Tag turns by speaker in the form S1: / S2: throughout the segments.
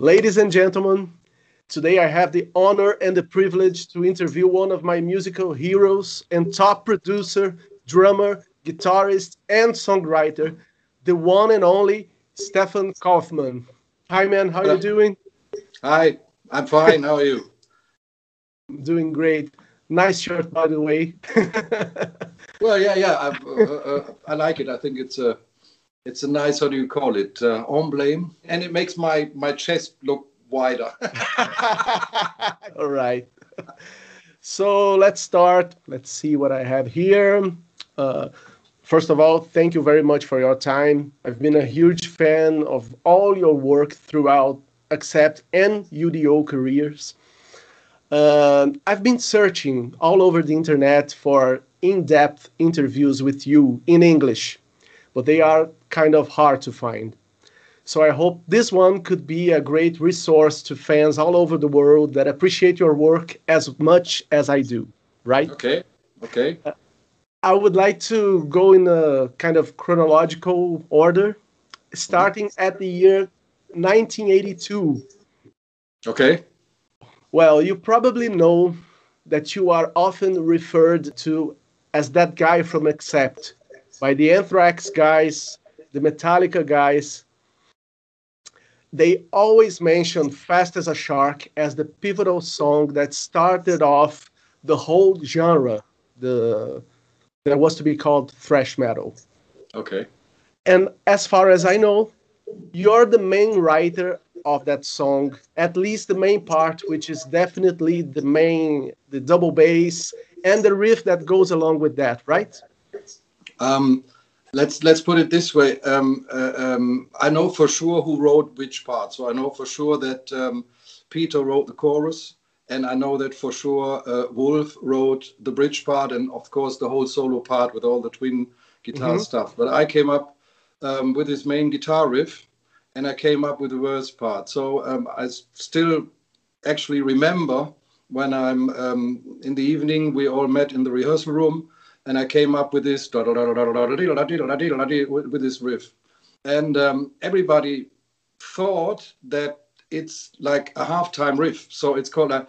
S1: ladies and gentlemen, today I have the honor and the privilege to interview one of my musical heroes and top producer, drummer, guitarist, and songwriter, the one and only Stefan Kaufmann. Hi, man. How are you doing?
S2: Hi, I'm fine. How are you?
S1: doing great. Nice shirt, by the way.
S2: well, yeah, yeah. I, uh, uh, I like it. I think it's a, it's a nice. How do you call it? Uh, emblem, and it makes my my chest look wider.
S1: All right. So let's start. Let's see what I have here. Uh, first of all, thank you very much for your time. I've been a huge fan of all your work throughout Accept and UDO careers. Uh, I've been searching all over the internet for in depth interviews with you in English, but they are kind of hard to find. So I hope this one could be a great resource to fans all over the world that appreciate your work as much as I do, right?
S2: Okay, okay. Uh,
S1: I would like to go in a kind of chronological order, starting at the year 1982.
S2: Okay.
S1: Well, you probably know that you are often referred to as that guy from Accept by the Anthrax guys, the Metallica guys. They always mention Fast as a Shark as the pivotal song that started off the whole genre, the that was to be called thrash metal.
S2: Okay.
S1: And as far as I know, you're the main writer of that song, at least the main part, which is definitely the main, the double bass and the riff that goes along with that, right?
S2: Um, let's let's put it this way. Um, uh, um, I know for sure who wrote which part. So I know for sure that um, Peter wrote the chorus, and I know that for sure uh, Wolf wrote the bridge part, and of course the whole solo part with all the twin guitar mm-hmm. stuff. But I came up um, with his main guitar riff, and I came up with the verse part. So um, I still actually remember when I'm um, in the evening, we all met in the rehearsal room, and I came up with this with this riff, and um, everybody thought that it's like a halftime riff. So it's called a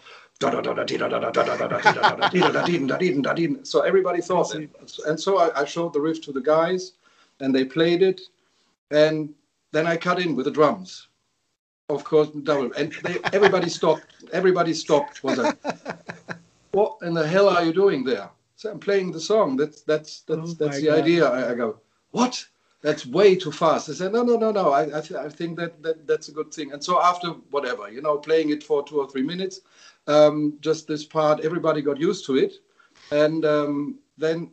S2: so everybody thought it. And so I, I showed the riff to the guys, and they played it, and then I cut in with the drums. Of course, double. And they, everybody stopped. Everybody stopped. Was like, what in the hell are you doing there? So I'm playing the song. That's that's that's oh that's the God. idea. I, I, go, what? That's way too fast. I said, no, no, no, no. I I, th- I think that, that that's a good thing. And so after whatever, you know, playing it for two or three minutes, um, just this part, everybody got used to it, and um, then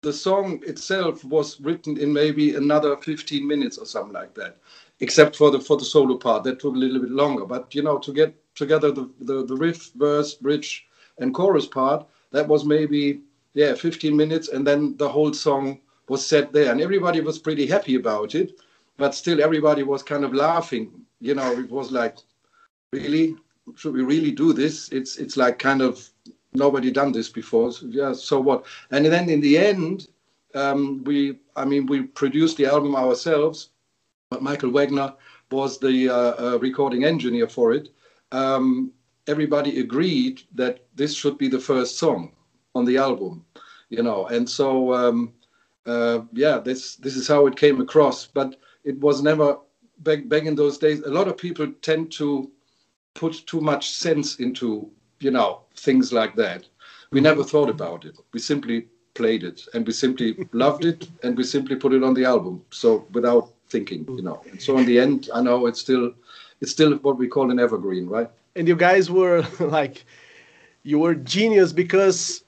S2: the song itself was written in maybe another 15 minutes or something like that except for the for the solo part that took a little bit longer but you know to get together the, the, the riff verse bridge and chorus part that was maybe yeah 15 minutes and then the whole song was set there and everybody was pretty happy about it but still everybody was kind of laughing you know it was like really should we really do this it's it's like kind of nobody done this before. So, yeah, so what? And then in the end, um, we, I mean, we produced the album ourselves, but Michael Wagner was the uh, uh, recording engineer for it. Um, everybody agreed that this should be the first song on the album, you know, and so um, uh, yeah, this this is how it came across. But it was never back back in those days. A lot of people tend to put too much sense into you know, things like that. We never thought about it. We simply played it and we simply loved it and we simply put it on the album. So without thinking, you know. And so in the end, I know it's still it's still what we call an evergreen, right?
S1: And you guys were like you were genius because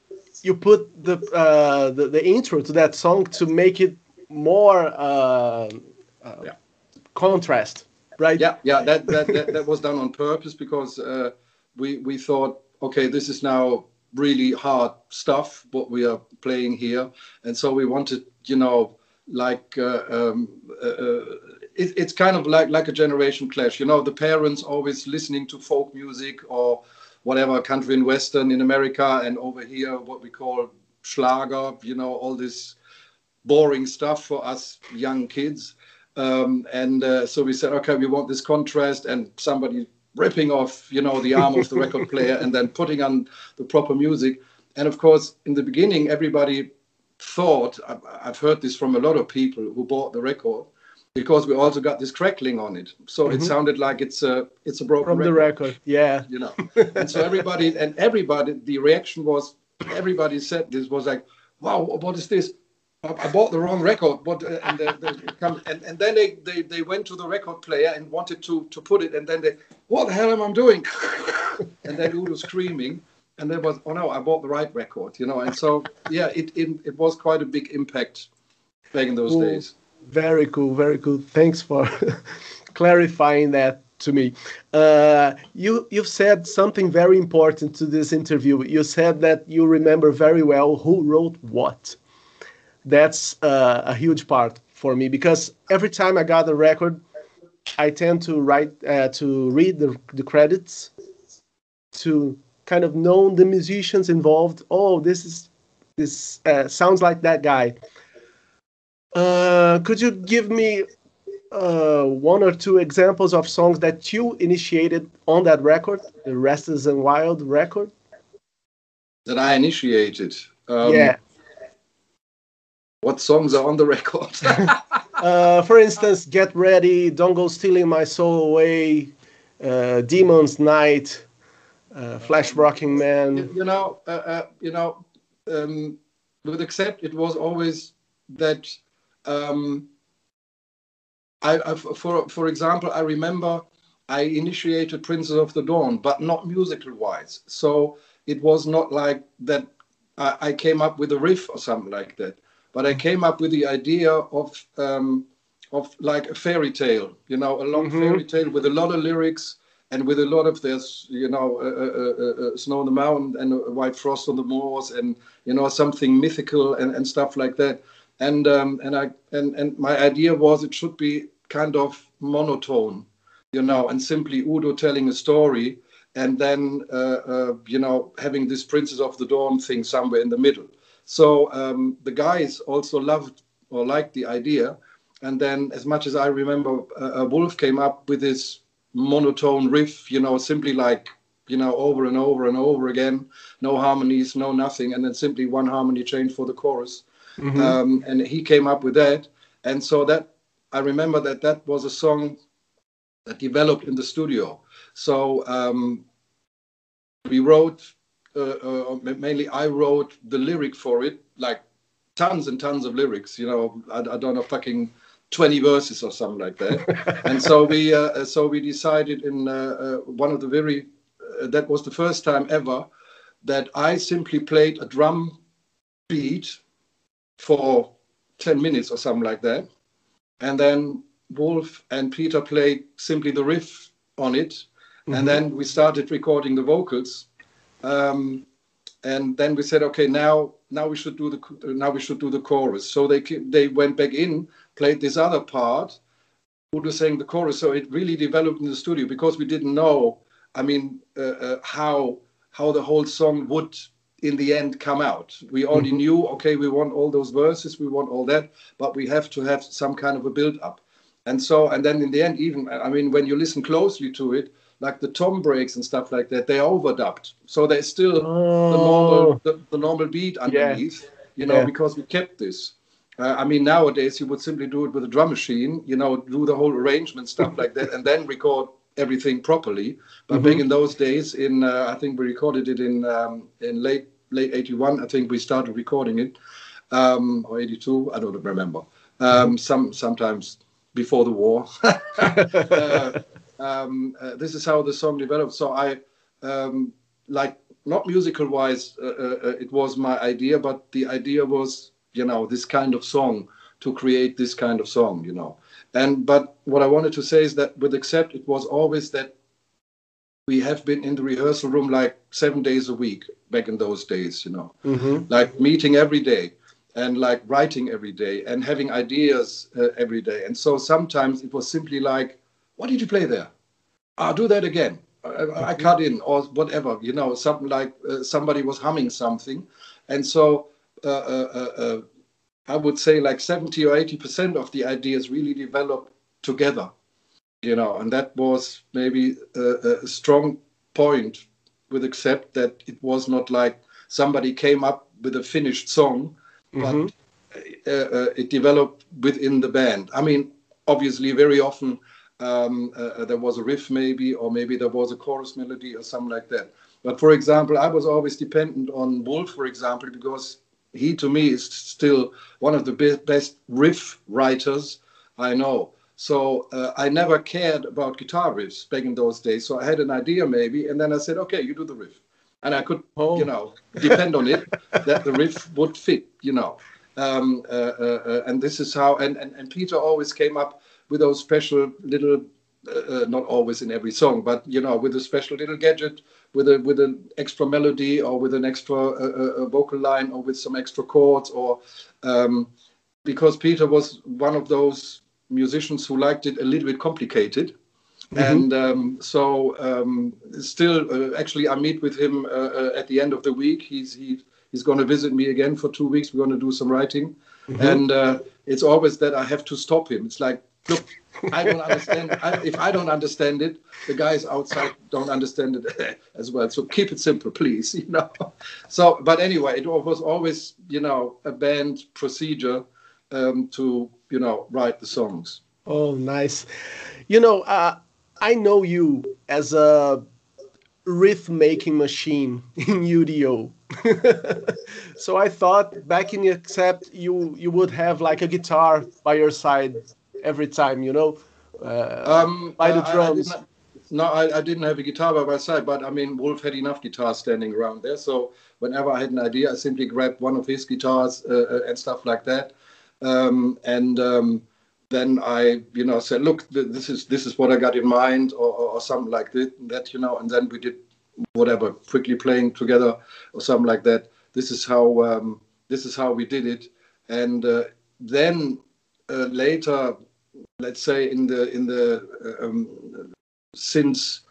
S1: you put the uh, the, the intro to that song to make it more uh, uh, yeah. contrast, right?
S2: Yeah, yeah. That, that that, that was done on purpose because uh, we we thought okay, this is now really hard stuff what we are playing here, and so we wanted, you know, like uh, um, it, it's kind of like like a generation clash. You know, the parents always listening to folk music or whatever country in Western in America, and over here what we call Schlager. You know, all this boring stuff for us young kids. Um, and uh, so we said, okay, we want this contrast, and somebody ripping off, you know, the arm of the record player and then putting on the proper music. And of course, in the beginning, everybody thought I've heard this from a lot of people who bought the record because we also got this crackling on it, so mm-hmm. it sounded like it's a it's a broken
S1: from record. the record. Yeah,
S2: you know. and so everybody and everybody, the reaction was everybody said this was like, wow, what is this? I bought the wrong record. What? Uh, and, come, and, and then they, they, they went to the record player and wanted to, to put it. And then they, what the hell am I doing? and then Udo screaming. And there was, oh no, I bought the right record, you know. And so, yeah, it, it, it was quite a big impact back in those days.
S1: Very cool, very cool. Thanks for clarifying that to me. Uh, you you've said something very important to this interview. You said that you remember very well who wrote what that's uh, a huge part for me because every time I got a record, I tend to write uh, to read the, the credits to kind of know the musicians involved. Oh, this is this uh, sounds like that guy. Uh, could you give me uh, one or two examples of songs that you initiated on that record, the Restless and Wild record?
S2: That I initiated.
S1: Um, yeah.
S2: What songs are on the record?
S1: uh, for instance, Get Ready, Don't Go Stealing My Soul Away, uh, Demon's Night, uh, Flash Rocking Man.
S2: You, you know, uh, uh, you know, um, with Accept, it was always that. Um, I, I, for for example, I remember I initiated Princess of the Dawn, but not musical wise. So it was not like that. I, I came up with a riff or something like that but I came up with the idea of um, of like a fairy tale, you know, a long mm-hmm. fairy tale with a lot of lyrics and with a lot of this, you know, uh, uh, uh, uh snow on the mountain and white frost on the moors, and you know, something mythical and, and stuff like that. And um, and I and and my idea was it should be kind of monotone, you know, and simply Udo telling a story, and then uh, uh, you know having this Princess of the Dawn thing somewhere in the middle. So um, the guys also loved or liked the idea. And then, as much as I remember, uh, Wolf came up with this monotone riff, you know, simply like, you know, over and over and over again, no harmonies, no nothing, and then simply one harmony change for the chorus. Mm-hmm. Um, and he came up with that. And so that, I remember that that was a song that developed in the studio. So um, we wrote uh, uh, mainly I wrote the lyric for it, like tons and tons of lyrics. You know, I, I don't know, fucking 20 verses or something like that. and so we uh, so we decided in uh, uh, one of the very uh, that was the first time ever that I simply played a drum beat for 10 minutes or something like that. And then Wolf and Peter played simply the riff on it. Mm-hmm. And then we started recording the vocals um, and then we said, okay, now now we should do the now we should do the chorus. So they they went back in, played this other part, who was saying the chorus. So it really developed in the studio because we didn't know. I mean, uh, uh, how how the whole song would in the end come out. We already mm-hmm. knew, okay, we want all those verses, we want all that, but we have to have some kind of a build up. And so, and then in the end, even I mean, when you listen closely to it, like the tom breaks and stuff like that, they are overdubbed. So there's still oh. the normal the, the, normal beat underneath, yeah. you know, yeah. because we kept this. Uh, I mean, nowadays you would simply do it with a drum machine, you know, do the whole arrangement stuff like that, and then record everything properly. But mm-hmm. back in those days, in uh, I think we recorded it in um, in late late '81. I think we started recording it, um, or '82. I don't remember. Um, some sometimes before the war. uh, um, uh, this is how the song developed. So I um, like not musical wise, uh, uh, uh, it was my idea, but the idea was you know this kind of song to create this kind of song, you know. And but what I wanted to say is that with Accept, it was always that we have been in the rehearsal room like seven days a week back in those days, you know, mm-hmm. like meeting every day and like writing every day and having ideas uh, every day. And so sometimes it was simply like what did you play there? I'll do that again. I, I cut in or whatever, you know, something like uh, somebody was humming something. And so uh, uh, uh, uh I would say like 70 or 80 percent of the ideas really develop together, you know, and that was maybe a, a strong point with Accept that it was not like somebody came up with a finished song, mm-hmm. but uh, uh, it developed within the band. I mean, obviously, very often um, uh, uh, there was a riff, maybe, or maybe there was a chorus melody or something like that. But for example, I was always dependent on Wolf, for example, because he to me is still one of the be- best riff writers I know. So uh, I never cared about guitar riffs back in those days. So I had an idea maybe, and then I said, okay, you do the riff, and I could, oh. you know, depend on it that the riff would fit, you know. Um, uh, uh, uh and this is how, and, and, and Peter always came up with those special little, uh, uh, not always in every song, but you know, with a special little gadget, with a with an extra melody or with an extra vocal line or with some extra chords or. Um, because Peter was one of those musicians who liked it a little bit complicated. Mm-hmm. And um, so, um, still, uh, actually, I meet with him uh, uh, at the end of the week. He's he, he's going to visit me again for two weeks. We're going to do some writing, mm-hmm. and uh, it's always that I have to stop him. It's like, look, I don't understand. I, if I don't understand it, the guys outside don't understand it as well. So keep it simple, please. You know. So, but anyway, it was always, you know, a band procedure um, to you know write the songs.
S1: Oh, nice. You know, uh, I know you as a riff making machine in UDO. so I thought back in Accept you you would have like a guitar by your side every time, you know, uh, um, by the drums.
S2: I, I no, I, I, didn't have a guitar by my side, but I mean, Wolf had enough guitars standing around there. So whenever I had an idea, I simply grabbed one of his guitars uh, uh and stuff like that. Um, and um, then I, you know, said, look, this is this is what I got in mind, or, or, or something like that, that, you know. And then we did whatever, quickly playing together, or something like that. This is how um, this is how we did it. And uh, then uh, later, let's say in the in the uh, um, since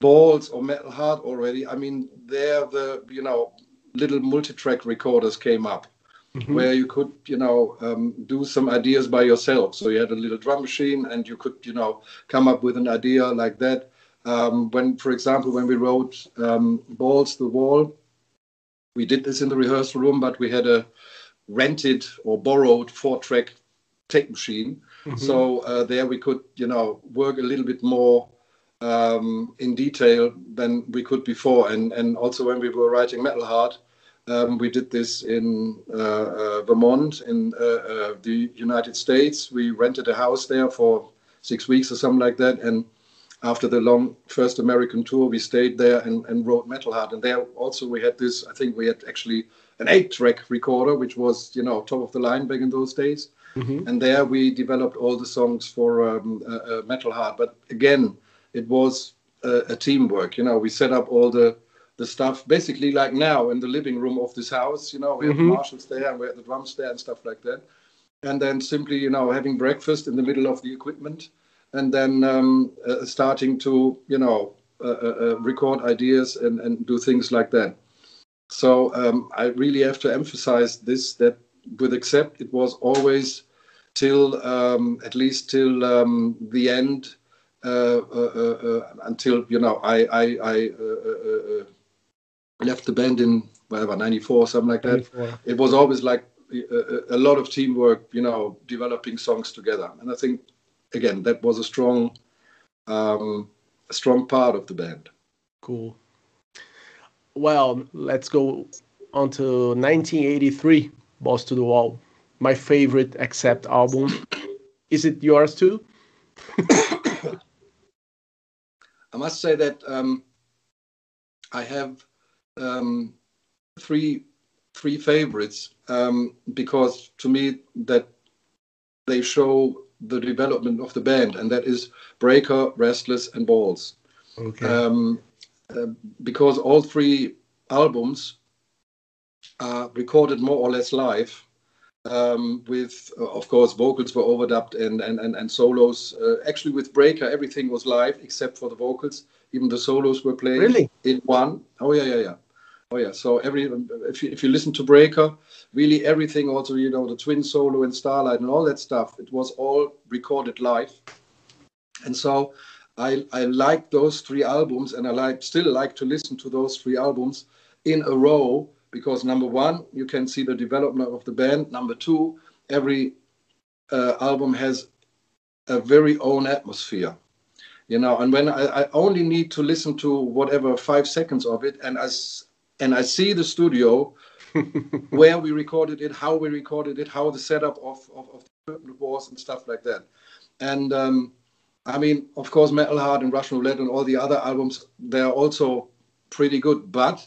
S2: balls or metal heart already i mean there the you know little multi-track recorders came up mm-hmm. where you could, you know, um, do some ideas by yourself. So you had a little drum machine, and you could, you know, come up with an idea like that. Um, when, for example, when we wrote um, "Balls the Wall," we did this in the rehearsal room, but we had a rented or borrowed four-track tape machine. Mm-hmm. So uh, there we could, you know, work a little bit more um, in detail than we could before. And and also when we were writing Metal Heart, um, we did this in uh, uh, Vermont, in uh, the United States. We rented a house there for six weeks or something like that. And after the long first American tour, we stayed there and, and wrote Metal Heart. And there also we had this, I think we had actually an eight track recorder, which was, you know, top of the line back in those days. Mm-hmm. And there we developed all the songs for um, uh, uh, Metal Heart. But again, it was a, a teamwork. You know, we set up all the the stuff basically like now in the living room of this house. You know, we have the Marshalls there and we have the drums there and stuff like that. And then simply, you know, having breakfast in the middle of the equipment and then um, uh, starting to, you know, uh, uh, uh record ideas and, and do things like that. So um, I really have to emphasize this that with Accept, it was always till um, at least till um, the end uh, uh, uh, until you know I I, I left the band in whatever 94 something like that. 94. it was always like a, a, lot of teamwork you know developing songs together. And i think again that was a strong um, a strong part of the band.
S1: Cool. Well let's go on to 1983 Balls to the Wall my favorite accept album. Is it yours too?
S2: I must say that um, i have um, three three favorites um, because to me that they show the development of the band, and that is Breaker, Restless, and Balls. Okay. Um, uh, because all three albums are recorded more or less live, um, with uh, of course vocals were overdubbed and and and, and solos. Uh, actually, with Breaker, everything was live except for the vocals. Even the solos were played
S1: really?
S2: in one. Oh yeah, yeah, yeah. Oh yeah. So every if you if you listen to Breaker, really everything also you know the twin solo and Starlight and all that stuff, it was all recorded live. And so I I like those three albums, and I like still like to listen to those three albums in a row because number one, you can see the development of the band. Number two, every uh, album has a very own atmosphere you know and when I, I, only need to listen to whatever five seconds of it and i and I see the studio where we recorded it, how we recorded it, how the setup of, of, of the equipment was, and stuff like that. And um, I mean, of course, Metal Heart and Russian Roulette and all the other albums, they are also pretty good, but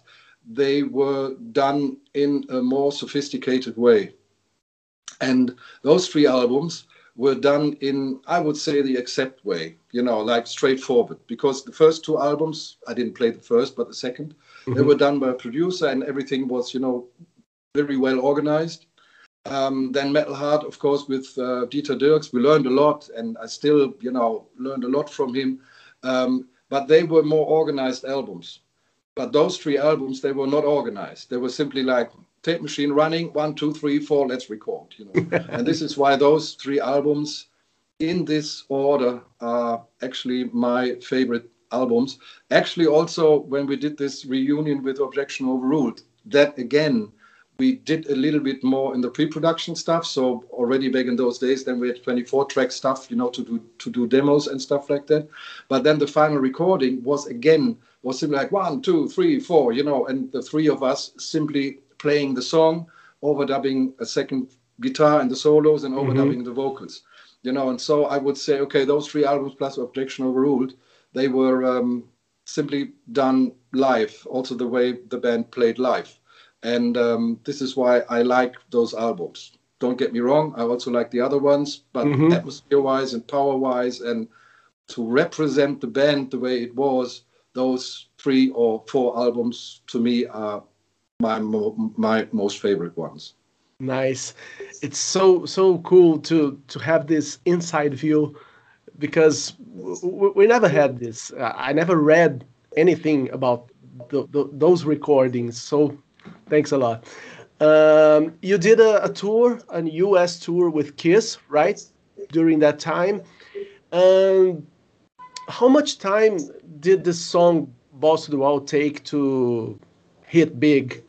S2: they were done in a more sophisticated way. And those three albums were done in, I would say, the accept way, you know, like straightforward. Because the first two albums, I didn't play the first, but the second, Mm-hmm. They were done by a producer, and everything was, you know, very well organized. Um, then Metal Heart, of course, with uh, Dieter Dierks, we learned a lot, and I still, you know, learned a lot from him. Um, but they were more organized albums. But those three albums, they were not organized. They were simply like tape machine running, one, two, three, four, let's record. You know, and this is why those three albums, in this order, are actually my favorite albums. Actually, also when we did this reunion with Objection Overruled, that again, we did a little bit more in the pre-production stuff. So already back in those days, then we had 24 track stuff, you know, to do to do demos and stuff like that. But then the final recording was again was simply like one, two, three, four, you know, and the three of us simply playing the song, overdubbing a second guitar and the solos, and overdubbing mm-hmm. the vocals, you know. And so I would say, okay, those three albums plus Objection Overruled they were um, simply done live, also the way the band played live. And um, this is why I like those albums. Don't get me wrong, I also like the other ones, but mm-hmm. atmosphere wise and power wise, and to represent the band the way it was, those three or four albums to me are my my most favorite ones.
S1: Nice. It's so so cool to to have this inside view because we never had this. I never read anything about the, the, those recordings. So thanks a lot. Um, you did a, a, tour, a US tour with Kiss, right? During that time. And how much time did the song Balls to the Wall take to hit big?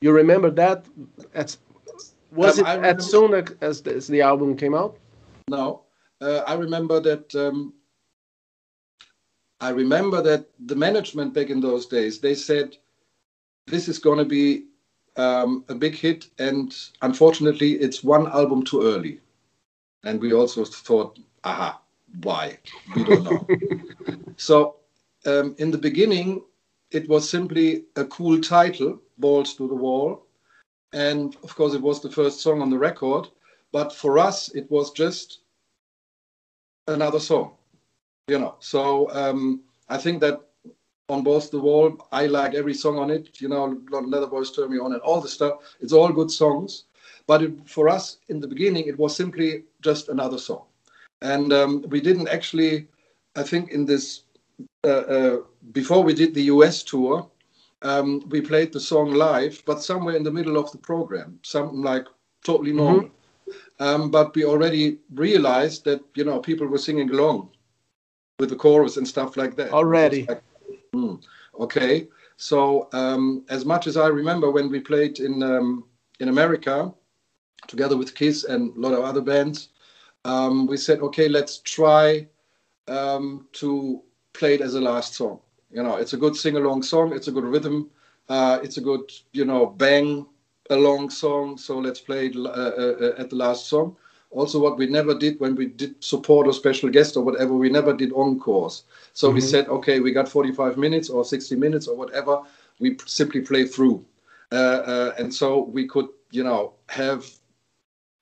S1: You remember that? As, was um, it as soon as as the album came out?
S2: No, uh, I remember that um, I remember that the management back in those days they said this is going to be um, a big hit, and unfortunately, it's one album too early. And we also thought, aha, why? We don't know. so um, in the beginning, it was simply a cool title, Balls to the Wall. And of course, it was the first song on the record. But for us, it was just another song you know. So um, i think that on both the Wall i like every song on it you know leather boys turn me on and all the stuff. It's all good songs but it, for us in the beginning it was simply just another song. And um, we didn't actually i think in this uh, uh, before we did the us tour um, we played the song live but somewhere in the middle of the program something like totally normal. mm-hmm. Um, but we already realized that you know people were singing along with the chorus and stuff like that.
S1: Already.
S2: Like, hmm, okay. So um, as much as I remember when we played in um, in America together with Kiss and a lot of other bands, um, we said, okay, let's try um, to play it as a last song. You know, it's a good sing-along song. It's a good rhythm. Uh, it's a good, you know, bang a long song, so let's play it uh, uh, at the last song. Also, what we never did when we did support or special guest or whatever, we never did encores. So mm-hmm. we said, okay, we got 45 minutes or 60 minutes or whatever. We simply play through, uh, uh, and so we could, you know, have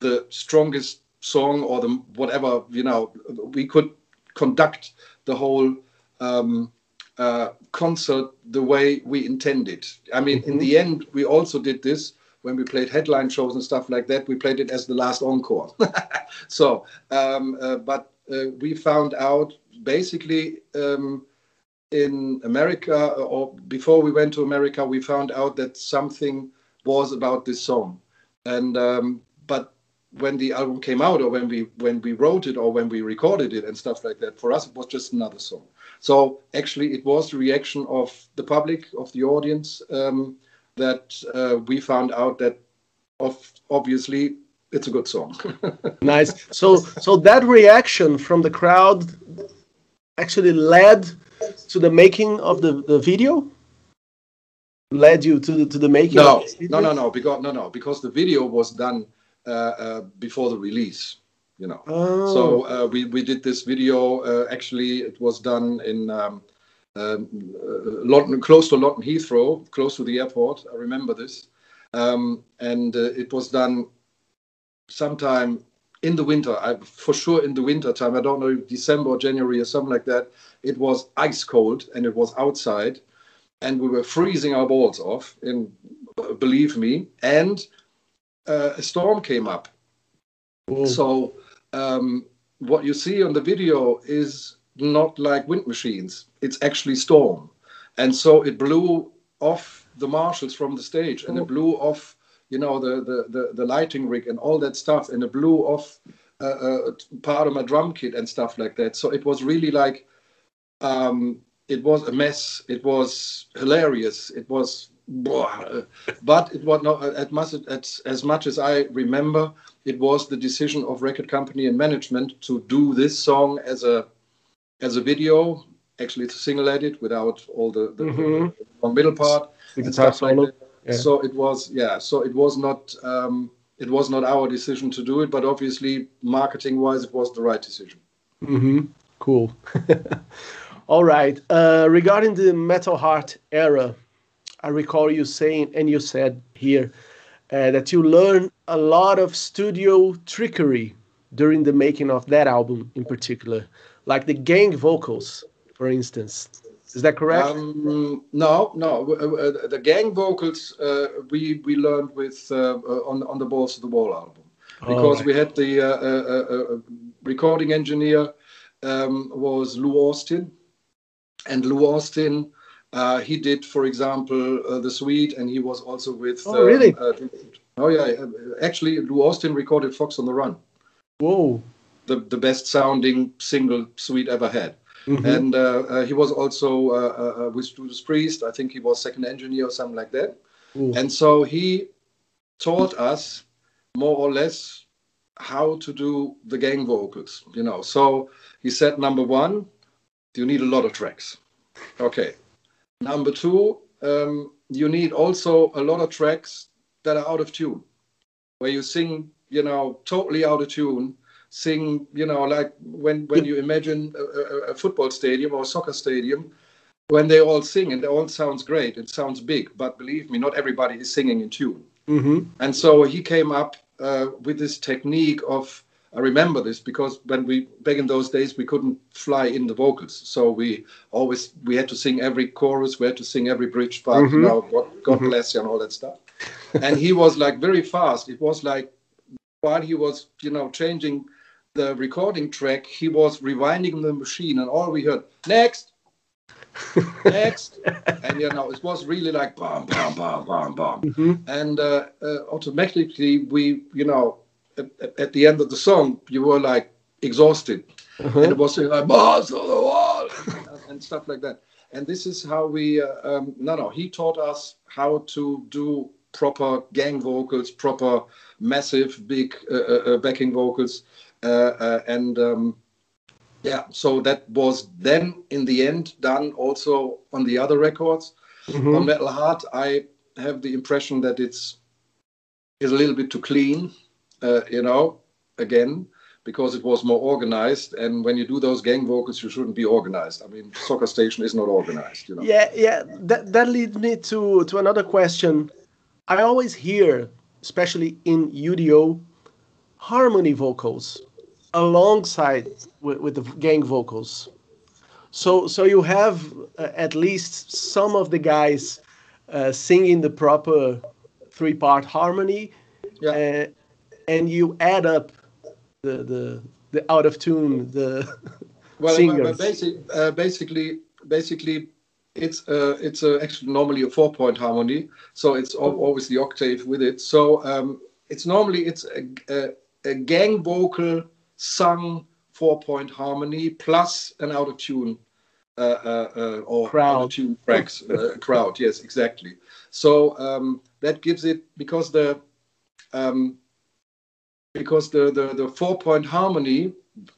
S2: the strongest song or the whatever, you know, we could conduct the whole um, uh, concert the way we intended. I mean, mm-hmm. in the end, we also did this when we played headline shows and stuff like that, we played it as the last encore. so, um, uh, but uh, we found out basically um, in America, or before we went to America, we found out that something was about this song, and um, but when the album came out, or when we when we wrote it, or when we recorded it, and stuff like that, for us it was just another song. So actually, it was the reaction of the public, of the audience, um, that uh, we found out that, of obviously, it's a good song.
S1: nice. So so that reaction from the crowd actually led to the making of the, the video led you to the, to the making
S2: no no no no because no no because the video was done uh, uh, before the release you know oh. so uh, we we did this video uh, actually it was done in um, um, London, close to London Heathrow close to the airport. I remember this. Um, and uh, it was done sometime in the winter. I, for sure in the winter time. I don't know December or January or something like that. It was ice cold and it was outside. And we were freezing our balls off and believe me. And uh, a storm came up. Ooh. so um, what you see on the video is not like wind machines it's actually storm and so it blew off the Marshalls from the stage and it oh. blew off you know the, the the the lighting rig and all that stuff and it blew off uh, uh, part of my drum kit and stuff like that so it was really like um, it was a mess. It was hilarious. It was, but it was not at much, at, as much as I remember. It was the decision of record company and management to do this song as a as a video, actually to single edit without all the, the, mm-hmm. the middle part. The guitar solo. Like yeah. So it was yeah. So it was not um, it was not our decision to do it, but obviously marketing wise, it was the right decision.
S1: Mm-hmm. Cool. All right. Uh, regarding the Metal Heart era, I recall you saying, and you said here, uh, that you learned a lot of studio trickery during the making of that album in particular, like the gang vocals, for instance. Is that correct? Um,
S2: no, no. Uh, uh, the gang vocals uh, we we learned with uh, on on the Balls of the Wall album because we had the recording engineer um, was Lou Austin, and Lou Austin, uh, he did, for example, uh, the Sweet, and he was also with.
S1: Oh, um, really? Uh,
S2: oh yeah, actually, Lou Austin recorded "Fox on the Run."
S1: Whoa!
S2: The the best sounding single Sweet ever had. Mm-hmm. And uh, uh, he was also uh, with Judas Priest. I think he was second engineer or something like that. Ooh. And so he taught us more or less how to do the gang vocals. You know, so he said number one, you need a lot of tracks. Okay. Number two, um, you need also a lot of tracks that are out of tune, where you sing, you know, totally out of tune. Sing, you know, like when when you imagine a, a football stadium or soccer stadium, when they all sing and it all sounds great, it sounds big, but believe me, not everybody is singing in tune. Mm-hmm. And so he came up uh, with this technique of I remember this because when we back in those days we couldn't fly in the vocals, so we always we had to sing every chorus, we had to sing every bridge part, mm-hmm. you know, God, God mm-hmm. bless you and all that stuff. and he was like very fast. It was like while he was you know changing the recording track, he was rewinding the machine, and all we heard next. next and you know it was really like bam bam bam bam bam mm-hmm. and uh, uh, automatically we you know at, at, the end of the song, you were like exhausted, uh-huh. and it was like "Balls of the Wall" and stuff like that. And this is how we. Uh, um, no, no, he taught us how to do proper gang vocals, proper massive big uh, uh, uh backing vocals, and um, yeah. So that was then in the end done also on the other records. Mm-hmm. On Metal Heart, I have the impression that it's is a little bit too clean uh, you know, again, because it was more organized. And when you do those gang vocals, you shouldn't be organized. I mean, Soccer Station is not organized. You know.
S1: Yeah, yeah. That that leads me to to another question. I always hear, especially in UDO, harmony vocals alongside with, with the gang vocals. So so you have uh, at least some of the guys uh, singing the proper three part harmony. Yeah. Uh, and you add up the the the out of tune the
S2: well, singers. Basic, uh, basically basically it's uh, it's uh, actually normally a four point harmony, so it's always the octave with it. So um, it's normally it's a, a, a, gang vocal sung four point harmony plus an out of tune uh, uh, uh, or
S1: crowd.
S2: out of tune tracks uh, crowd. Yes, exactly. So um, that gives it because the um, because the, the the four point harmony.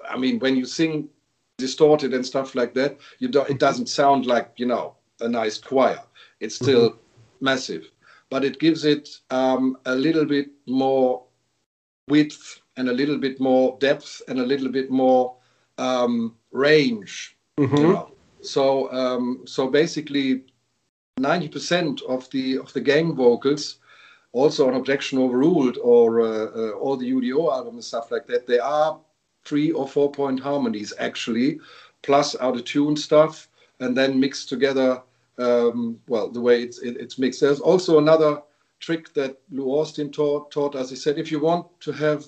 S2: I mean, when you sing distorted and stuff like that, you don't, it doesn't sound like you know a nice choir. It's still mm-hmm. massive, but it gives it um, a little bit more width and a little bit more depth and a little bit more um, range. Mm-hmm. You know? So um, so basically, ninety percent of the of the gang vocals, also on Objection Overruled or uh, uh, all the UDO albums and stuff like that, they are three or four point harmonies actually, plus out of tune stuff, and then mixed together. Um, well, the way it's it, it's mixed. There's also another trick that Lou Austin taught, taught us. He said, if you want to have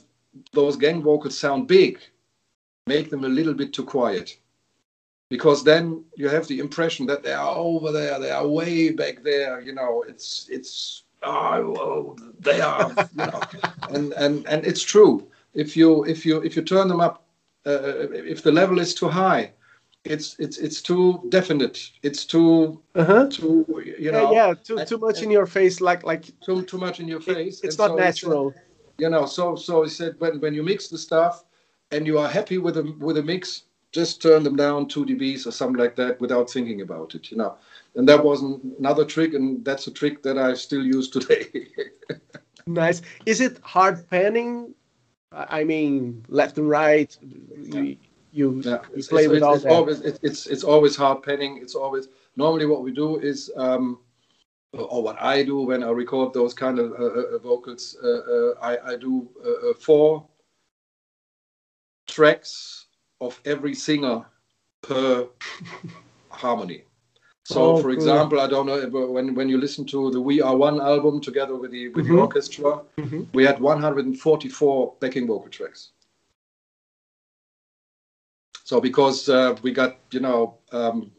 S2: those gang vocals sound big, make them a little bit too quiet. Because then you have the impression that they are over there, they are way back there. You know, it's it's oh, they are, you know, and and and it's true if you if you if you turn them up, uh, if the level is too high, it's it's it's too definite. It's too uh-huh. too you know
S1: yeah, yeah too too much in your face like like
S2: too too much in your face.
S1: It, it's and not so natural.
S2: It's, you know, so so he said when when you mix the stuff and you are happy with a with a mix, just turn them down two dBs or something like that without thinking about it. You know, and that was another trick, and that's a trick that I still use today.
S1: nice. Is it hard panning I mean, left and right. You you, yeah. you play
S2: it's,
S1: with all
S2: it's
S1: that.
S2: Always, it's it's always hard panning. It's always normally what we do is. Um, or what I do when I record those kind of uh, uh, vocals, uh, uh, I, I, do uh, uh, four tracks of every singer per harmony. So, oh, for example, I don't know when when you listen to the We Are One album together with the with mm-hmm. the orchestra, mm-hmm. we had 144 backing vocal tracks. So because uh, we got you know um,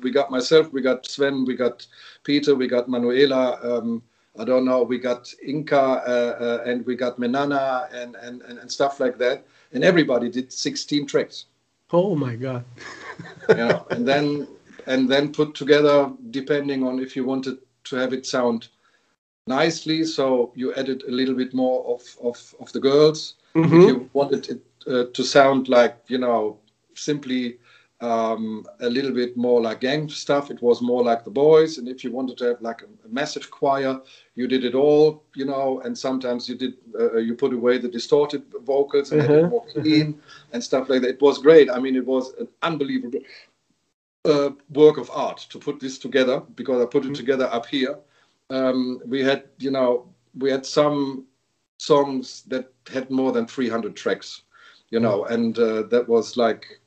S2: we got myself, we got Sven, we got Peter, we got Manuela. Um, I don't know, we got Inca uh, uh, and we got Menana and, and, and, and stuff like that. And everybody did 16 tracks.
S1: Oh my God.
S2: you know, and then and then put together depending on if you wanted to have it sound nicely. So you added a little bit more of, of, of the girls. Mm-hmm. If you wanted it uh, to sound like, you know, simply um, a little bit more like gang stuff, it was more like the boys. And if you wanted to have like a, massive choir, you did it all, you know, and sometimes you did, uh, you put away the distorted vocals and mm-hmm. had it more clean mm-hmm. and stuff like that. It was great. I mean, it was an unbelievable uh, work of art to put this together because I put it mm-hmm. together up here. Um, we had, you know, we had some songs that had more than 300 tracks, you know, mm-hmm. and uh, that was like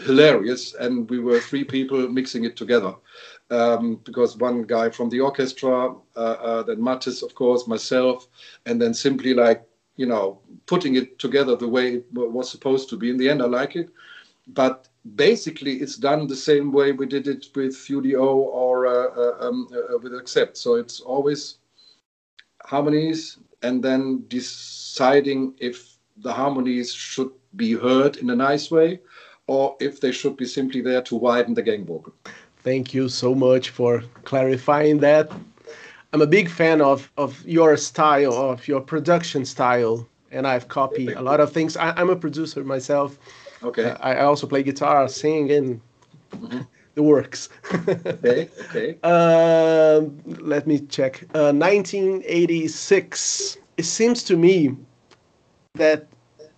S2: hilarious. And we were three people mixing it together um, because one guy from the orchestra, uh, uh then Mattis, of course, myself, and then simply like, you know, putting it together the way it was supposed to be. In the end, I like it. But basically it's done the same way we did it with UDO or uh, uh, um, uh, with Accept. So it's always harmonies and then deciding if the harmonies should be heard in a nice way or if they should be simply there to widen the gang vocal.
S1: Thank you so much for clarifying that. I'm a big fan of, of your style, of your production style, and I've copied a lot of things. I, I'm a producer myself
S2: Okay.
S1: I, I also play guitar, sing, and mm-hmm. the works.
S2: okay. Okay.
S1: Uh, let me check. Uh, 1986. It seems to me that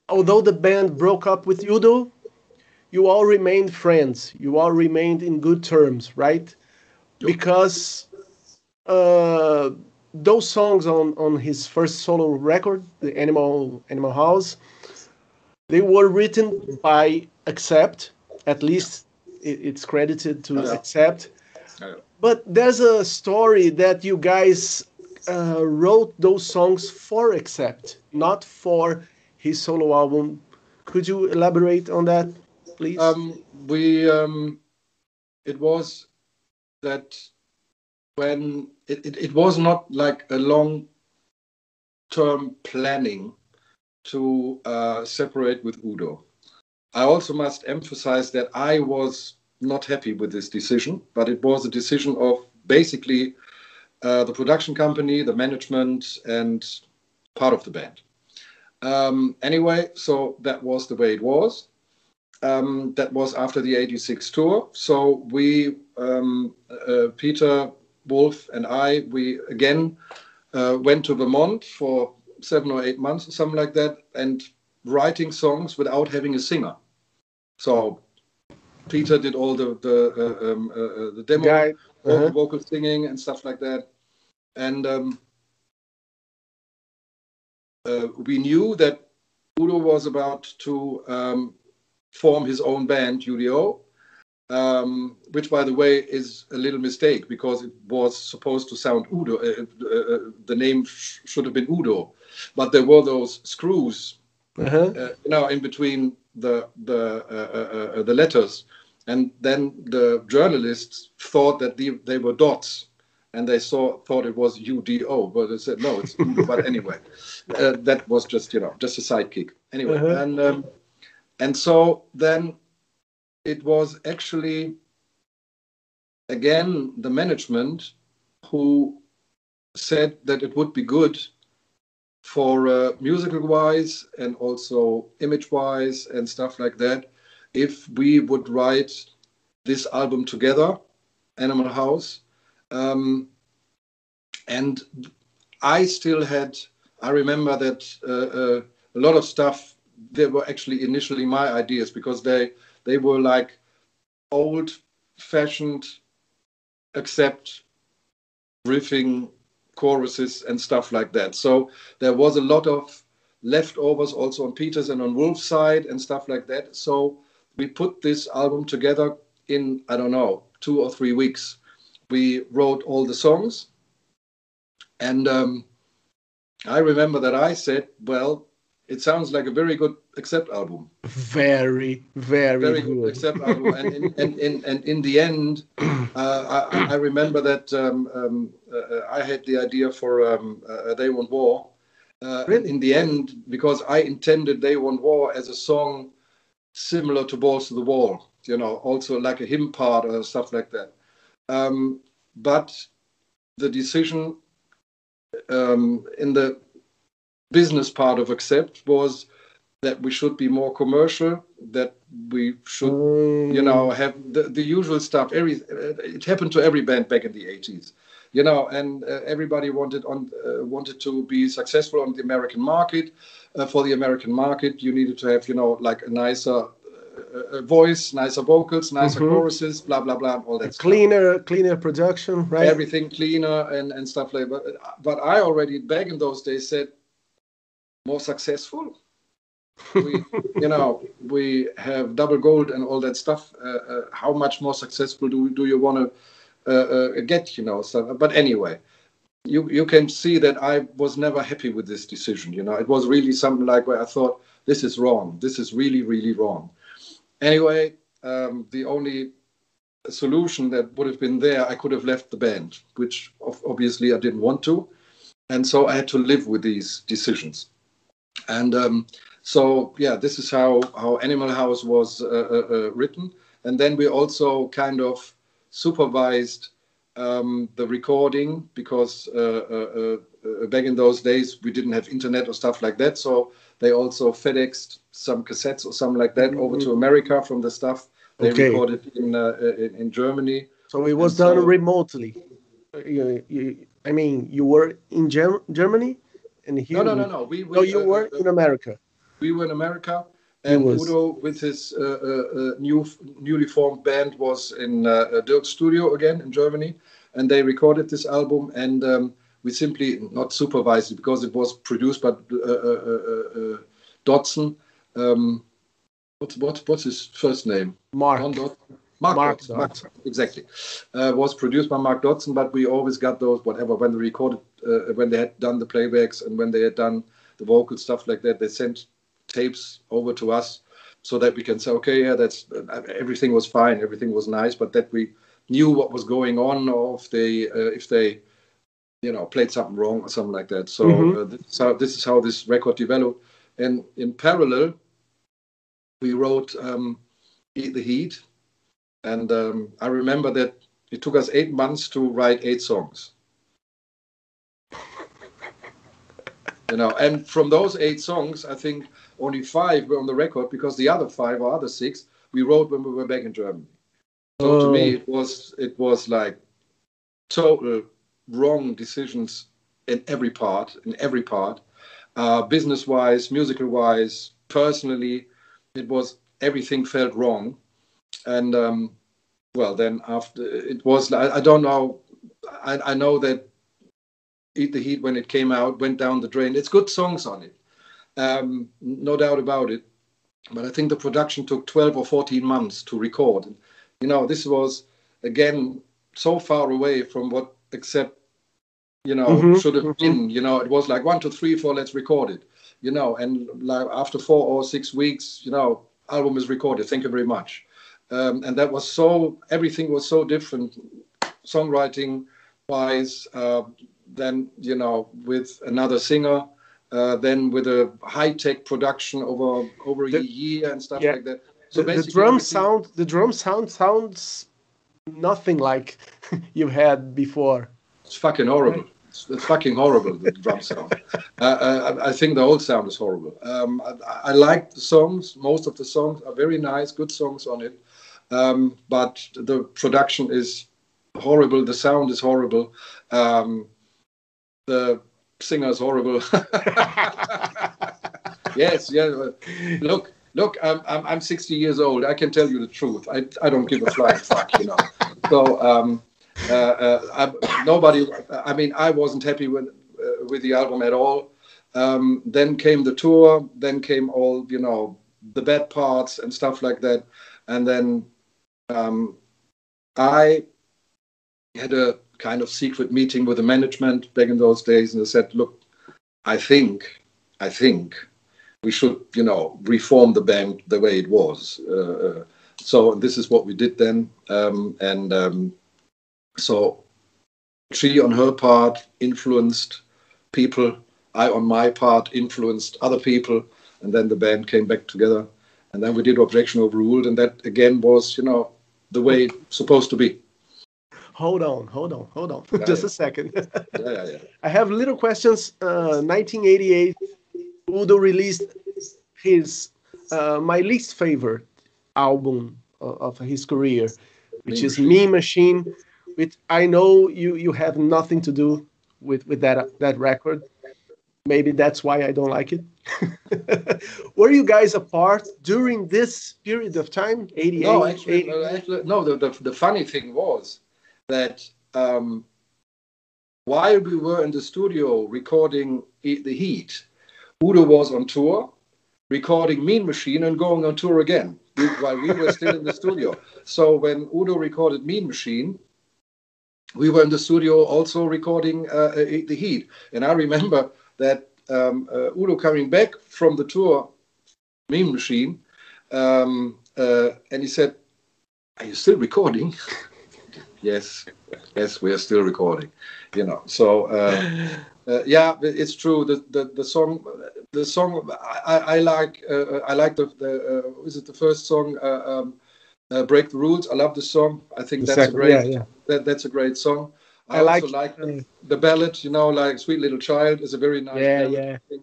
S1: although the band broke up with Udo, you all remained friends. You all remained in good terms, right? Because uh, those songs on, on his first solo record, the Animal Animal House, they were written by Accept, at least it's credited to. Accept. But there's a story that you guys uh, wrote those songs for Accept, not for his solo album. Could you elaborate on that, please?
S2: Um, we um, it was that when it, it, it was not like a long term planning to uh, separate with Udo. I also must emphasize that I was not happy with this decision, but it was a decision of basically uh, the production company, the management, and part of the band. Um, anyway, so that was the way it was. Um, that was after the 86 tour. So we, um, uh, Peter, Wolf, and I, we again uh, went to Vermont for seven or eight months or something like that and writing songs without having a singer. So Peter did all the the uh, um, uh, uh the demo, Guy. all the vocal singing and stuff like that, and um, uh, we knew that Udo was about to um, form his own band, UDO, um, which, by the way, is a little mistake because it was supposed to sound Udo. Uh, uh, uh the name sh- should have been Udo, but there were those screws, uh-huh. uh, you know, in between the the uh, uh, the letters, and then the journalists thought that the, they were dots, and they saw thought it was UDO, but they said no, it's Udo. but anyway, that was just you know just a sidekick. Anyway, uh-huh. and um, and so then it was actually again the management who said that it would be good for uh, musical wise and also image wise and stuff like that if we would write this album together animal house. Um, and i still had i remember that uh, uh, a lot of stuff they were actually initially my ideas because they they were like old fashioned accept riffing choruses and stuff like that. So there was a lot of leftovers also on peter's and on wolf's side and stuff like that. So we put this album together in i don't know two or three weeks. We wrote all the songs. And um, i remember that i said well it sounds like a very good accept album.
S1: Very, very, very good, good
S2: accept album. and, in, and, in, and in the end, uh, I, I, remember that um, um, uh, I had the idea for um, uh, They Want War. Uh, really? In the end, because I intended They Want War as a song similar to Balls to the Wall, you know, also like a hymn part or stuff like that. Um, but the decision um, in the business part of accept was that we should be more commercial that we should mm. you know have the, the usual stuff. Every it happened to every band back in the 80s you know and uh, everybody wanted on uh, wanted to be successful on the american market. Uh, for the american market you needed to have you know like a nicer uh, voice nicer vocals nicer mm-hmm. choruses blah blah blah all that
S1: cleaner cleaner production right?
S2: Everything cleaner and and stuff like that. But, but i already back in those days said more successful. we, you know, we have double gold and all that stuff. Uh, uh, how much more successful do do you want to uh, uh, get? You know, so, but anyway, you you can see that I was never happy with this decision. You know, it was really something like where I thought this is wrong. This is really really wrong. Anyway, um, the only solution that would have been there, I could have left the band, which obviously I didn't want to, and so I had to live with these decisions and um, so yeah this is how how animal house was uh, uh, uh, written and then we also kind of supervised um, the recording because uh, uh, uh, back in those days we didn't have internet or stuff like that so they also FedExed some cassettes or something like that mm-hmm. over to. America from the stuff they okay. recorded in, in, in Germany
S1: so it was and done so, remotely you, you, I mean you were in Gem- Germany
S2: and he no no no no we, we
S1: no you uh, were uh, in America.
S2: We were in America, and Udo with his uh, uh, new newly formed band was in Dierks' studio again in Germany, and they recorded this album and. Um, we simply not supervised it because it was produced by Dodson. Um, what's what, what's his first name?
S1: Mark.
S2: Mark, Mark, Dodson, Mark exactly, uh, was produced by Mark Dodson. But we always got those whatever when they recorded, uh, when they had done the playbacks and when they had done the vocal stuff like that. They sent tapes over to us, so that we can say, okay, yeah, that's everything was fine, everything was nice, but that we knew what was going on, or if they uh, if they you know played something wrong or something like that. So
S1: Mhm.
S2: uh, this, is how, this is how this record developed, and in parallel, we wrote um, "Eat the Heat," and um, I remember that it took us eight months to write eight songs. You know, and from those eight songs, I think only five were on the record because the other five or other six we wrote when we were back in Germany. So to me,
S1: Oh.
S2: it was it was like total wrong decisions in every part, in every part, uh, business wise, musical wise, personally, it was everything felt wrong, and um, well, then after it was I, I don't know, I, I know that Eat the Heat when it came out went down the drain. It's good songs on it, um, no doubt about it. But I think the production took 12 or 14 months to record. And, you know, this was again so far away from what Accept you know
S1: Mhm,
S2: should have
S1: mhm.
S2: been. You know, it was like one, two, three, four. Let's record it. You know, and like after four or six weeks, you know, album is recorded. Thank you very much. Um, and that was so everything was so different, songwriting wise. Uh, then you know with another singer. Uh, then with a high-tech production over over a year and stuff
S1: yeah.
S2: like that. So
S1: the, the drum sound the drum sound sounds nothing like you had before
S2: It's fucking horrible. It's, it's fucking horrible, the drum sound. Uh, uh, I I think the whole sound is horrible. Um, I, I like the songs. Most of the songs are very nice, good songs on it. Um, but the production is horrible. The sound is horrible. Um, the singer is horrible. yes, yeah. Look, look. I'm, I'm I'm 60 years old. I can tell you the truth. I I don't give a flying fuck, you know. So um, uh, uh, I, nobody. I mean, I wasn't happy with uh, with the album at all. Um, then came the tour. Then came all you know the bad parts and stuff like that. And then um, I had a kind of secret meeting with the management back in those days, and I said, "Look, I think, I think we should, you know, reform the band the way it was." Uh, uh, so this is what we did then, um, and um, so she on her part influenced people. I on my part influenced other people, and then the band came back together, and then we did Objection Overruled, and that again was, you know, the way it's supposed to be.
S1: Hold on hold on hold on
S2: Yeah,
S1: just
S2: yeah.
S1: a second
S2: Yeah, yeah, yeah.
S1: i have little questions uh 1988 udo released his uh, my least favorite album of, of his career which
S2: Mean
S1: is
S2: Machine.
S1: mean machine which i know you you have nothing to do with with that that record maybe that's why i don't like it were you guys apart during this period of time 88
S2: No, actually,
S1: 80?
S2: uh, actually no. The, the the funny thing was that um, while we were in the studio recording the Heat, Udo was on tour, recording Mean Machine and going on tour again while we were still in the studio. So when Udo recorded Mean Machine, we were in the studio also recording uh, the Heat. And I remember that um, uh, Udo coming back from the tour, Mean Machine, um, uh, and he said, "Are you still recording?" yes, yes, we are still recording. You know, so uh, uh, yeah, it's true. The, the the song, the song, I, I like. Uh, I like the the uh, is it the first song? Uh, um, uh, Break the rules. I love the song. I think
S1: The
S2: that's a great.
S1: yeah, yeah.
S2: That, that's a great song. I,
S1: I like-
S2: also like
S1: uh,
S2: the ballad. You know, like "Sweet Little Child" is a very nice.
S1: Yeah,
S2: ballad.
S1: yeah.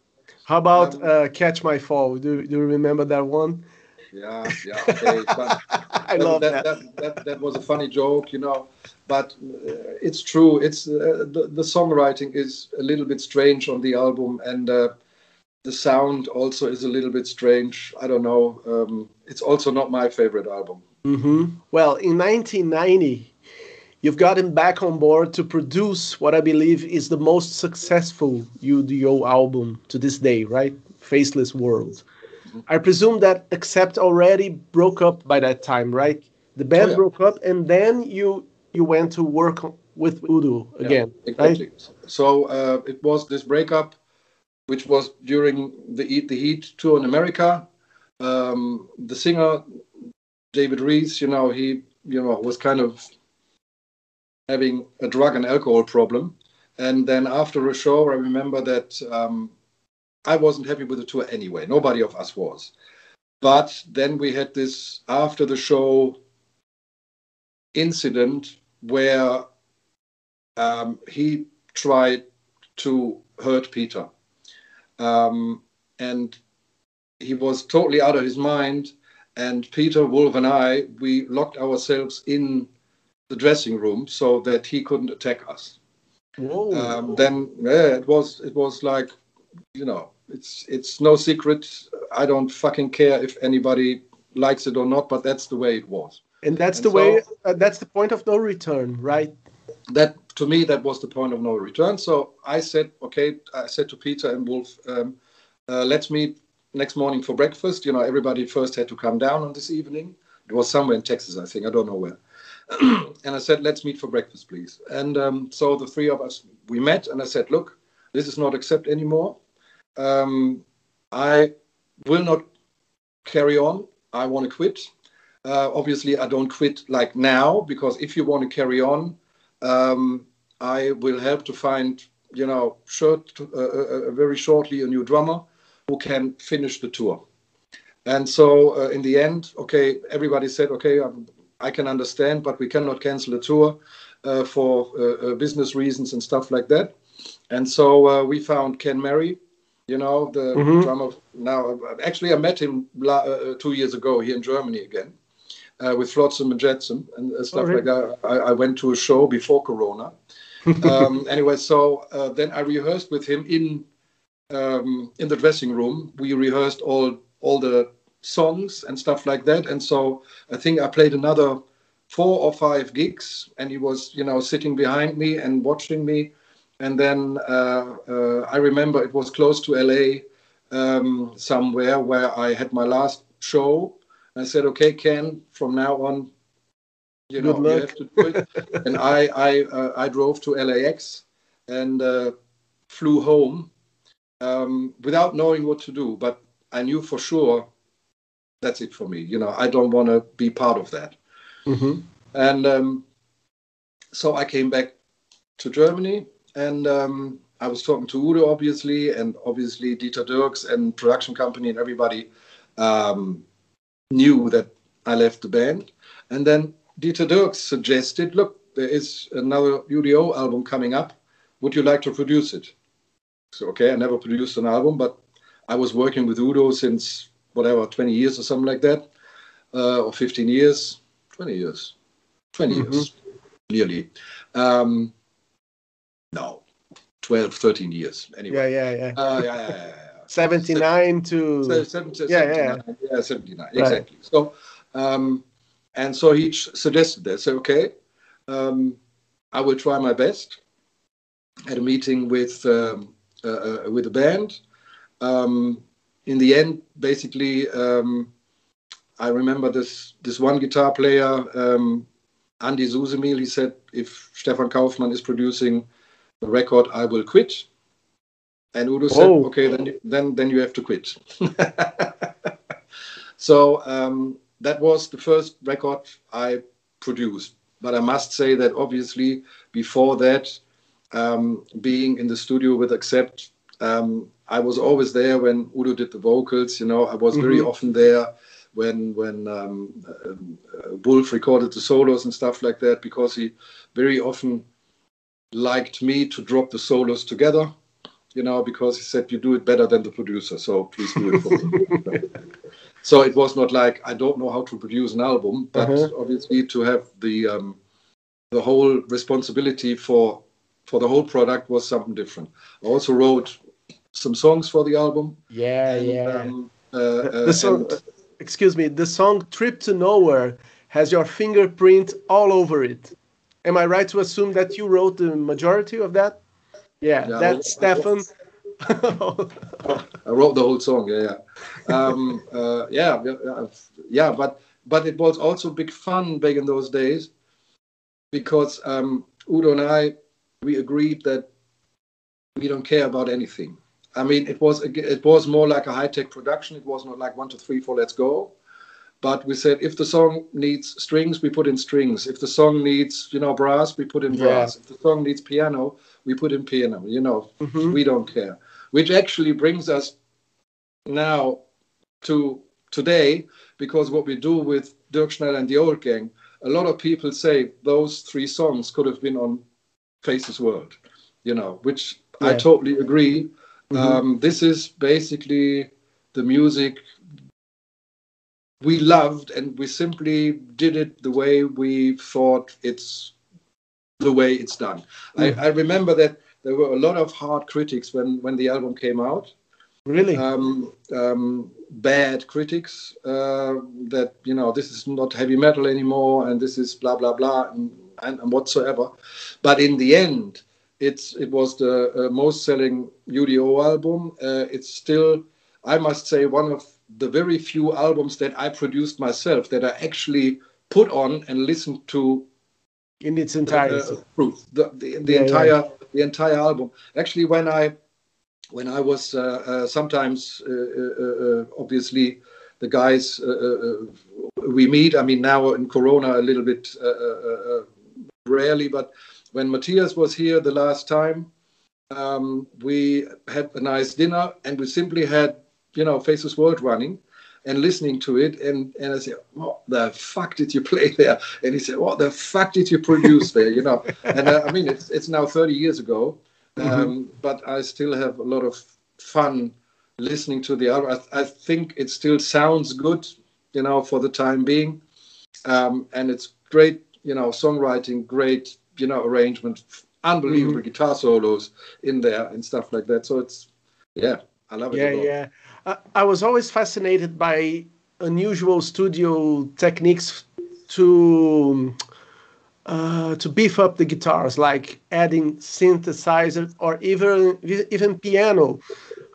S1: How about
S2: Um,
S1: uh, Catch My Fall? Do, do you remember that one?
S2: Yeah, yeah. Okay, but
S1: I love that.
S2: that, that, that was a funny joke, you know. But uh, it's true. It's uh, the, the songwriting is a little bit strange on the album, and uh, the sound also is a little bit strange. I don't know. Um, it's also not my favorite album.
S1: hmm Well, in 1990, you've gotten back on board to produce what I believe is the most successful UDO album to this day, right? Faceless World. I presume that Accept already broke up by that time, right? The band
S2: Oh, yeah.
S1: broke up, and then you you went to work with Udo
S2: Yeah,
S1: again,
S2: exactly.
S1: right?
S2: So uh, it was this breakup, which was during the Eat the Heat tour in America. Um, the singer David Reece, you know, he you know was kind of having a drug and alcohol problem. And then after a show, I remember that um, I wasn't happy with the tour anyway. Nobody of us was. But then we had this after the show incident where um, he tried to hurt Peter. Um, and he was totally out of his mind. And Peter, Wolf, and I, we locked ourselves in the dressing room so that he couldn't attack us. Um, then yeah, it was it was like, you know, it's it's no secret. I don't fucking care if anybody likes it or not, but that's the way it was.
S1: And that's and the so, way. Uh, that's the point of no return, right?
S2: That to me, that was the point of no return. So I said, okay, I said to Peter and Wolf, um, uh, let's meet next morning for breakfast. You know, everybody first had to come down on this evening. It was somewhere in Texas, I think. I don't know where. and I said, let's meet for breakfast, please. And um, so the three of us, we met, and I said, look, this is not accept anymore. Um, I will not carry on. I want to quit. Uh, obviously, I don't quit like now because if you want to carry on, um, I will help to find, you know, short, uh, uh, uh, very shortly a new drummer who can finish the tour. And so uh, in the end, okay, everybody said, okay, um, I can understand, but we cannot cancel the tour uh, for business reasons and stuff like that. And so we found Ken Mary, you know, the mm-hmm. drummer. Now, actually, I met him la- uh, two years ago here in Germany again. with Flotsam and Jetsam and stuff oh, really? like that. I, I, went to a show before Corona. um, anyway, so then I rehearsed with him in um, in the dressing room. We rehearsed all all the songs and stuff like that. And so I think I played another four or five gigs, and he was, you know, sitting behind me and watching me. And then uh, uh, I remember it was close to LA um, somewhere where I had my last show. I said, "Okay, Ken, from now on, you know, you have to do it." and I I uh, I drove to LAX and uh, flew home um, without knowing what to do, but I knew for sure that's it for me. You know, I don't want to be part of that. Mm-hmm. And um, so I came back to Germany, and um, I was talking to Udo, obviously, and obviously Dieter Dierks and production company and everybody um, knew that I left the band. And then Dieter Dierks suggested, "Look, there is another UDO album coming up. Would you like to produce it?" So okay, I never produced an album, but I was working with Udo since whatever 20 years or something like that, uh, or 15 years, 20 years, 20 mm-hmm. years, nearly. Um, no, 12, 13 years. Anyway.
S1: Yeah, yeah,
S2: yeah. Uh, yeah, yeah, yeah, yeah.
S1: 79 to
S2: yeah, 79, yeah, yeah, 79 right. exactly. So, um, and so he suggested that. So okay, um, I will try my best. Had a meeting with um, uh, uh, with the band. Um, in the end, basically, um, I remember this this one guitar player, um, Andy Susemihl. He said, "If Stefan Kaufmann is producing the record, I will quit." And Udo said, oh. "Okay, then then then you have to quit." so um, that was the first record I produced. But I must say that obviously before that, um, being in the studio with Accept, um, I was always there when Udo did the vocals. You know, I was very mm-hmm. often there when when um, uh, Wolf recorded the solos and stuff like that because he very often liked me to drop the solos together. You know, because he said you do it better than the producer, so please do it for me. so it was not like I don't know how to produce an album, but uh-huh. obviously to have the um, the whole responsibility for for the whole product was something different. I also wrote some songs for the album.
S1: Yeah, and, yeah. Um, uh, uh, the song, and, excuse me, the song "Trip to Nowhere" has your fingerprint all over it. Am I right to assume that you wrote the majority of that? Yeah, yeah that's Stefan.
S2: I wrote the whole song. Yeah, yeah, um, uh, yeah, yeah, yeah. But but it was also big fun back in those days because um, Udo and I we agreed that we don't care about anything I mean, it was it was more like a high tech production. It was not like one, two, three, four, let's go. But we said if the song needs strings, we put in strings. If the song needs, you know, brass, we put in brass. Yeah. If the song needs piano, we put in piano. You know, mm-hmm. we don't care. Which actually brings us now to today, because what we do with Dirkschneider and the Old Gang, a lot of people say those three songs could have been on Faceless World, you know, which yeah. I totally agree. Mm-hmm. Um, this is basically the music we loved, and we simply did it the way we thought it's the way it's done. Mm-hmm. I, I remember that there were a lot of hard critics when when the album came out.
S1: Really?
S2: Um, um, bad critics uh, that you know this is not heavy metal anymore and this is blah blah blah and, and, and whatsoever. But in the end, it's it was the uh, most selling UDO album. Uh, it's still, I must say, one of the very few albums that I produced myself that I actually put on and listened to
S1: in its entirety.
S2: Uh, the, the, the yeah, entire yeah. the entire album. Actually, when I when I was uh, uh, sometimes uh, obviously the guys we meet. I mean now in Corona a little bit rarely, but when Matthias was here the last time, um, we had a nice dinner and we simply had you know Faceless World running and listening to it. And, and I said, what the fuck did you play there? And he said, what the fuck did you produce there? You know, and uh, I mean, it's, it's now 30 years ago. Mm-hmm. Um, but I still have a lot of fun listening to the album. I, I, think it still sounds good, you know, for the time being, um, and it's great, you know, songwriting, great, you know, arrangement, unbelievable mm-hmm. guitar solos in there and stuff like that. So it's, yeah, I love it.
S1: Yeah, yeah. I, I was always fascinated by unusual studio techniques to uh, to beef up the guitars, like adding synthesizer or even even piano.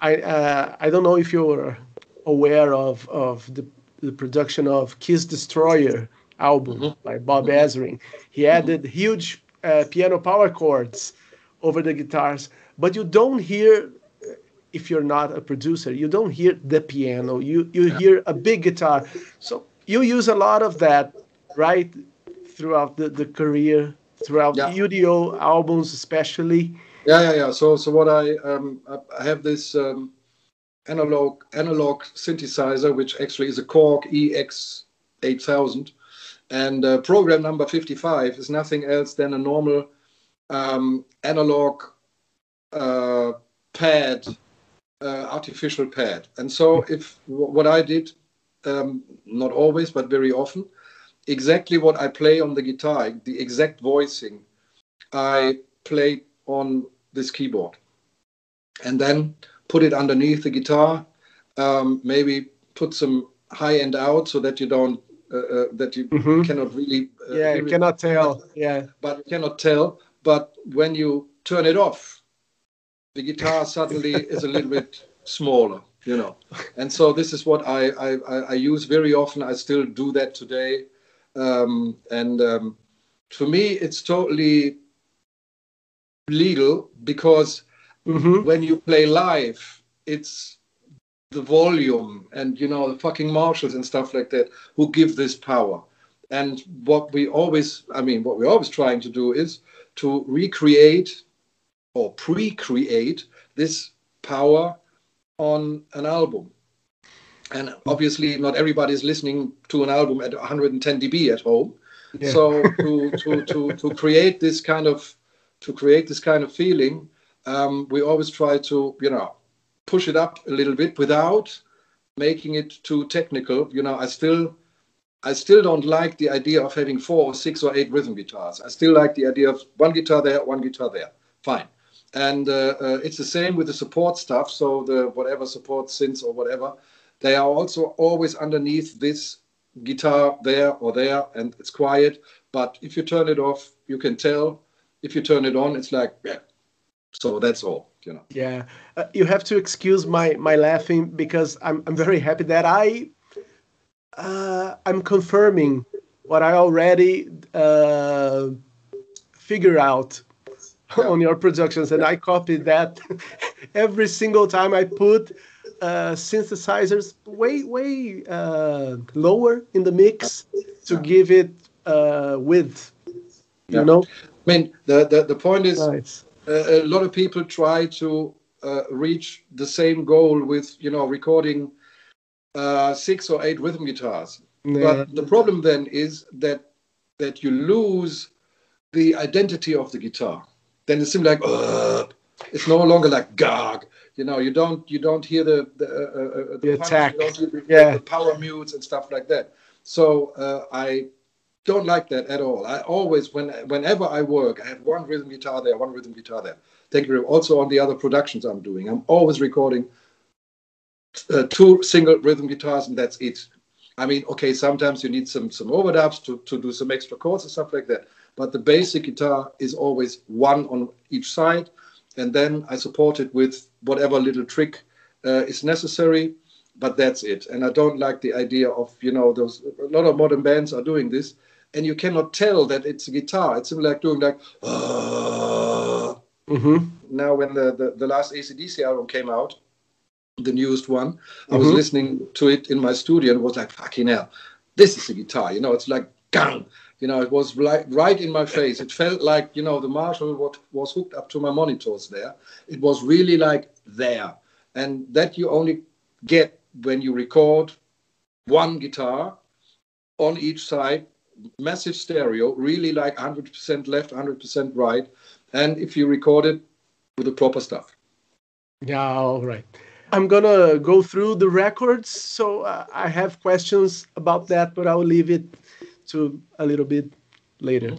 S1: I uh, I don't know if you're aware of of the, the production of Kiss Destroyer album mm-hmm. by Bob mm-hmm. Ezrin. He added huge uh, piano power chords over the guitars, but you don't hear if you're not a producer, you don't hear the piano. You you yeah. hear a big guitar. So you use a lot of that, right? throughout the, the career, throughout yeah. UDO albums especially.
S2: Yeah, yeah, yeah. So, so what I um, I have this um, analog analog synthesizer, which actually is a Korg EX 8000, and uh, program number 55 is nothing else than a normal um, analog uh, pad, uh, artificial pad. And so, if what I did, um, not always, but very often, exactly what I play on the guitar, the exact voicing, I play on this keyboard. And then put it underneath the guitar, um, maybe put some high end out so that you don't, uh, uh, that you mm-hmm. cannot really.
S1: Uh, yeah, you cannot tell. But, yeah.
S2: But you cannot tell. But when you turn it off, the guitar suddenly is a little bit smaller you know and so this is what I, I i use very often i still do that today um, and um, for me, it's totally legal because mm-hmm. when you play live, it's the volume and you know the fucking Marshalls and stuff like that who give this power. And what we always, I mean, what we're always trying to do is to recreate or pre-create this power on an album and obviously not everybody is listening to an album at 110 dB at home. Yeah. So to, to, to, to create this kind of to create this kind of feeling, um, we always try to you know push it up a little bit without making it too technical. You know, I still I still don't like the idea of having four or six or eight rhythm guitars. I still like the idea of one guitar there, one guitar there. Fine. And uh, uh, it's the same with the support stuff. So the whatever support synths or whatever, they are also always underneath this guitar there or there, and it's quiet. But if you turn it off, you can tell. If you turn it on, it's like, yeah. So that's all, you know.
S1: Yeah, uh, you have to excuse my my laughing because I'm I'm very happy that I uh, I'm confirming what I already uh, figure out yeah. on your productions, and. I copied that every single time I put uh, synthesizers way way uh, lower in the mix to give it uh, width. You know.
S2: I mean, the the, the point is, nice. a lot of people try to uh, reach the same goal with you know recording uh, six or eight rhythm guitars. Yeah. But the problem then is that that you lose the identity of the guitar. Then it simply like it's no longer like gag. You know, you don't you don't hear the the, uh,
S1: uh, uh the, the attack,
S2: the, yeah, the power mutes and stuff like that. So uh, I don't like that at all. I always, when whenever I work, I have one rhythm guitar there, one rhythm guitar there. Thank you. Also on the other productions I'm doing, I'm always recording uh, two single rhythm guitars, and that's it. I mean, okay, sometimes you need some some overdubs to, to do some extra chords and stuff like that. But the basic guitar is always one on each side, and then I support it with whatever little trick uh, is necessary. But that's it. And I don't like the idea of you know those. A lot of modern bands are doing this, and you cannot tell that it's a guitar. It's like doing like. Uh, mm-hmm. Now, when the, the the last ACDC album came out, the newest one. I was mm-hmm. listening to it in my studio and was like, fucking hell, this is a guitar. You know, it's like gang. You know, it was like right in my face. It felt like, you know, the Marshall what was hooked up to my monitors there. It was really like there. And that you only get when you record one guitar on each side, massive stereo, really like 100% left, 100% right. And if you record it with the proper stuff.
S1: Yeah, all right. I'm gonna go through the records, so uh, I have questions about that, but I'll leave it to a little bit later.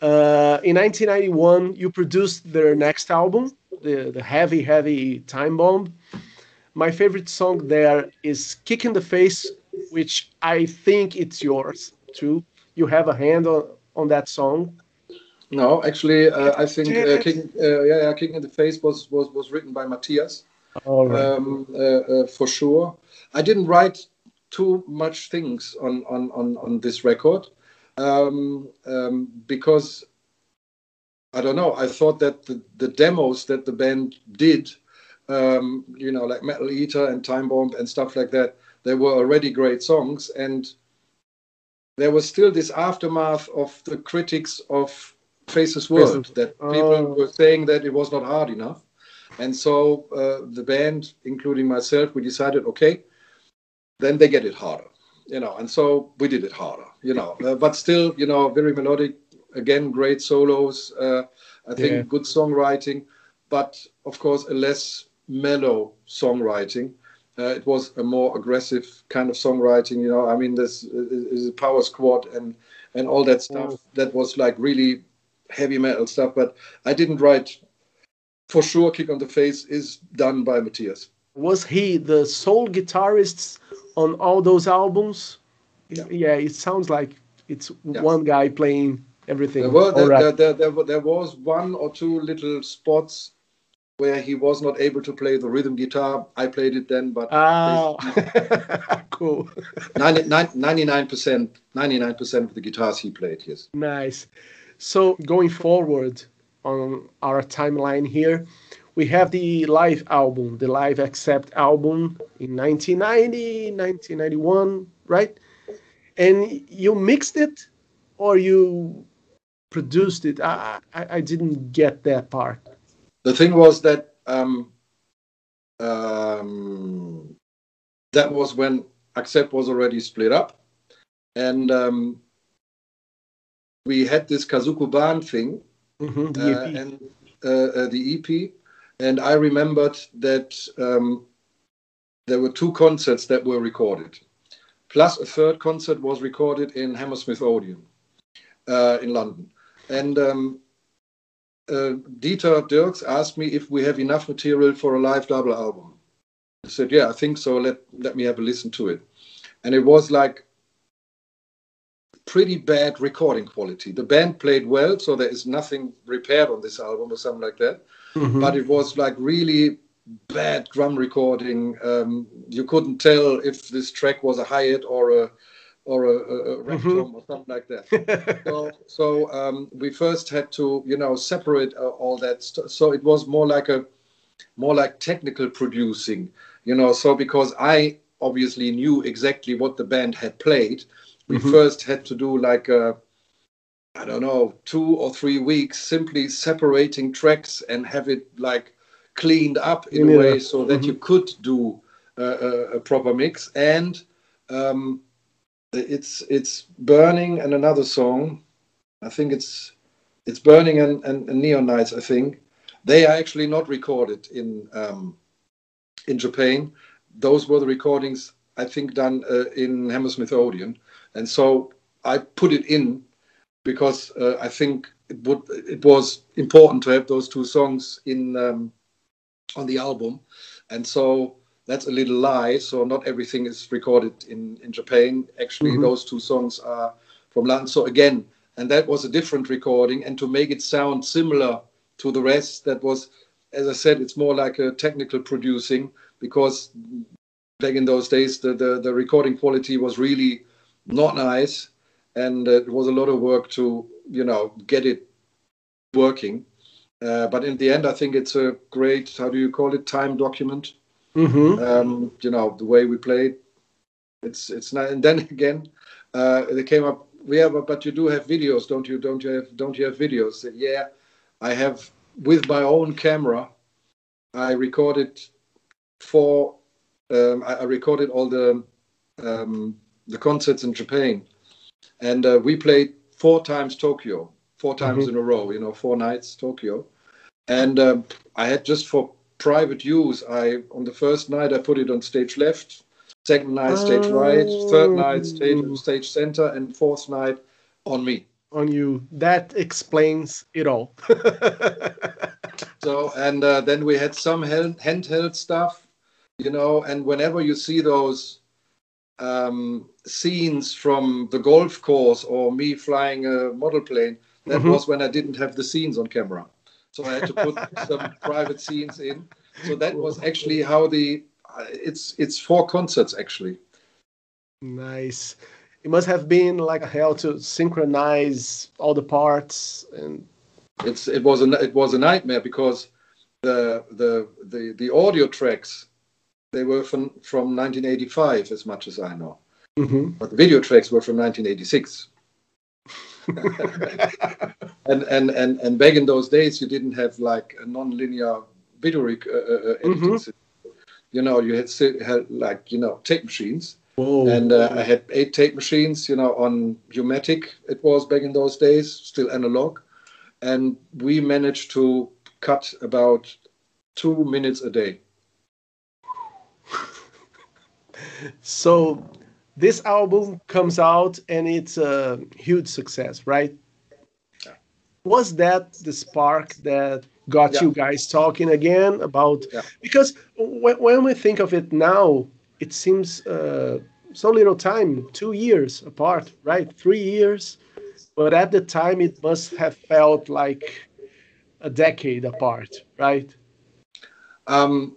S1: Uh, in 1991, you produced their next album, the, the heavy, heavy Time Bomb. My favorite song there is "Kick in the Face," which I think it's yours too. You have a hand on, on that song.
S2: No, actually, uh, I think uh, "Kicking," uh, yeah, yeah, "Kicking in the Face" was was was written by Matthias um, uh, uh, for sure. I didn't write too much things on on on, on this record um, um, because I don't know. I thought that the, the demos that the band did, um, you know, like Metal Eater and Time Bomb and stuff like that, they were already great songs, and there was still this aftermath of the critics of Faceless World that people oh. were saying that it was not hard enough. And so uh, the band, including myself, we decided, okay, then they get it harder, you know. And so we did it harder, you know. Uh, but still, you know, very melodic. Again, great solos. Uh, I think yeah. good songwriting, but of course, a less mellow songwriting. Uh, it was a more aggressive kind of songwriting, you know. I mean, this is a power squad and and all that stuff. Oh. That was like really heavy metal stuff. But I didn't write for sure kick on the face is done by matthias
S1: was he the sole guitarist on all those albums yeah, yeah it sounds like it's yeah. one guy playing everything
S2: there, were, there, right. there, there, there, was one or two little spots where he was not able to play the rhythm guitar i played it then but
S1: oh. cool
S2: 99% 99% of the guitars he played yes
S1: nice so going forward on our timeline here. We have the live album, the live accept album in 1990, 1991, right? And you mixed it or you produced it? I, I, I didn't get that part.
S2: The thing was that um, um, that was when Accept was already split up. And um, we had this Kaizoku-Ban thing
S1: mm-hmm, the uh,
S2: and uh, uh, the EP. And I remembered that um, there were two concerts that were recorded, plus a third concert was recorded in Hammersmith Odeon in London. And um, uh, Dieter Dierks asked me if we have enough material for a live double album. I said, "Yeah, I think so. Let let me have a listen to it." And it was like pretty bad recording quality. The band played well, so there is nothing repaired on this album or something like that. Mm-hmm. But it was like really bad drum recording. Um, you couldn't tell if this track was a hi hat or a or a, a, a mm-hmm. or something like that. so, so um, we first had to, you know, separate uh, all that. St- so it was more like a, more like technical producing, you know. So because I obviously knew exactly what the band had played, we mm-hmm. first had to do like a, I don't know, two or three weeks simply separating tracks and have it like cleaned up in yeah. a way so that mm-hmm. you could do a, a, proper mix. And um, it's it's burning and another song. I think it's it's burning and, and, and neon nights. I think they are actually not recorded in um, in Japan. Those were the recordings I think done uh, in Hammersmith Odeon, and so I put it in because uh, I think it would it was important to have those two songs in um, on the album, and so that's a little lie. So not everything is recorded in in Japan. Actually, mm-hmm. those two songs are from London. So again, and that was a different recording. And to make it sound similar to the rest, that was, as I said, it's more like a technical producing because back in those days the the, the recording quality was really not nice, and uh, it was a lot of work to you know get it working. Uh, but in the end, I think it's a great, how do you call it, time document Mm-hmm. Um, you know the way we played. It's it's not. And then again, uh, they came up. Yeah, but, but you do have videos, don't you? Don't you have don't you have videos? Yeah, I have with my own camera. I recorded four. Um, I, I, recorded all the um, the concerts in Japan, and uh, we played four times Tokyo, four times mm-hmm. in a row. You know, four nights Tokyo, and um, I had just for private use. I on the first night I put it on stage left, second night stage oh. right, third night stage oh. stage center, and fourth night on me.
S1: On you. That explains it all.
S2: so and uh, then we had some handheld stuff, you know. And whenever you see those um, scenes from the golf course or me flying a model plane, that mm-hmm. was when I didn't have the scenes on camera so I had to put some private scenes in. So that was actually how the uh, it's it's four concerts actually.
S1: Nice. It must have been like hell to synchronize all the parts and.
S2: It's it was a it was a nightmare because the the the the audio tracks they were from from 1985 as much as I know, mm-hmm. but the video tracks were from 1986. and, and and and back in those days, you didn't have like a non-linear video uh, uh, uh, editing mm-hmm. system. You know, you had, had like you know tape machines, Whoa. and uh, I had eight tape machines. You know, on U-matic it was back in those days, still analog, and we managed to cut about two minutes a day.
S1: So this album comes out and it's a huge success, right? Yeah. Was that the spark that got yeah. you guys talking again about? Yeah. Because when, when we think of it now, it seems uh, so little time, two years apart, right? Three years. But at the time, it must have felt like a decade apart, right?
S2: Um,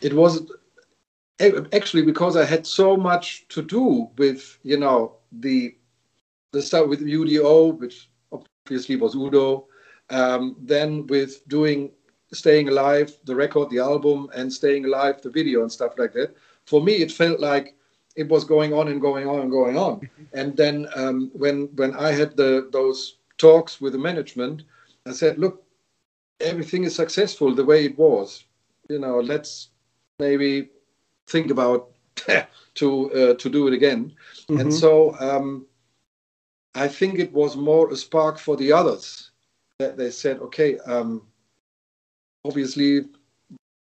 S2: it was actually because I had so much to do with you know the the stuff with UDO, which obviously was Udo, um, then with doing Staying a Life, the record, the album, and Staying a Life, the video, and stuff like that. For me, it felt like it was going on and going on and going on. and then um, when when I had the those talks with the management, I said, look, everything is successful the way it was. You know, let's maybe think about to uh, to do it again. Mm-hmm. And so um, I think it was more a spark for the others that they said, okay, um, obviously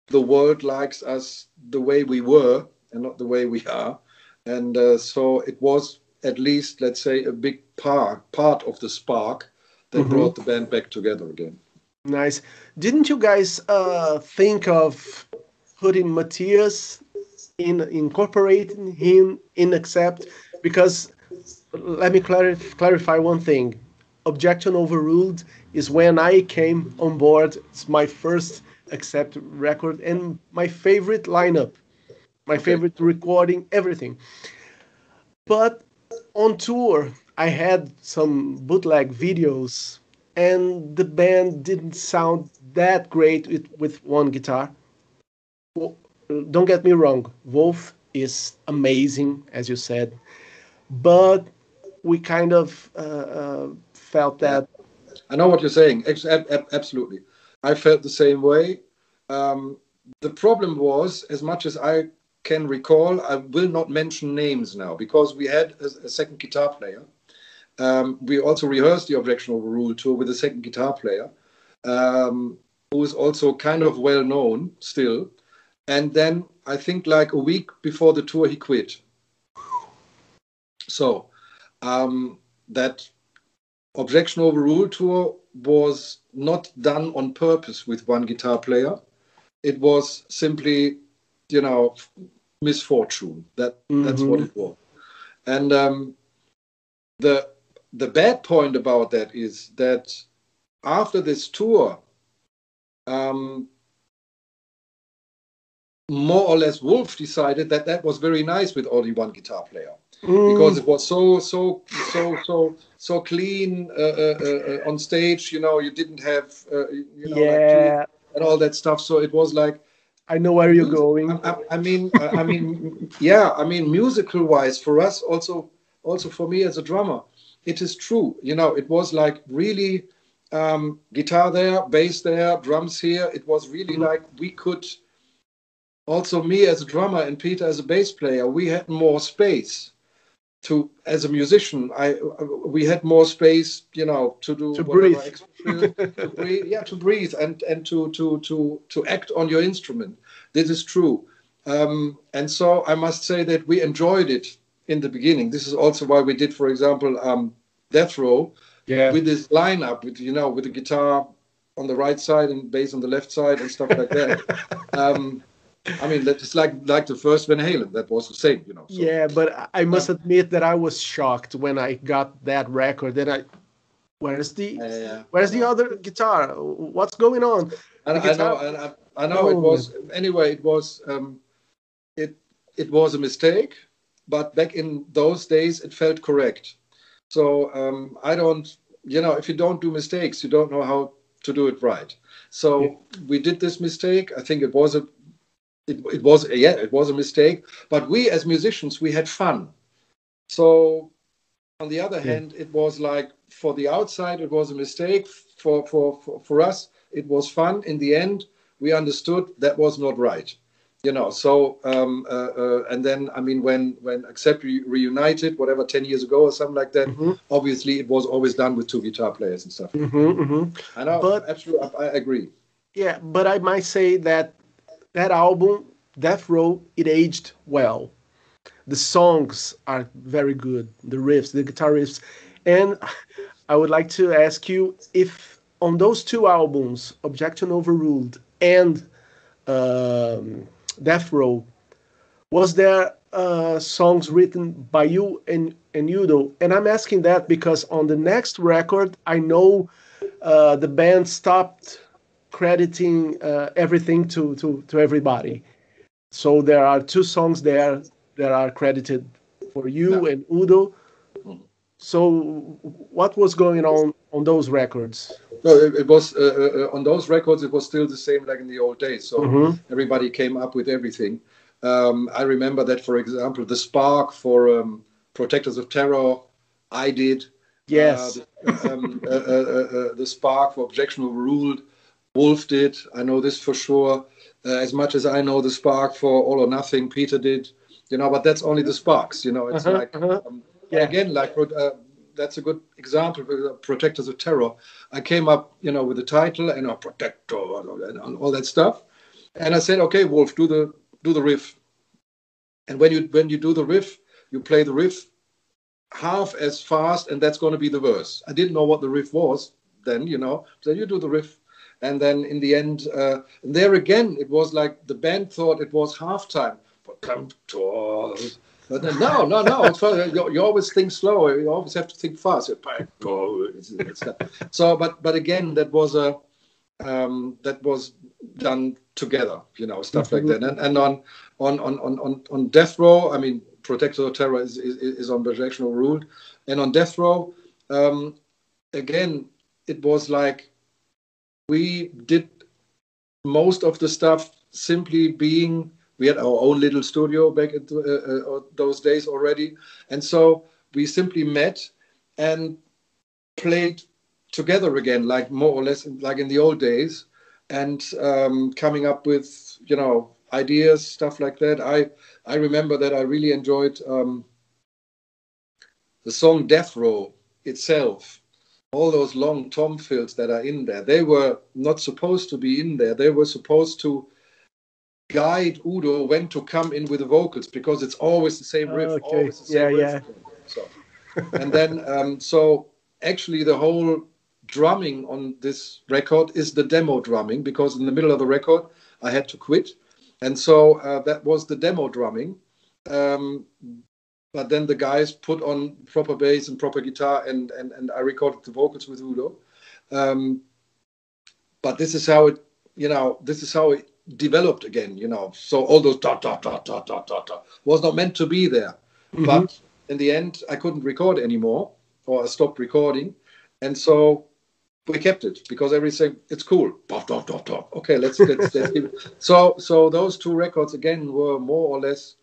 S2: the world likes us the way we were and not the way we are. And uh, so it was at least, let's say, a big part part of the spark that mm-hmm. brought the band back together again.
S1: Nice. Didn't you guys uh, think of putting Matthias in incorporating him in accept because let me clarif- clarify one thing. Objection overruled is when i came on board it's my first accept record and my favorite lineup my favorite recording everything. But on tour, I had some bootleg videos, and the band didn't sound that great with, with one guitar. Don't get me wrong, Wolf is amazing, as you said, but we kind of uh, uh, felt that.
S2: I know what you're saying. Absolutely. I felt the same way. Um, the problem was, as much as I can recall, I will not mention names now because we had a, a second guitar player. Um, we also rehearsed the Objection Overruled tour with a second guitar player, um, who is also kind of well known still. And then I think like a week before the tour, he quit. So um, that Objection Overruled tour was not done on purpose with one guitar player. It was simply, you know, misfortune. That mm-hmm. that's what it was. And um, the the bad point about that is that after this tour, um, more or less Wolf decided that that was very nice with only one guitar player mm. because it was so so so so so clean uh, uh, uh, on stage. You know, you didn't have uh, you know
S1: yeah.
S2: Like, and all that stuff. So it was like.
S1: I know where you're going.
S2: I, I mean, I mean, yeah. I mean, musical-wise, for us, also, also for me as a drummer, it is true. You know, it was like really um, guitar there, bass there, drums here. It was really mm-hmm. like we could also me as a drummer and Peter as a bass player, we had more space to as a musician. I we had more space, you know, to do
S1: to breathe.
S2: to breathe, yeah, to breathe and and to to to to act on your instrument. This is true, um, and so I must say that we enjoyed it in the beginning. This is also why we did, for example, um, Death Row,
S1: yeah.
S2: with this lineup, with you know, with the guitar on the right side and bass on the left side and stuff like that. um, I mean, it's like like the first Van Halen. That was the same, you know.
S1: So. Yeah, but I must yeah. admit that I was shocked when I got that record. Then I, where's the uh, yeah. where's the other guitar? What's going on?
S2: And I know, and I, I know oh, it was man. anyway. It was um, it it was a mistake, but back in those days, it felt correct. So um, I don't, you know, if you don't do mistakes, you don't know how to do it right. So yeah. we did this mistake. I think it was a it, it was yeah it was a mistake. But we as musicians we had fun. So on the other yeah. hand it was like for the outside it was a mistake. For, for for for us it was fun. In the end we understood that was not right you know. So um, uh, uh, and then i mean when when accept re- reunited whatever 10 years ago or something like that mm-hmm. obviously it was always done with two guitar players and stuff.
S1: Mm-hmm, mm-hmm.
S2: i know but, absolutely I, I agree.
S1: Yeah but i might say that that album, Death Row, it aged well. The songs are very good, the riffs, the guitar riffs. And I would like to ask you if on those two albums, Objection Overruled and um, Death Row, was there uh, songs written by you and, and Udo? And I'm asking that because on the next record, I know uh, the band stopped crediting uh, everything to, to, to everybody. So there are two songs there that are credited for you and Udo. So what was going on on those records?
S2: No, it, it was uh, uh, on those records. It was still the same like in the old days. So mm-hmm. everybody came up with everything. Um, I remember that, for example, the Spark for um, Protectors of Terror, I did.
S1: Yes.
S2: Uh, um, uh, uh, uh, the Spark for Objection Overruled. Wolf did. I know this for sure. Uh, as much as I know the spark for All or Nothing, Peter did. You know, but that's only the sparks. You know, it's uh-huh, like uh-huh. Um, yeah. again, like uh, that's a good example. Of Protectors of Terror. I came up, you know, with the title and a protector and all that stuff, and I said, okay, Wolf, do the do the riff. And when you when you do the riff, you play the riff half as fast, and that's going to be the verse. I didn't know what the riff was then, you know. So you do the riff and then in the end, uh, there again, it was like the band thought it was halftime. But no, no, no. You, always think slow. You always have to think fast. So, but but again, that was a um, that was done together. You know, stuff like that. And and on on on on on death row, I mean, Protector of Terror is, is, is on Objection Overruled, And on Death Row, um, again, it was like we did most of the stuff simply being we had our own little studio back in uh, uh, those days already. And so we simply met and played together again like more or less like in the old days. And um, coming up with you know ideas stuff like that. I i remember that i really enjoyed um, the song death row itself all those long tom fills that are in there they were not supposed to be in there they were supposed to guide udo when to come in with the vocals because it's always the same riff
S1: okay.
S2: always the same
S1: yeah
S2: riff.
S1: yeah
S2: so and then um, so actually the whole drumming on this record is the demo drumming because in the middle of the record I had to quit, and so uh, that was the demo drumming. Um, but then the guys put on proper bass and proper guitar, and and, and I recorded the vocals with Udo. Um, but this is how it, you know, this is how it developed again, you know. So all those dot dot dot dot dot dot, dot was not meant to be there,
S1: Mhm.
S2: but in the end I couldn't record anymore, or I stopped recording, and so we kept it because everything it's cool. Dot, dot, dot, dot. Okay, let's let's, let's keep it. So so those two records again were more or less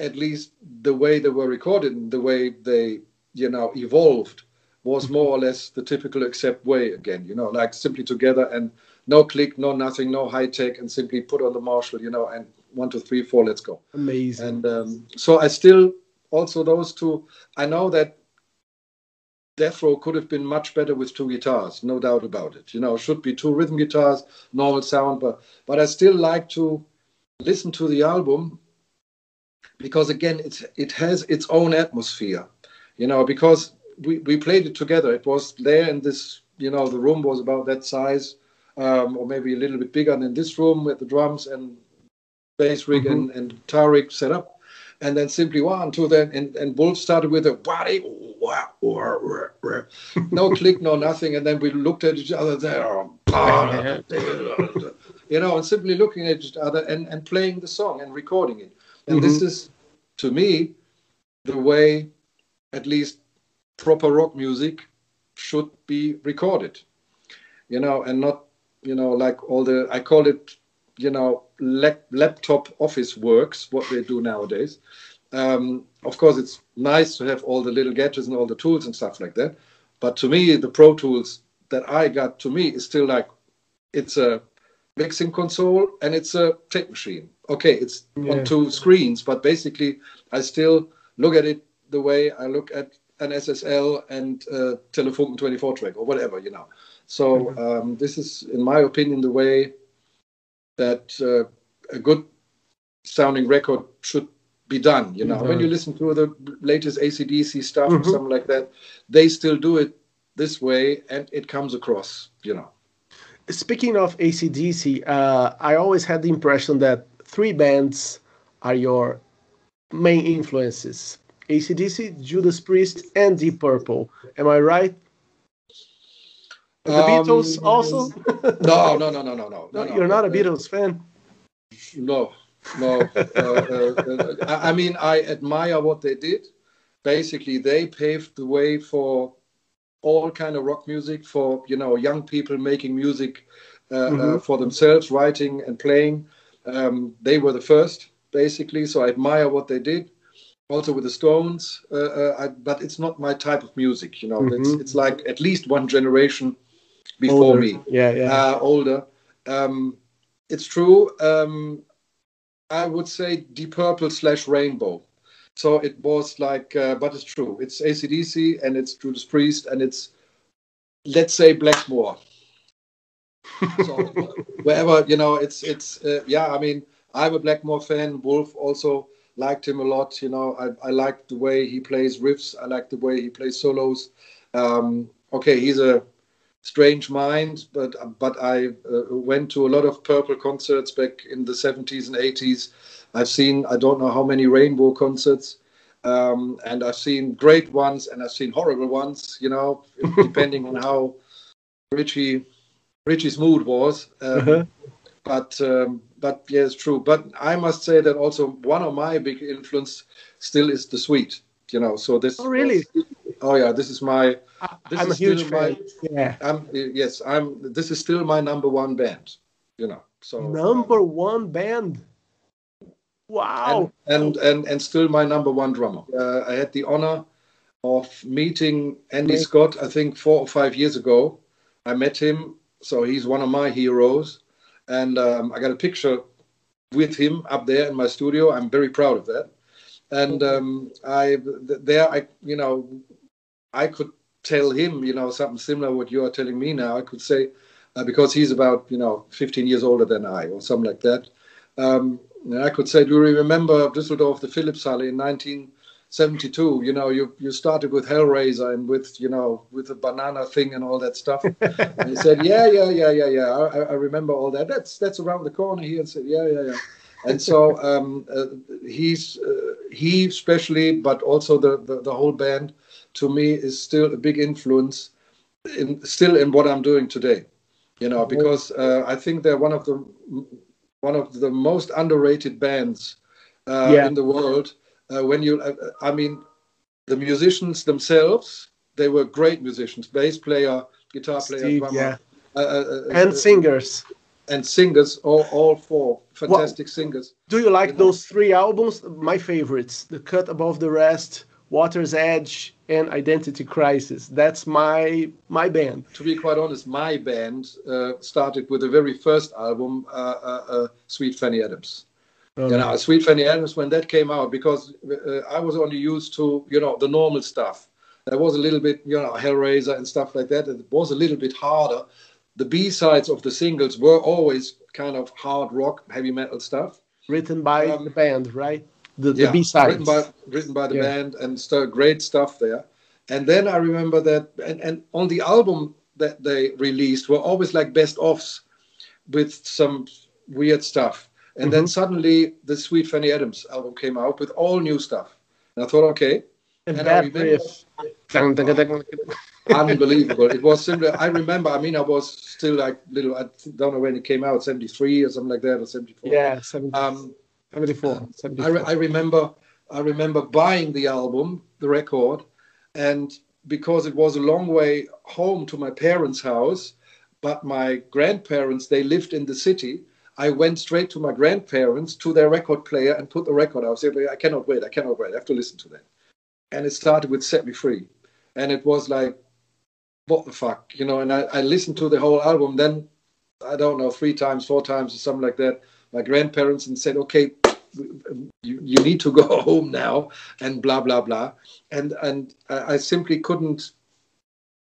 S2: at least the way they were recorded and the way they you know evolved was more or less the typical accept way again you know like simply together and no click no nothing no high tech and simply put on the marshall you know and one two three four let's go
S1: amazing
S2: and um, so I still also those two. I know that Death Row could have been much better with two guitars, no doubt about it. You know, should be two rhythm guitars, normal sound, but but I still like to listen to the album because again, it it has its own atmosphere. You know, because we we played it together. It was there in this. You know, the room was about that size, um, or maybe a little bit bigger than this room with the drums and bass rig mm-hmm. and, and guitar rig set up. And then simply one, two, then and, and Wolf started with a body, wah, wah, wah, wah. no click, no nothing. And then we looked at each other there, um, you know, and simply looking at each other and, and playing the song and recording it. And mm-hmm. this is, to me, the way at least proper rock music should be recorded, you know, and not, you know, like all the, I call it you know lap- laptop office works what they do nowadays. Um, of course it's nice to have all the little gadgets and all the tools and stuff like that. But to me the pro tools that i got to me is still like it's a mixing console and it's a tape machine okay it's
S1: Yeah.
S2: on two screens but basically i still look at it the way i look at an ssl and uh, telefunken 24 track or whatever you know so um, this is in my opinion the way that uh, a good sounding record should be done. You know, when you listen to the latest ACDC stuff or
S1: Mhm.
S2: something like that, they still do it this way, and it comes across. You know,
S1: Speaking of ACDC, uh, I always had the impression that three bands are your main influences ACDC, Judas Priest, and Deep Purple. Am I right? The
S2: Um,
S1: Beatles also?
S2: no, no, no, no, no, no.
S1: No, you're not a Beatles fan?
S2: No, no. uh, uh, uh, I mean, I admire what they did. Basically, they paved the way for all kind of rock music for you know young people making music uh, uh,
S1: Mhm.
S2: for themselves, writing and playing. Um, they were the first, basically. So I admire what they did. Also with the Stones, uh, uh, I, but it's not my type of music. You know, it's
S1: Mhm.
S2: it's like at least one generation before
S1: Older.
S2: me
S1: Yeah, yeah.
S2: uh, older. Um, it's true. Um, I would say Deep Purple slash Rainbow. So it was like, uh, but it's true. It's ACDC and it's Judas Priest and it's, let's say, Blackmore. so wherever you know, it's it's uh, yeah. I mean, I'm a Blackmore fan. Wolf also liked him a lot. You know, I I like the way he plays riffs. I like the way he plays solos. Um, okay, he's a strange mind, but but I uh, went to a lot of Purple concerts back in the 70s and 80s. I've seen I don't know how many Rainbow concerts, um, and I've seen great ones and I've seen horrible ones. You know, depending on how Ritchie Ritchie's mood was. Um,
S1: Uh-huh.
S2: But um, but yeah, it's true. But I must say that also one of my big influence still is the Sweet. You know, so this.
S1: Oh really?
S2: Was, oh yeah, this is my.
S1: This I'm is a huge fan.
S2: My, yeah. I'm yes. I'm. This is still my number one band. You know. So
S1: number um, one band. Wow.
S2: And, and and and still my number one drummer. Uh, I had the honor of meeting Andy Scott. I think four or five years ago. I met him. So he's one of my heroes, and um, I got a picture with him up there in my studio. I'm very proud of that. And um, I there I you know I could tell him you know something similar what you are telling me now. I could say uh, because he's about you know 15 years older than I or something like that. Um, I could say, do you remember Düsseldorf, the Philips Philipshalle in 1972? You know, you you started with Hellraiser and with you know with the banana thing and all that stuff. and he said, yeah, yeah, yeah, yeah, yeah. I, I, remember all that. That's that's around the corner here. And said, yeah, yeah, yeah. And so um, uh, he's uh, he especially, but also the, the the whole band, to me is still a big influence in still in what I'm doing today you know, because uh, I think they're one of the one of the most underrated bands uh, yeah. in the world. Uh, when you, uh, I mean, the musicians themselves, they were great musicians, bass player, guitar player, drummer,
S1: yeah. Uh, uh, and singers.
S2: And singers, all, all four fantastic well, singers.
S1: Do you like you know? those three albums? My favorites, The Cut Above the Rest, Water's Edge, and Identity Crisis. That's my my band.
S2: To be quite honest, my band uh, started with the very first album, uh, uh, uh Sweet Fanny Adams. Oh, you know, Sweet Fanny Adams when that came out, because uh, I was only used to you know the normal stuff. There was a little bit you know Hellraiser and stuff like that. It was a little bit harder. The B sides of the singles were always kind of hard rock, heavy metal stuff.
S1: Written by um, the band, right? The, the B sides.
S2: Written by, written by the yeah. band and st- great stuff there. And then I remember that, and, and on the album that they released were always like best offs with some weird stuff. And mm-hmm. then suddenly the Sweet Fanny Adams album came out with all new stuff. And I thought, okay.
S1: And, and that riff.
S2: unbelievable. It was similar. I remember, I mean, I was still like little, I don't know when it came out, 73 or something like that, or 74.
S1: Yeah, 74. Um, 74. 74.
S2: I, re- I remember I remember buying the album, the record, and because it was a long way home to my parents' house, but my grandparents they lived in the city. I went straight to my grandparents to their record player and put the record out. I said, I cannot wait, I cannot wait, I have to listen to that. And it started with Set Me Free. And it was like, what the fuck, you know, and I, I listened to the whole album. Then, I don't know, three times, four times, or something like that. My grandparents and said, okay, you, you need to go home now and blah blah blah. And and i simply couldn't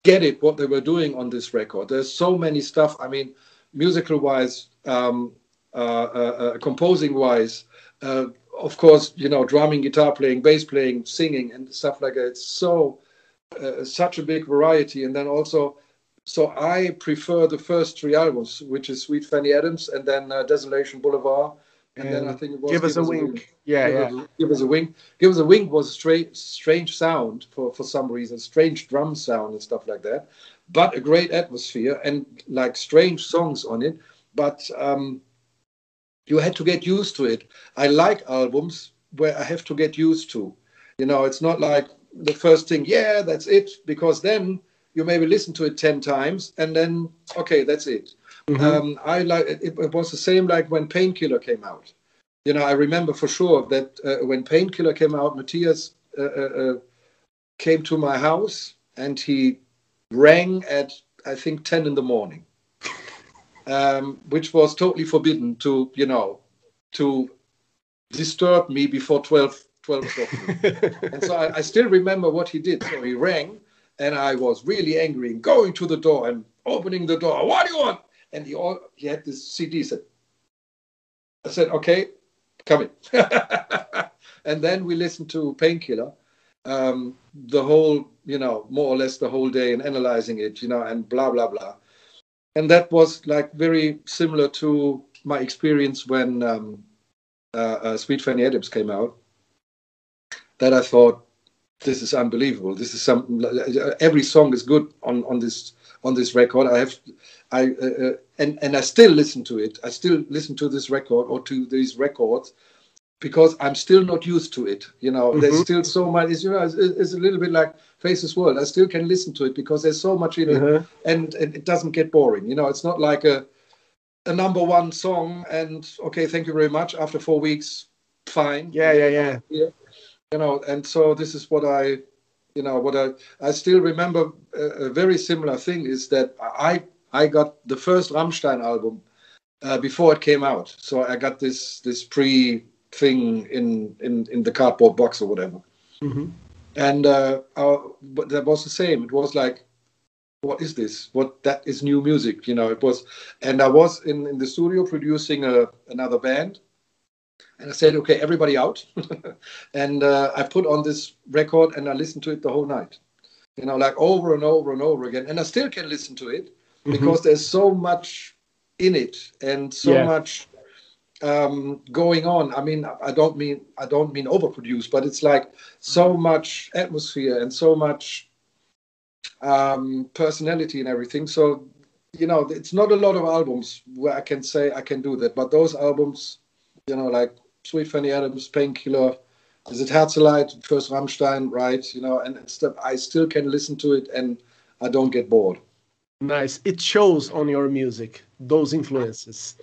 S2: get it what they were doing on this record. There's so many stuff. I mean musical wise um, uh, uh, uh, composing wise uh, of course you know drumming guitar playing bass playing singing and stuff like that. It's so uh, such a big variety. And then also so i prefer the first three albums which is sweet fanny adams and then uh, desolation boulevard and, then I think it was
S1: give, us, a, wink. wink. Yeah,
S2: give
S1: yeah.
S2: Us, give us a wink. Give us a wink was a strange, strange sound for for some reason, strange drum sound and stuff like that, but a great atmosphere and like strange songs on it. But um, you had to get used to it. I like albums where I have to get used to. You know, it's not like the first thing, yeah, that's it, because then you maybe listen to it 10 times and then, okay, that's it. Mm-hmm. Um, I like it, it, was the same like when Painkiller came out. You know, I remember for sure that uh, when Painkiller came out, Matthias uh, uh, uh, came to my house and he rang at I think 10 in the morning, um, which was totally forbidden to you know to disturb me before 12 12 o'clock. and so I, I, still remember what he did. So he rang, and I was really angry, going to the door and opening the door. What do you want? And he all he had this CD. Said, I said, okay, come in. and then we listened to Painkiller, um, the whole, you know, more or less the whole day and analyzing it, you know, and blah blah blah. And that was like very similar to my experience when um, uh, uh, Sweet Fanny Adams came out. That I thought, this is unbelievable. This is some every song is good on on this on this record. I have I uh, uh, and and I still listen to it. I still listen to this record or to these records because I'm still not used to it. You know, mm-hmm. there's still so much. It's, you know, it's, it's, a little bit like Faceless World. I still can listen to it because there's so much in mm-hmm. it, and, and it doesn't get boring. You know, it's not like a a number one song and okay, thank you very much. After four weeks, fine.
S1: Yeah, yeah, yeah.
S2: yeah. You know, and so this is what I, you know, what I I still remember. A, a very similar thing is that I I got the first Rammstein album uh, before it came out, so I got this this pre thing in in in the cardboard box or whatever. Mm-hmm. And uh, but that was the same. It was like, what is this? What that is new music? You know, it was. And I was in in the studio producing a, another band, and I said, okay, everybody out, and uh, I put on this record and I listened to it the whole night. You know, like over and over and over again, and I still can listen to it mm-hmm. because there's so much in it and so yeah. much um, going on. I mean, I don't mean I don't mean overproduce, but it's like so much atmosphere and so much um, personality and everything. So you know, it's not a lot of albums where I can say I can do that, but those albums, you know, like Sweet Fanny Adams, Painkiller, is it Herzeleid, first Rammstein, right? You know, and stuff. I still can listen to it and I don't get bored.
S1: Nice. It shows on your music those influences.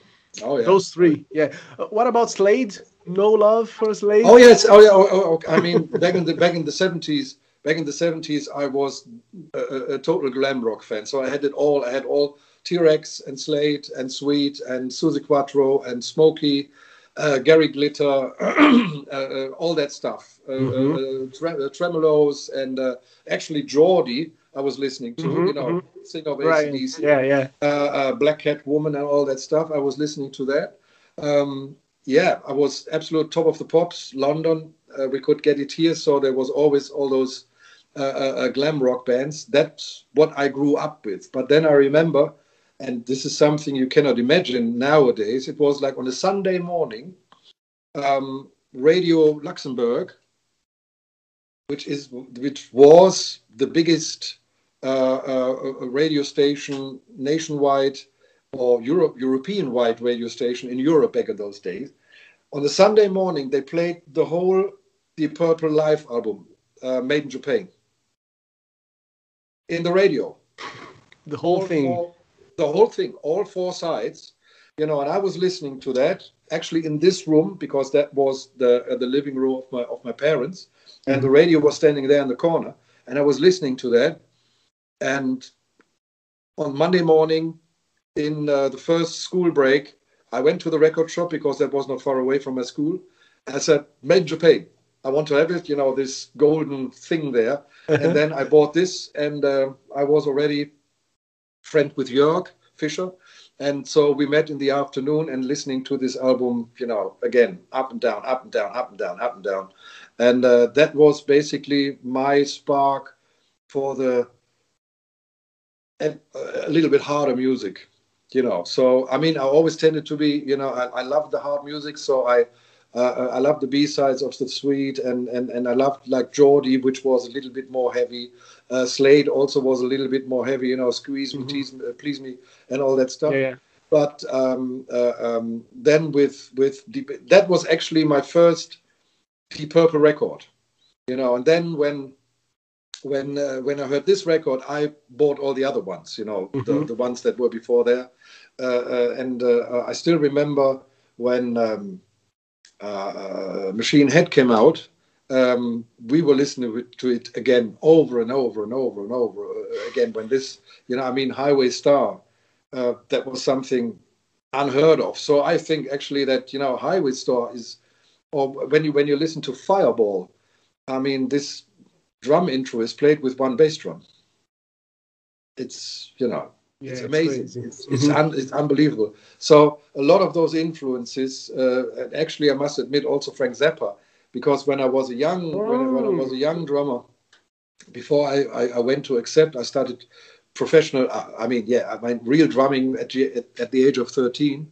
S2: Oh yeah,
S1: those three. Yeah. Uh, what about Slade? No love for Slade.
S2: Oh yes. Oh yeah. Oh, oh, I mean, back in the back in the seventies, back in the seventies, I was a, a, total glam rock fan. So I had it all. I had all T-Rex and Slade and Sweet and Suzi Quatro and Smokey. Uh, Gary Glitter, uh, uh, all that stuff, uh, mm-hmm. tre- Tremeloes, and actually Geordie, I was listening to, mm-hmm, you know, mm-hmm. Sing of right. ACDC,
S1: yeah, yeah,
S2: uh, uh, Black Cat Woman and all that stuff. I was listening to that. Um, yeah, I was absolute top of the pops. London, uh, we could get it here, so there was always all those uh, uh, uh, glam rock bands. That's what I grew up with. But then I remember, and this is something you cannot imagine nowadays. It was like on a Sunday morning, um, Radio Luxembourg, which is which was the biggest a radio station nationwide or Europe, European-wide radio station in Europe back in those days. On the Sunday morning, they played the whole Deep Purple live album, uh, Made in Japan, in the radio.
S1: The whole all thing.
S2: Four, the whole thing, all four sides. You know, and I was listening to that actually in this room because that was the uh, the living room of my of my parents, and mm-hmm. the radio was standing there in the corner, and I was listening to that and on Monday morning, in uh, the first school break, I went to the record shop because that was not far away from my school. I said, "Made in Japan. I want to have it. You know, this golden thing there." and then I bought this, and uh, I was already friend with Jörg Fischer, and so we met in the afternoon and listening to this album. You know, again, up and down, up and down, up and down, up and down, and uh, that was basically my spark for the and a little bit harder music, you know. So I mean, I always tended to be, you know, I, I love the hard music, so I. Uh, I love the B sides of the Sweet, and, and, and I loved like Geordie, which was a little bit more heavy. Uh, Slade also was a little bit more heavy, you know, squeeze me, mm-hmm. tease me, uh, please me, and all that stuff.
S1: Yeah, yeah.
S2: But um, uh, um, then with with Deep, that was actually my first Deep Purple record, you know. And then when when uh, when I heard this record, I bought all the other ones, you know, mm-hmm. the, the ones that were before there. Uh, uh, and uh, I still remember when um, uh, Machine Head came out, um, we were listening to it again over and over and over and over again. When this, you know, I mean, Highway Star, that was something unheard of. So I think actually that you know, Highway Star is, or when you when you listen to Fireball, I mean, this drum intro is played with one bass drum. It's you know yeah, it's amazing. It's it's, it's, mm-hmm. un, it's, unbelievable. So a lot of those influences, uh, and actually I must admit also Frank Zappa, because when I was a young oh. when, I, when, I, was a young drummer, before I, I, I went to accept, I started professional. I mean, yeah, I mean real drumming at, at, at the age of thirteen.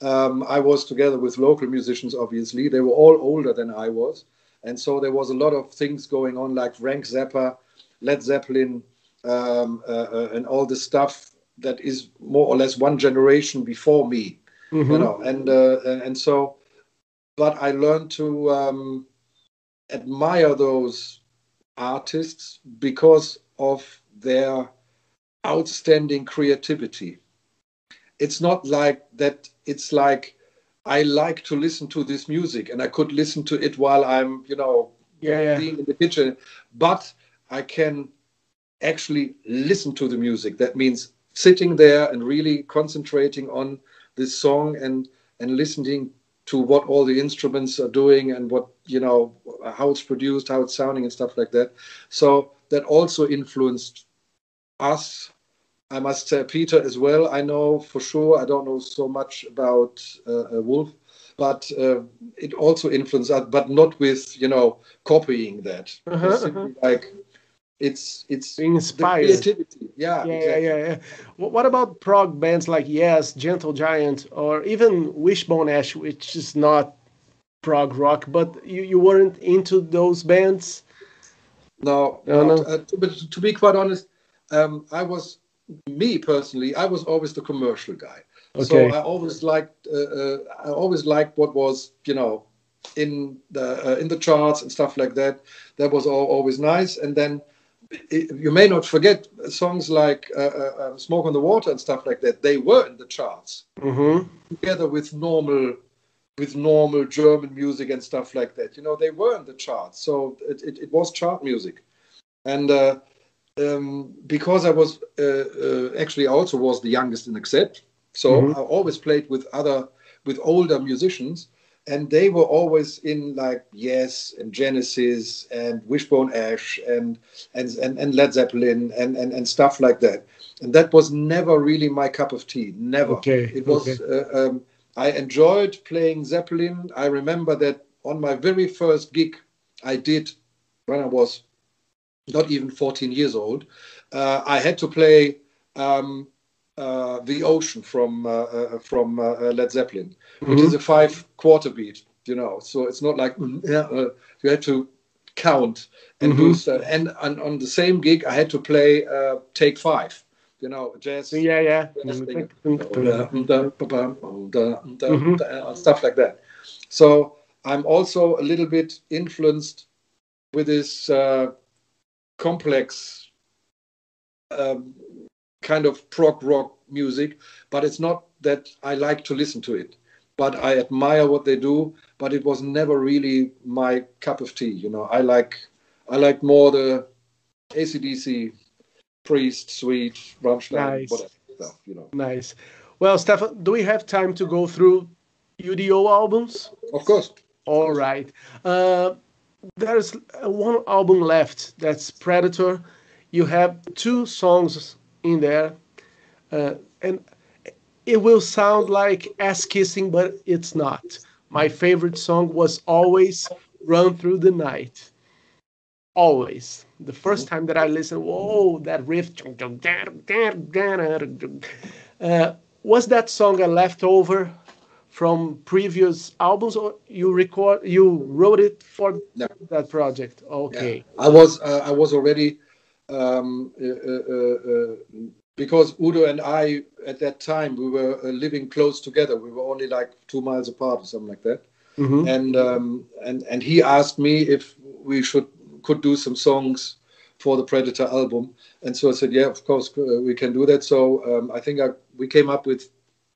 S2: Um, I was together with local musicians. Obviously, they were all older than I was and so there was a lot of things going on, like Frank Zappa, Led Zeppelin, um, uh, uh, and all the stuff that is more or less one generation before me, mm-hmm. you know, and uh, and so, but I learned to um, admire those artists because of their outstanding creativity. It's not like that. It's like I like to listen to this music, and I could listen to it while I'm, you know,
S1: yeah, yeah.
S2: being in the kitchen. But I can actually listen to the music. That means sitting there and really concentrating on this song and and listening to what all the instruments are doing and what you know how it's produced, how it's sounding, and stuff like that. So that also influenced us. I must say Peter as well. I know for sure. I don't know so much about uh, uh Wolf, but uh, it also influenced us, but not with you know copying that. Uh-huh, uh-huh. Like it's it's
S1: inspired
S2: creativity. Yeah,
S1: yeah, exactly. yeah, yeah. What about prog bands like Yes, Gentle Giant, or even Wishbone Ash, which is not prog rock, but you, you weren't into those bands?
S2: No, no, no. Uh, to, but to be quite honest, um, I was me personally. I was always the commercial guy. Okay. So I always liked uh, uh, I always liked what was you know in the uh, in the charts and stuff like that. That was all, always nice. And then it, you may not forget songs like uh, uh, uh, "Smoke on the Water" and stuff like that. They were in the charts
S1: mm-hmm.
S2: together with normal with normal German music and stuff like that. You know, they were in the charts, so it, it, it was chart music. And uh, um, because I was uh, uh, actually also was the youngest in Accept, so mm-hmm. I always played with other with older musicians, and they were always in like Yes and Genesis and Wishbone Ash and and and, and Led Zeppelin and, and and stuff like that. And that was never really my cup of tea. Never.
S1: Okay.
S2: It was.
S1: Okay.
S2: Uh, um, I enjoyed playing Zeppelin. I remember that on my very first gig I did when I was not even 14 years old. Uh, I had to play um, uh, the Ocean from uh, uh from uh, uh, Led Zeppelin, which mm-hmm. is a five quarter beat. You know, so it's not like mm, you had to count and mm-hmm. do stuff. And, and on the same gig, I had to play Take Five. You know, jazz.
S1: Yeah, yeah.
S2: Mm-hmm. Stuff like that. So I'm also a little bit influenced with this complex um, kind of prog rock music, but it's not that I like to listen to it. But I admire what they do, but it was never really my cup of tea. You know, I like I like more the ACDC, Priest, Sweet, Rammstein, nice. whatever stuff. You know.
S1: Nice. Well, Stefan, do we have time to go through UDO albums?
S2: Of course.
S1: All right. Uh, there's one album left. That's Predator. You have two songs in there, uh, and it will sound like ass kissing, but it's not. My favorite song was always "Run Through the Night." Always. The first time that I listened, whoa, that riff. Uh, was that song a leftover from previous albums, or you record you wrote it for no. that project? Okay.
S2: Yeah. I was uh, I was already um, uh, uh, uh, because Udo and I at that time we were living close together. We were only like two miles apart or something like that. Mm-hmm. And um, and and he asked me if we should could do some songs for the Predator album, and so I said, yeah, of course we can do that. So um, I think I, we came up with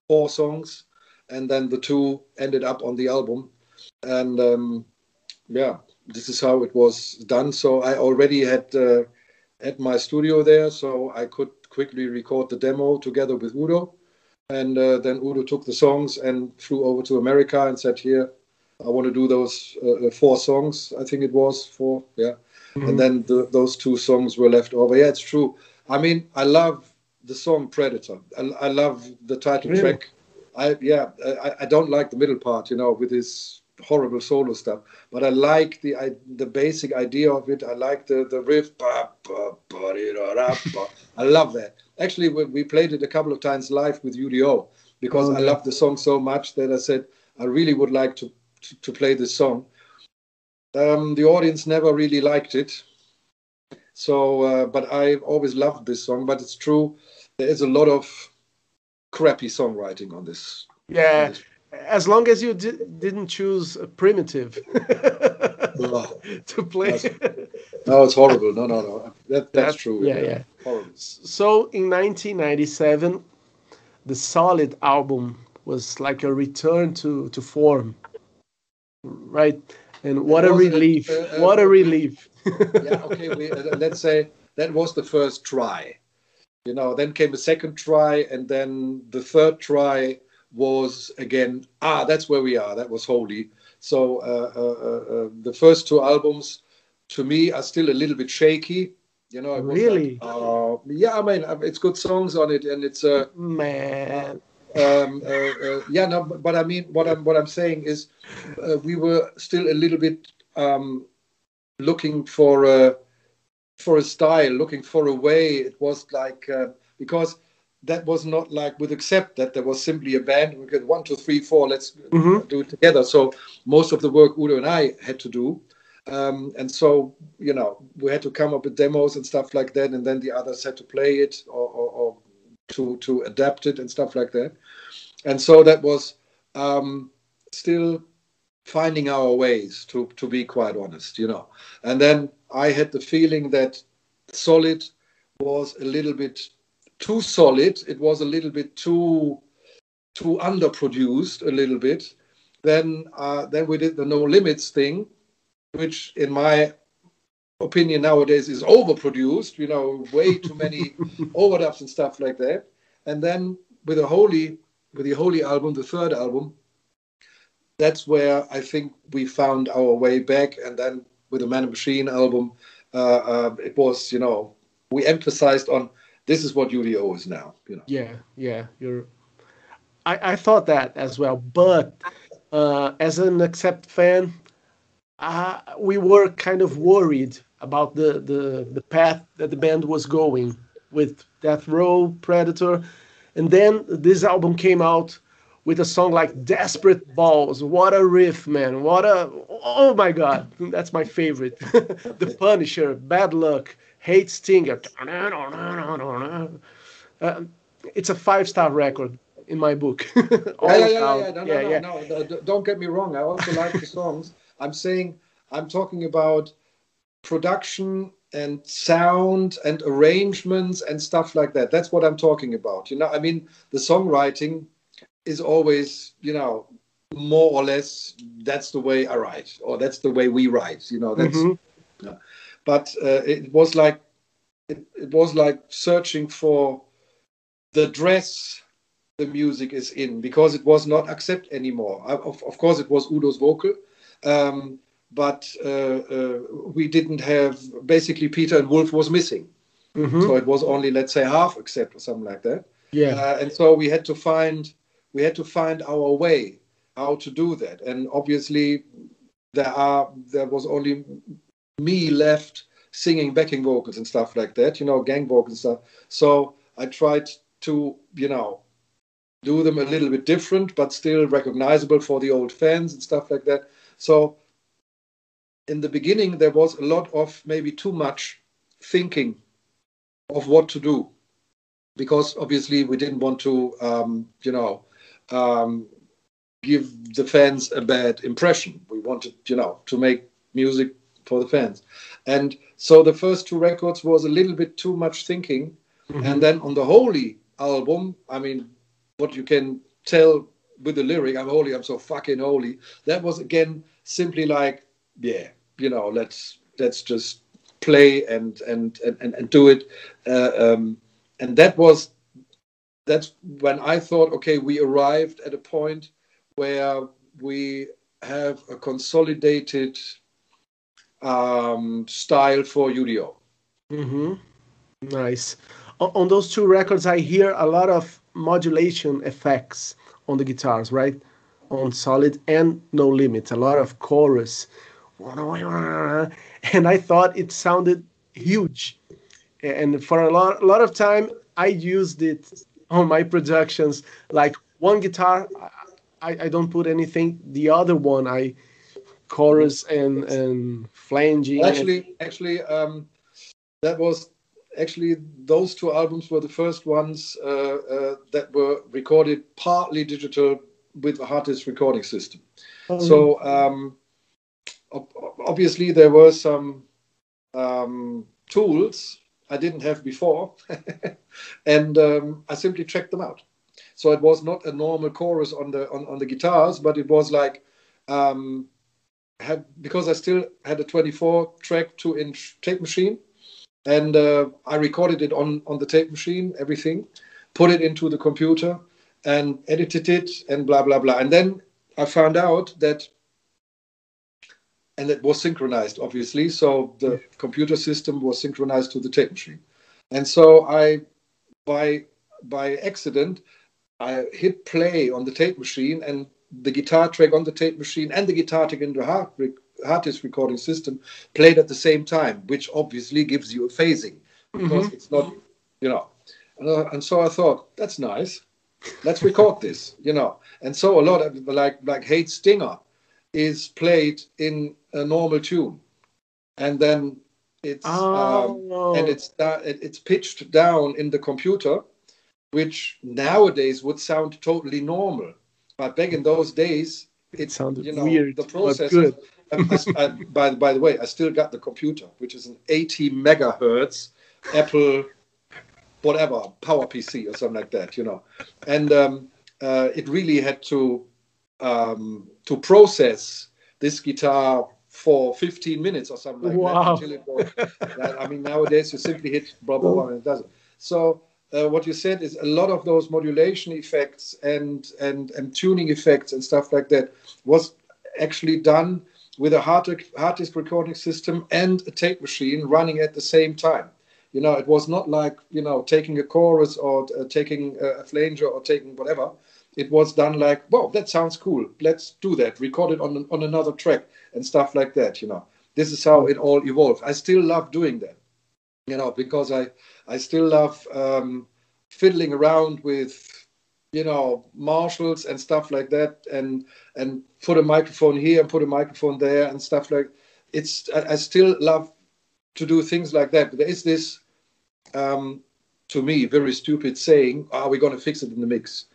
S2: four songs, and then the two ended up on the album, and um, yeah, this is how it was done. So I already had uh, at my studio there, so I could quickly record the demo together with Udo. And uh, then Udo took the songs and flew over to America and said, "Here, I want to do those uh, uh, four songs. I think it was four, yeah." Mm-hmm. And then the, those two songs were left over. Yeah, it's true. I mean, I love the song Predator. I, I love the title really? track. I yeah, I, I don't like the middle part, you know, with this horrible solo stuff. But I like the I, the basic idea of it. I like the the riff. I love that. Actually, we, we played it a couple of times live with UDO because I love the song so much that I said I really would like to, to, to play this song. Um, the audience never really liked it. So, uh, but I always loved this song. But it's true, there is a lot of crappy songwriting on this.
S1: Yeah, as long as you di- didn't choose a primitive to play.
S2: no, it's horrible. No, no, no. That, that's, that's true.
S1: Yeah, yeah. yeah. Horrible. So in 1997, the Solid album was like a return to to form, right? And what a relief! A, what a relief!
S2: yeah, okay. We, uh, let's say that was the first try. You know, then came a second try, and then the third try was again. Ah, that's where we are. That was holy. So uh, uh, uh, uh the first two albums, to me, are still a little bit shaky. You know,
S1: really?
S2: Like, yeah, I mean, it's good songs on it, and it's a
S1: man
S2: um, uh, uh, yeah, no, but, but, I mean, what I'm what I'm saying is, uh, we were still a little bit um, looking for a for a style, looking for a way. It was like uh, because that was not like with accept that there was simply a band. We could one, two, three, four. Let's mm-hmm. do it together. So most of the work Udo and I had to do. Um, and so you know we had to come up with demos and stuff like that and then the others had to play it or, or, or to to adapt it and stuff like that. And so that was um, still finding our ways to to be quite honest, you know. And then I had the feeling that solid was a little bit too solid. It was a little bit too too underproduced a little bit. Then uh, then we did the no limits thing, which in my opinion nowadays is overproduced, you know, way too many overdubs and stuff like that. And then with the Holy, with the Holy album, the third album, that's where I think we found our way back. And then with the Man and Machine album, uh, uh, it was, you know, we emphasized on this is what UDO is now. You know.
S1: Yeah, yeah, you're. I I thought that as well, but uh, as an Accept fan, uh, we were kind of worried about the, the, the path that the band was going with Death Row, Predator. And then this album came out with a song like Desperate Balls. What a riff, man. What a. Oh my God. That's my favorite. the Punisher, Bad Luck, Hate Stinger. Uh, it's a five star record in my book.
S2: yeah, yeah, yeah, yeah. No, no, yeah, no, no, no. Don't get me wrong. I also like the songs. I'm saying, I'm talking about production and sound and arrangements and stuff like that. That's what I'm talking about. You know, I mean, the songwriting is always, you know, more or less that's the way I write or that's the way we write. You know, that's. Mm-hmm. Yeah. But uh, it was like it, it was like searching for the dress the music is in because it was not accept anymore. I, of, of course, it was Udo's vocal. Um, but uh, uh, we didn't have basically Peter and Wolf was missing, mm-hmm. so it was only let's say half accept or something like that.
S1: Yeah,
S2: uh, and so we had to find we had to find our way how to do that, and obviously there are there was only me left singing backing vocals and stuff like that, you know, gang vocals and stuff. So I tried to you know do them a little bit different, but still recognizable for the old fans and stuff like that. So in the beginning there was a lot of maybe too much thinking of what to do because obviously we didn't want to um, you know um, give the fans a bad impression. We wanted you know to make music for the fans. And so the first two records was a little bit too much thinking. Mm-hmm. and then on the holy album i mean what you can tell with the lyric i'm holy i'm so fucking holy that was again simply like yeah you know let's let's just play and and and, and do it. Uh, um, and that was that's when i thought okay we arrived at a point where we have a consolidated um, style for udo
S1: mm-hmm. nice on, on those two records i hear a lot of modulation effects on the guitars right on solid and no limits a lot of chorus and I thought it sounded huge. And for a lot, a lot of time, I used it on my productions. Like one guitar, I, I don't put anything. The other one, I chorus and and flanging.
S2: Actually, actually, um, that was actually those two albums were the first ones uh, uh, that were recorded partly digital with the hard disk recording system. Oh. So um, obviously there were some um, tools I didn't have before, and um, I simply checked them out. So it was not a normal chorus on the on, on the guitars, but it was like um, had because I still had a 24 track two inch tape machine, and uh, I recorded it on on the tape machine, everything, put it into the computer, and edited it, and blah blah blah. And then I found out that and it was synchronized obviously. So the computer system was synchronized to the tape machine. And so i by by accident i hit play on the tape machine and the guitar track on the tape machine and the guitar track in the hard, hard disk recording system played at the same time which obviously gives you a phasing because mm-hmm. it's not you know. And, uh, and so i thought that's nice. Let's record this you know. And so a lot of like like hate stinger is played in a normal tune, and then it's oh. um, and it's uh, it's pitched down in the computer, which nowadays would sound totally normal, but back in those days
S1: it sounded you know, weird.
S2: The process. Good. I, I, by by the way, I still got the computer, which is an 80 megahertz Apple whatever PowerPC or something like that, you know, and um, uh, it really had to um, to process this guitar for 15 minutes or something like wow. that until it was. I mean, nowadays you simply hit blah blah blah and it does it. So uh, what you said is a lot of those modulation effects and and and tuning effects and stuff like that was actually done with a hard, hard disk recording system and a tape machine running at the same time. You know, it was not like you know taking a chorus or uh, taking a flanger or taking whatever it was done like, wow, that sounds cool. Let's do that. Record it on on another track and stuff like that. You know, this is how it all evolved. I still love doing that. You know, because I I still love um, fiddling around with you know Marshalls and stuff like that, and and put a microphone here and put a microphone there and stuff like. It's I, I still love to do things like that. But there is this. Um, to me, very stupid saying, "Are oh, we going to fix it in the mix?"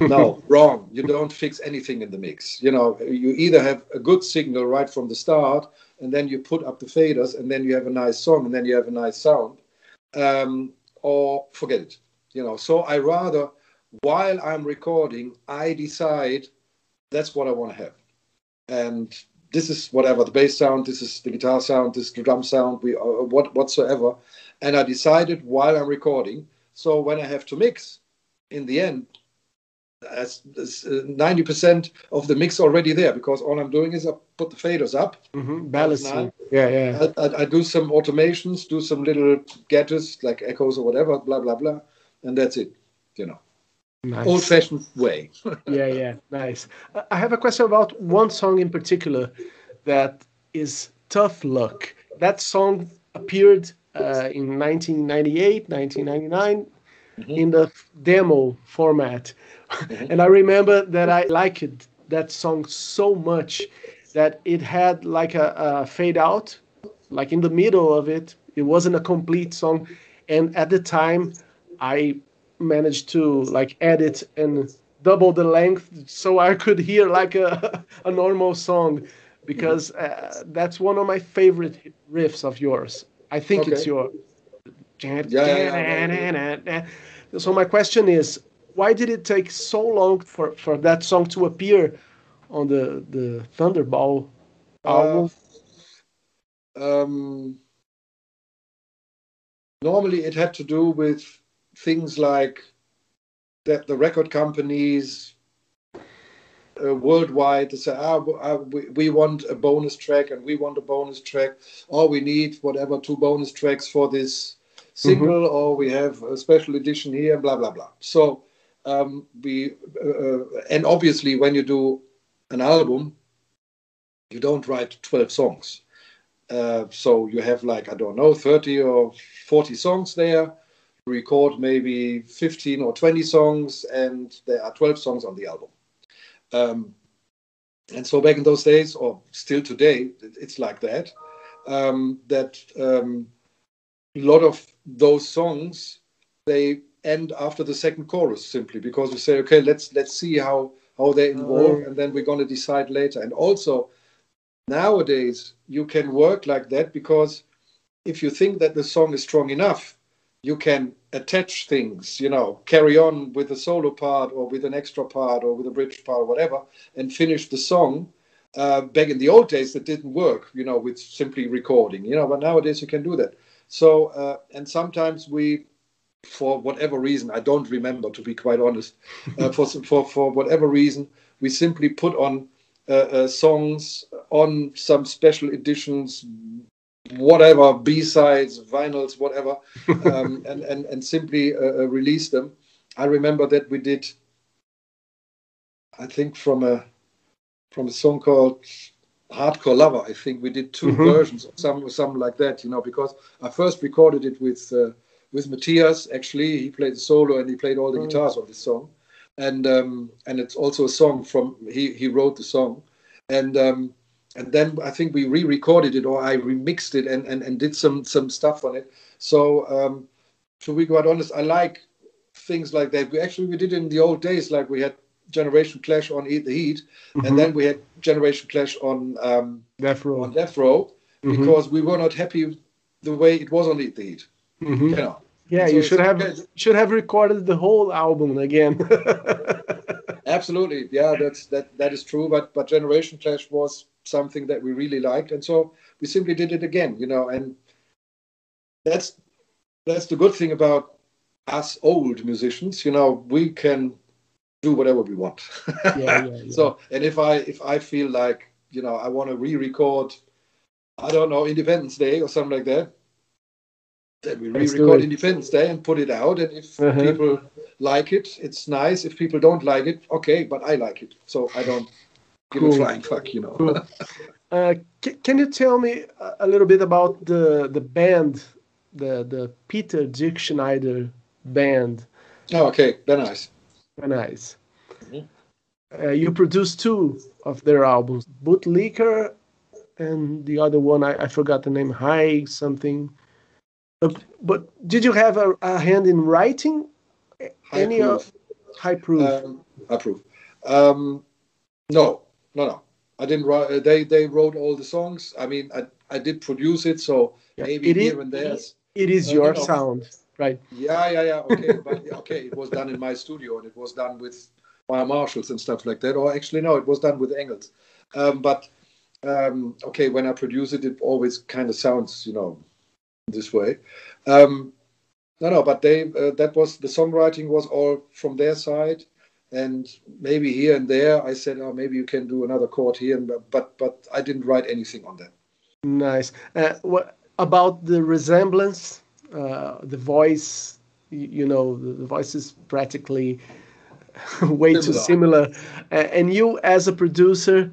S2: No, wrong. You don't fix anything in the mix. You know, you either have a good signal right from the start, and then you put up the faders, and then you have a nice song, and then you have a nice sound, um, or forget it. You know, so I rather, while I'm recording, I decide that's what I want to have, and this is whatever the bass sound, this is the guitar sound, this is the drum sound, we uh, what whatsoever, and I decided while I'm recording. So when I have to mix, in the end, as, uh, ninety percent of the mix already there because all I'm doing is I put the faders up,
S1: mm-hmm. balancing. Yeah, yeah.
S2: I, I, I, do some automations, do some little gadgets like echoes or whatever, blah blah blah, and that's it. You know, nice. old-fashioned way.
S1: yeah, yeah, nice. I have a question about one song in particular that is "Tough Luck." That song appeared uh, in 1998, 1999 mm-hmm. in the demo format. Mm-hmm. and I remember that I liked that song so much that it had like a, a fade out, like in the middle of it. It wasn't a complete song. And at the time, I managed to like edit and double the length so I could hear like a, a normal song because uh, that's one of my favorite riffs of yours. I think okay. it's your. Yeah, yeah, yeah, so my question is, why did it take so long for, for that song to appear on the the Thunderball album?
S2: Uh, um, normally, it had to do with things like that the record companies uh, worldwide to say, ah, uh, we, we want a bonus track and we want a bonus track, or we need whatever two bonus tracks for this single, mm-hmm. or we have a special edition here, blah blah blah. So um, we uh, uh, and obviously when you do an album, you don't write 12 songs. Uh, so you have like I don't know 30 or 40 songs there. Record maybe 15 or 20 songs, and there are 12 songs on the album. Um, and so back in those days, or still today, it's like that. Um, that um, a lot of those songs they end after the second chorus simply because we say, okay, let's let's see how how they involve, mm. and then we're going to decide later. And also nowadays you can work like that because if you think that the song is strong enough, you can attach things, you know, carry on with a solo part or with an extra part or with a bridge part or whatever, and finish the song. Uh, back in the old days, that didn't work, you know, with simply recording, you know, but nowadays you can do that. So, uh, and sometimes we, for whatever reason, I don't remember to be quite honest, uh, for, for, for whatever reason, we simply put on uh, uh, songs on some special editions, whatever B sides, vinyls, whatever, um, and, and and simply uh, uh, release them. I remember that we did. I think from a from a song called Hardcore Lover. I think we did 2 mm-hmm. versions of some something like that. You know, because I first recorded it with uh, with Matthias. Actually, he played the solo and he played all the guitars on this song, and um, and it's also a song from he he wrote the song, and um, and then I think we re-recorded it or I remixed it and, and, and did some some stuff on it. So um, to be quite honest, I like things like that. We actually we did it in the old days, like we had Generation Clash on Eat the Heat, mm-hmm. and then we had Generation Clash on um,
S1: Death Row.
S2: On Death Row mm-hmm. because we were not happy the way it was on Eat the Heat.
S1: Mm-hmm. You know. Yeah, so you should have okay. should have recorded the whole album again.
S2: Absolutely, yeah, that's that that is true. But but Generation Clash was something that we really liked, and so we simply did it again, you know. And that's that's the good thing about us old musicians, you know. We can do whatever we want. yeah, yeah, yeah. So, and if I if I feel like you know I want to re-record, I don't know Independence Day or something like that, then we re-record Independence Day and put it out. And if uh-huh. people like it, it's nice. If people don't like it, okay, but I like it, so I don't give cool. a flying fuck, you know. Cool.
S1: uh, c- can you tell me a little bit about the the band, the the Peter Dirkschneider band?
S2: Oh, okay, very nice.
S1: Very nice. Mm-hmm. Uh, you produced two of their albums, Bootlicker, and the other one I, I forgot the name, High something. Uh, but did you have a, a hand in writing
S2: high any proof. of high proof? Um, high proof. Um, no, no, no. I didn't write. Uh, they they wrote all the songs. I mean, I I did produce it, so yeah, maybe it here is, and there.
S1: It is uh, your you know, sound, right?
S2: Yeah, yeah, yeah. Okay, but okay, it was done in my studio, and it was done with my Marshalls and stuff like that. Or actually, no, it was done with Engls. Um, but um, okay, when I produce it, it always kind of sounds, you know, this way. Um, no, no, but they uh, that was the songwriting was all from their side, and maybe here and there I said, oh, maybe you can do another chord here, but but I didn't write anything on that.
S1: Nice. Uh, what about the resemblance, uh, the voice? You know, the voice is practically way similar. too similar, and you as a producer,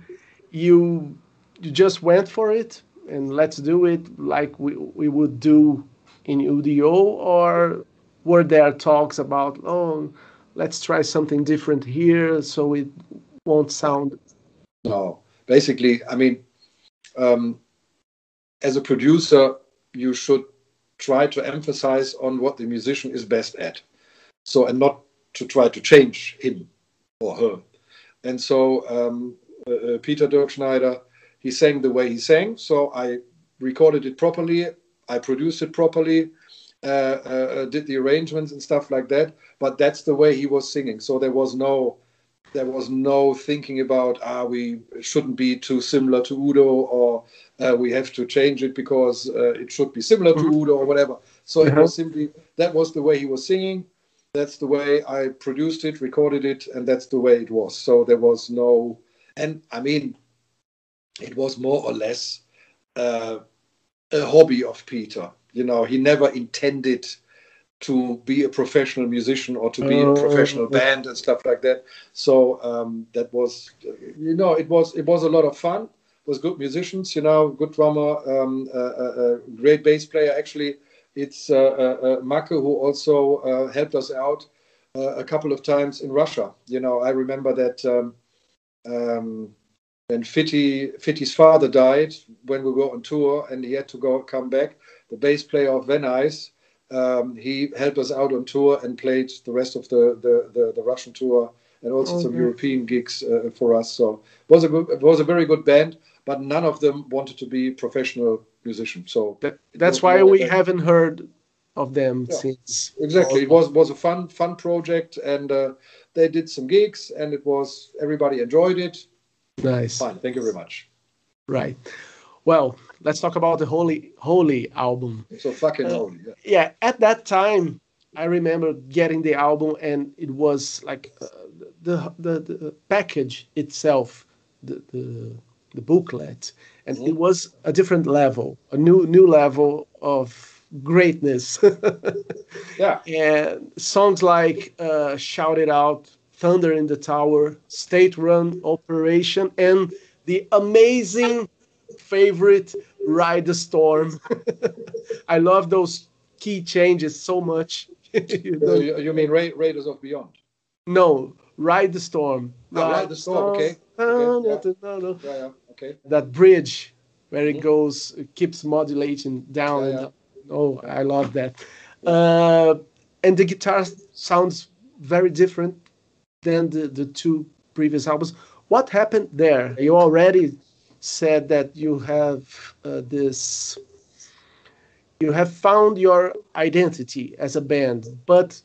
S1: you you just went for it and let's do it like we, we would do in UDO, or were there talks about, oh, let's try something different here so it won't sound.
S2: No, basically, I mean, um, as a producer, you should try to emphasize on what the musician is best at. So, and not to try to change him or her. And so, um, uh, uh Peter Dirkschneider, he sang the way he sang. So I recorded it properly. I produced it properly. Uh, uh, uh, did the arrangements and stuff like that. But that's the way he was singing. So there was no there was no thinking about ah we shouldn't be too similar to Udo or uh, we have to change it because uh, it should be similar to mm-hmm. Udo or whatever. So it was simply that was the way he was singing. That's the way I produced it, recorded it, and that's the way it was. So there was no, and I mean, it was more or less uh, a hobby of Peter. You know, he never intended to be a professional musician or to be in a oh, professional band and stuff like that. So um, that was, you know, it was it was a lot of fun. It was good musicians, you know, good drummer, um, uh, great bass player. Actually, it's uh, uh, uh who also uh, helped us out uh, a couple of times in Russia. You know, I remember that. Um, um and Fitty Fitty's father died when we were on tour, and he had to go come back. The bass player of Vanize, um, he helped us out on tour and played the rest of the the, the, the Russian tour and also okay. some European gigs uh, for us. So it was a good, it was a very good band, but none of them wanted to be professional musicians. So
S1: that, that's why we haven't heard of them yeah, since.
S2: Exactly, it was was a fun fun project, and uh, they did some gigs, and it was everybody enjoyed it.
S1: Nice.
S2: Fine. Thank you very much.
S1: Right. Well, let's talk about the Holy Holy album.
S2: So fucking uh, holy.
S1: Yeah. yeah. At that time, I remember getting the album, and it was like uh, the, the the package itself, the the, the booklet, and mm-hmm. it was a different level, a new new level of greatness.
S2: yeah.
S1: And songs like uh, Shout It Out, Thunder in the Tower, State Run Operation, and the amazing favorite Ride the Storm. I love those key changes so much.
S2: you, know? you, you, mean Ra- Raiders of Beyond?
S1: No, Ride the Storm.
S2: Oh, Ride the Storm, okay. okay.
S1: Yeah. Yeah, yeah. Okay. That bridge where it mm-hmm. goes, it keeps modulating down. Yeah, yeah. Oh, I love that. Uh, and the guitar sounds very different than the, the two previous albums. What happened there? You already said that you have uh, this, you have found your identity as a band, but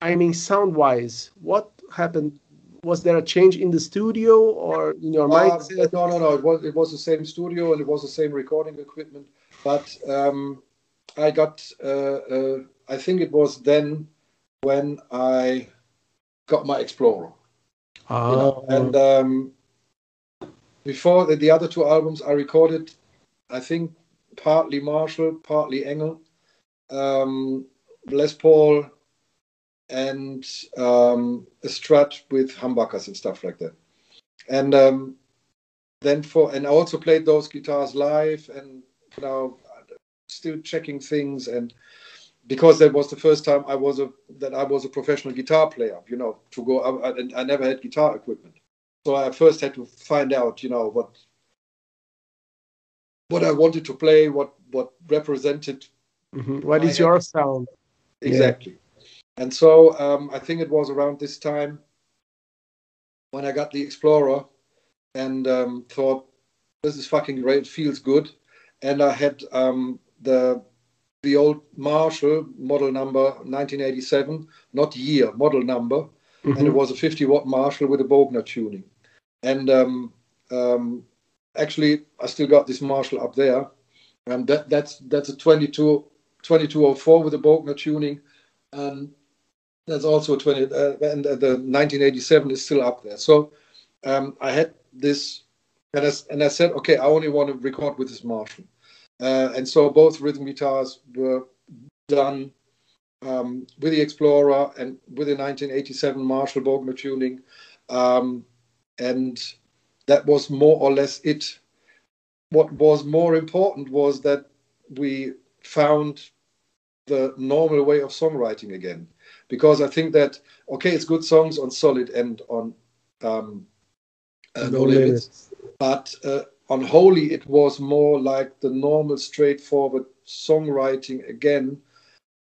S1: I mean, sound wise, what happened? Was there a change in the studio or in your uh, mindset?
S2: No, no, no. It was it was the same studio and it was the same recording equipment, but um, I got, uh, uh, I think it was then when I got my Explorer.
S1: Oh. You know?
S2: And um, before the, the, other two albums, I recorded, I think, partly Marshall, partly Engl, um, Les Paul, and um, a Strat with humbuckers and stuff like that. And um, then for, and I also played those guitars live, and you know, still checking things and because that was the first time I was a that I was a professional guitar player, you know, to go and I, I never had guitar equipment. So I first had to find out, you know, what what I wanted to play, what what represented.
S1: Mm-hmm. What is your sound?
S2: Exactly. And so um, I think it was around this time when I got the Explorer and um, thought, this is fucking great, it feels good. And I had um, the the old Marshall model number 1987, not year, model number, mm-hmm. and it was a 50 watt Marshall with a Bogner tuning. And um, um, actually, I still got this Marshall up there, and that that's that's a 22 2204 with a Bogner tuning, and that's also 20 uh, and the 1987 is still up there. So um, I had this, and I, and I said, okay, I only want to record with this Marshall. Uh, and so both rhythm guitars were done um, with the Explorer and with the 1987 Marshall Bogner tuning. Um, and that was more or less it. What was more important was that we found the normal way of songwriting again. Because I think that, okay, it's good songs on Solid and on um, uh, No, Limits, limits. but uh, on Holy, it was more like the normal, straightforward songwriting again,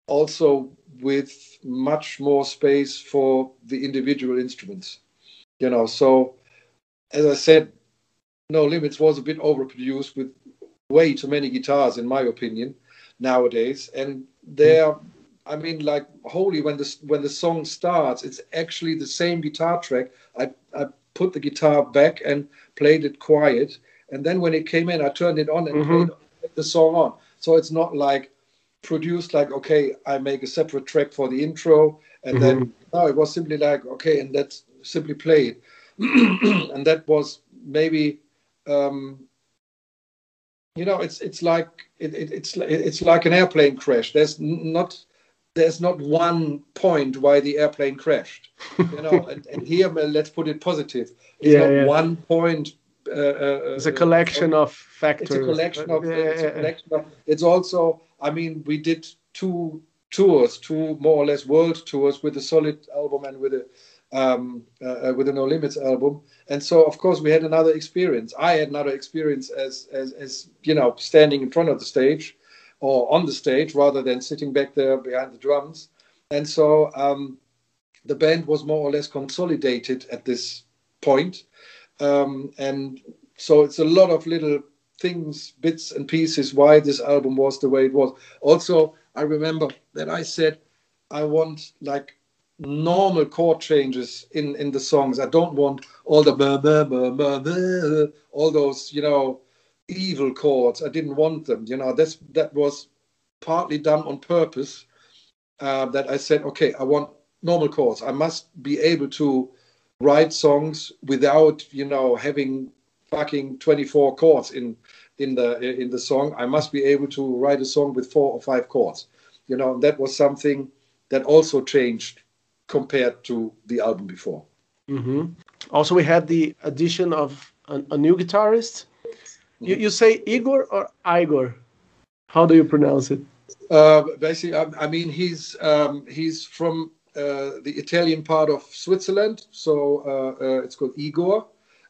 S2: also with much more space for the individual instruments. You know, so as I said, No Limits was a bit overproduced with way too many guitars, in my opinion, nowadays. And there, I mean, like Holy, when the when the song starts, it's actually the same guitar track. I I put the guitar back and played it quiet and then when it came in, I turned it on and mm-hmm. played the song on. So it's not like produced like, okay, I make a separate track for the intro. And mm-hmm. then, no, it was simply like, okay, and that's simply played. and that was maybe, um, you know, it's it's like it, it, it's it's like an airplane crash. There's not there's not one point why the airplane crashed. You know, and, and here let's put it positive. It's yeah, not yeah. one point
S1: uh, uh, it's a collection of factors.
S2: It's a collection of. Yeah, it's, a collection of, it's also. I mean, we did two tours, two more or less world tours with a solid album and with a um, uh, with the No Limits album. And so, of course, we had another experience. I had another experience as, as, as you know, standing in front of the stage or on the stage rather than sitting back there behind the drums. And so um, the band was more or less consolidated at this point. Um, and so it's a lot of little things, bits and pieces why this album was the way it was. Also, I remember that I said I want like normal chord changes in in the songs. I don't want all the blah, blah, blah, all those you know evil chords. I didn't want them. You know that's that was partly done on purpose. Uh, that I said, okay, I want normal chords. I must be able to write songs without you know having fucking 24 chords in in the in the song. I must be able to write a song with four or five chords. You know, that was something that also changed compared to the album before.
S1: Mm-hmm. Also, we had the addition of a, a new guitarist. You, you say Igor or Igor? How do you pronounce it?
S2: Uh, basically, I, I, mean he's um, he's from uh, the Italian part of Switzerland, so uh, uh it's called Igor.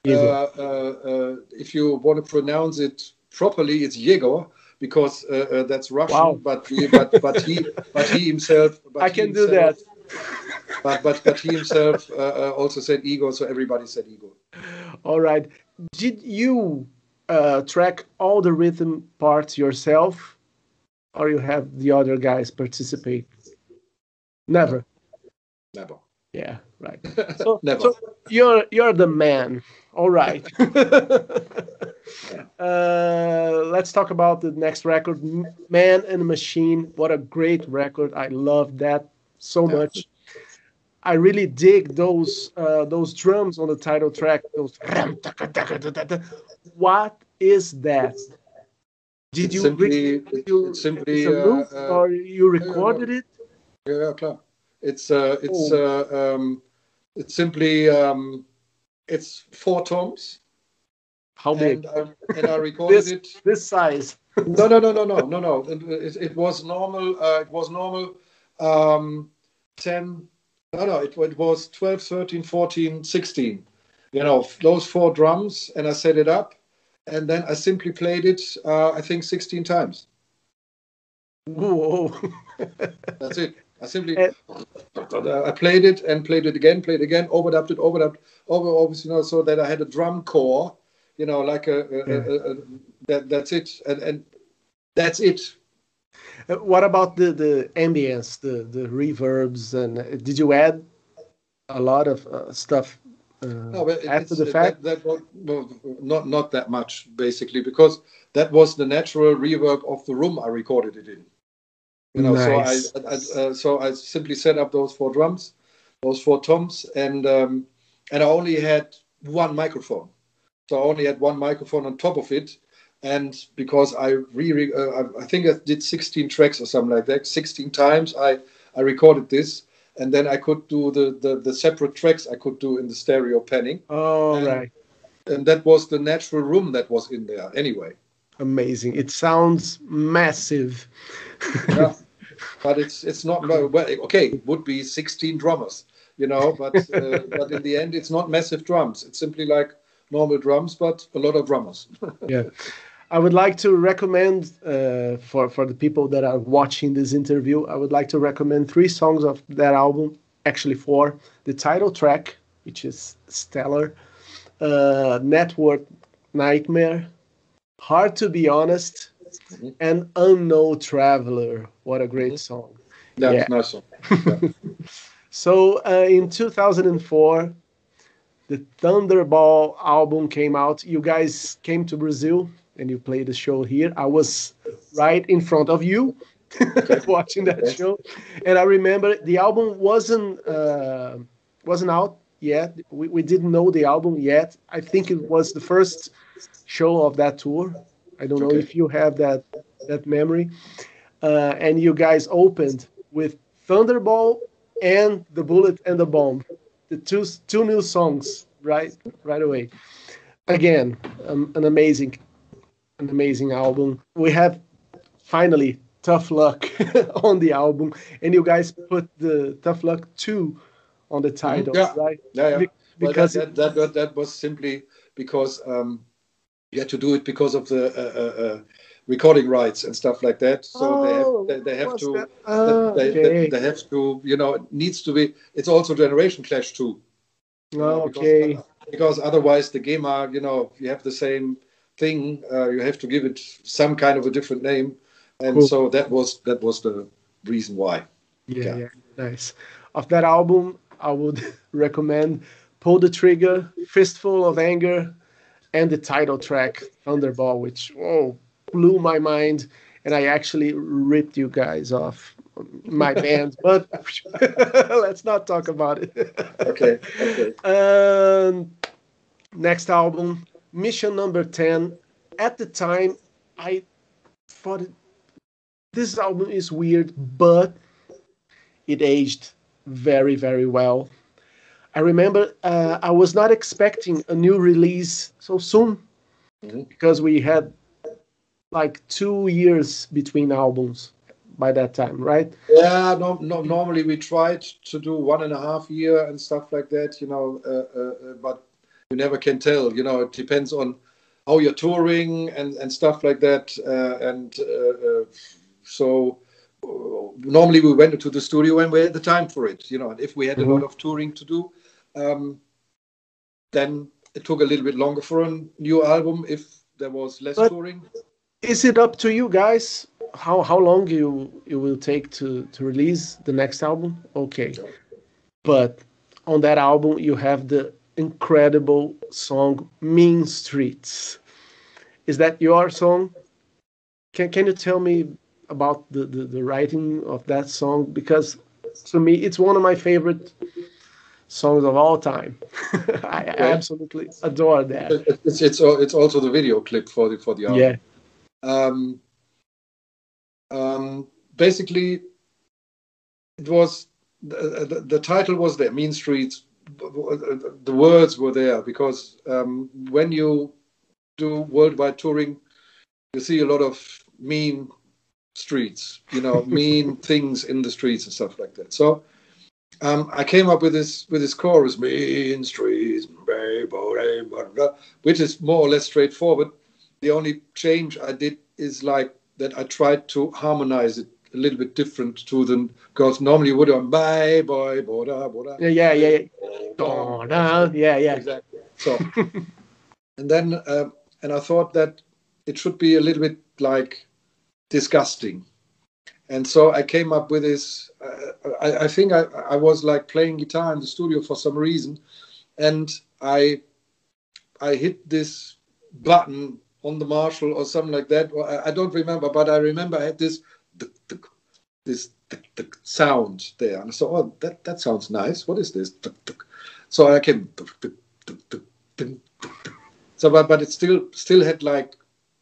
S2: Uh, uh, if you want to pronounce it properly, it's Yegor because that's Russian. Wow. But but but he but he himself.
S1: I can himself, do that
S2: but but but he himself also said ego, so everybody said ego.
S1: All right. Did you uh, track all the rhythm parts yourself, or you have the other guys participate? Never.
S2: Never.
S1: Yeah, right. So, Never. so you're you're the man. All right. uh, let's talk about the next record, Man and Machine. What a great record! I love that so much. I really dig those uh, those drums on the title track. Those what is that? Did you
S2: simply, really, you, simply uh,
S1: uh, or you recorded
S2: yeah,
S1: it?
S2: Yeah, yeah, klar. It's uh, it's oh. uh, um, it's simply um, it's four toms.
S1: How big?
S2: And, um, and I recorded
S1: this,
S2: it
S1: this size.
S2: no, no, no, no, no, no, no. It, it was normal. Uh, it was normal. Um, 10 no, no, it, it was 12, 13, 14, 16. You know, those four drums, and I set it up, and then I simply played it, uh, I think, 16 times.
S1: Whoa.
S2: That's it. I simply I played it and played it again, played it again, overdubbed it, overdubbed, over, over, you know, so that I had a drum core, you know, like a, a, yeah. a, a that that's it, and and that's it.
S1: Uh, what about the the ambience, the the reverbs, and uh, did you add a lot of uh, stuff uh, no, after the fact?
S2: That, that was, well, not not that much basically because that was the natural reverb of the room I recorded it in. You know, nice. so I, I uh, so I simply set up those four drums, those four toms, and um, and I only had one microphone. So I only had one microphone on top of it, and because I re, uh, I think I did 16 tracks or something like that, 16 times I I recorded this, and then I could do the the, the separate tracks I could do in the stereo panning.
S1: Oh
S2: and,
S1: right.
S2: And that was the natural room that was in there anyway.
S1: Amazing! It sounds massive.
S2: yeah, but it's it's not well. Okay, it would be 16 drummers, you know, but uh, but in the end, it's not massive drums. It's simply like normal drums, but a lot of drummers.
S1: yeah. I would like to recommend uh, for for the people that are watching this interview. I would like to recommend three songs of that album. Actually, four. The title track, which is stellar. Uh, Network Nightmare. Hard to be honest. And Unknown Traveler. What a great mm-hmm. song.
S2: That's yeah. nice song. Yeah.
S1: so uh, in 2004, the Thunderball album came out. You guys came to Brazil and you played the show here. I was right in front of you watching that yes. show, and I remember the album wasn't uh, wasn't out yet. We, we didn't know the album yet. I think it was the first show of that tour. I don't know if you have that that memory. Uh, and you guys opened with Thunderball and the Bullet and the Bomb, the two two new songs right right away. Again, um, an amazing an amazing album. We have finally Tough Luck on the album, and you guys put the Tough Luck 2 on the title,
S2: yeah.
S1: right?
S2: Yeah, yeah.
S1: Be-
S2: Well,
S1: because
S2: that, that, that, that was simply because um, you had to do it because of the uh, uh, uh, recording rights and stuff like that. So
S1: Oh,
S2: they have they, they have to
S1: Ah,
S2: they,
S1: okay.
S2: they, have to you know it needs to be. It's also generation clash too. know,
S1: Oh,
S2: because-
S1: okay.
S2: Because, otherwise the GEMA, you know, you have the same thing. Uh, you have to give it some kind of a different name, and
S1: Cool.
S2: so that was that was the reason why.
S1: Yeah,
S2: Yeah.
S1: yeah, nice. Of that album, I would recommend Pull the Trigger, Fistful of Anger, and the title track, Thunderball, which oh blew my mind. And I actually ripped you guys off my band, but let's not talk about it.
S2: Okay. Okay.
S1: Um, next album, Mission Number 10. At the time, I thought this album is weird, but it aged very, very well. I remember uh, I was not expecting a new release so soon
S2: Mhm.
S1: because we had like two years between albums by that time, right?
S2: Yeah, no, no, normally we tried to do one and a half year and stuff like that, you know, uh, uh, uh, but you never can tell. You know, it depends on how you're touring and, and stuff like that. Uh, and uh, uh, so uh, normally we went into the studio when we had the time for it, you know, and if we had a lot of touring to do, um, then it took a little bit longer for a new album if there was less
S1: But-
S2: touring.
S1: Is it up to you guys how how long you you will take to to release the next album? Okay, but on that album you have the incredible song "Mean Streets." Is that your song? Can Can you tell me about the the, the writing of that song? Because to me it's one of my favorite songs of all time. I
S2: Okay.
S1: absolutely adore that.
S2: It's, it's, it's also the video clip for the, for the album.
S1: Yeah.
S2: um, um, basically it was the, the, the title was there mean streets the words were there because um, when you do worldwide touring you see a lot of mean streets you know mean things in the streets and stuff like that so um, I came up with this with this chorus, mean streets, which is more or less straightforward. The only change I did is like that I tried to harmonize it a little bit different to the because normally you would have bye boy boda boda
S1: Yeah, yeah, yeah. yeah. Oh, no. Yeah, yeah.
S2: exactly. So, and then, um, and I thought that it should be a little bit like disgusting. And so I came up with this. Uh, I, I think I, I was like playing guitar in the studio for some reason, and I I hit this button on the Marshall or something like that. I, don't remember, but I remember I had this this tuk sound there, and I thought, oh, that that sounds nice. What is this? So I came. So, but but it still still had like,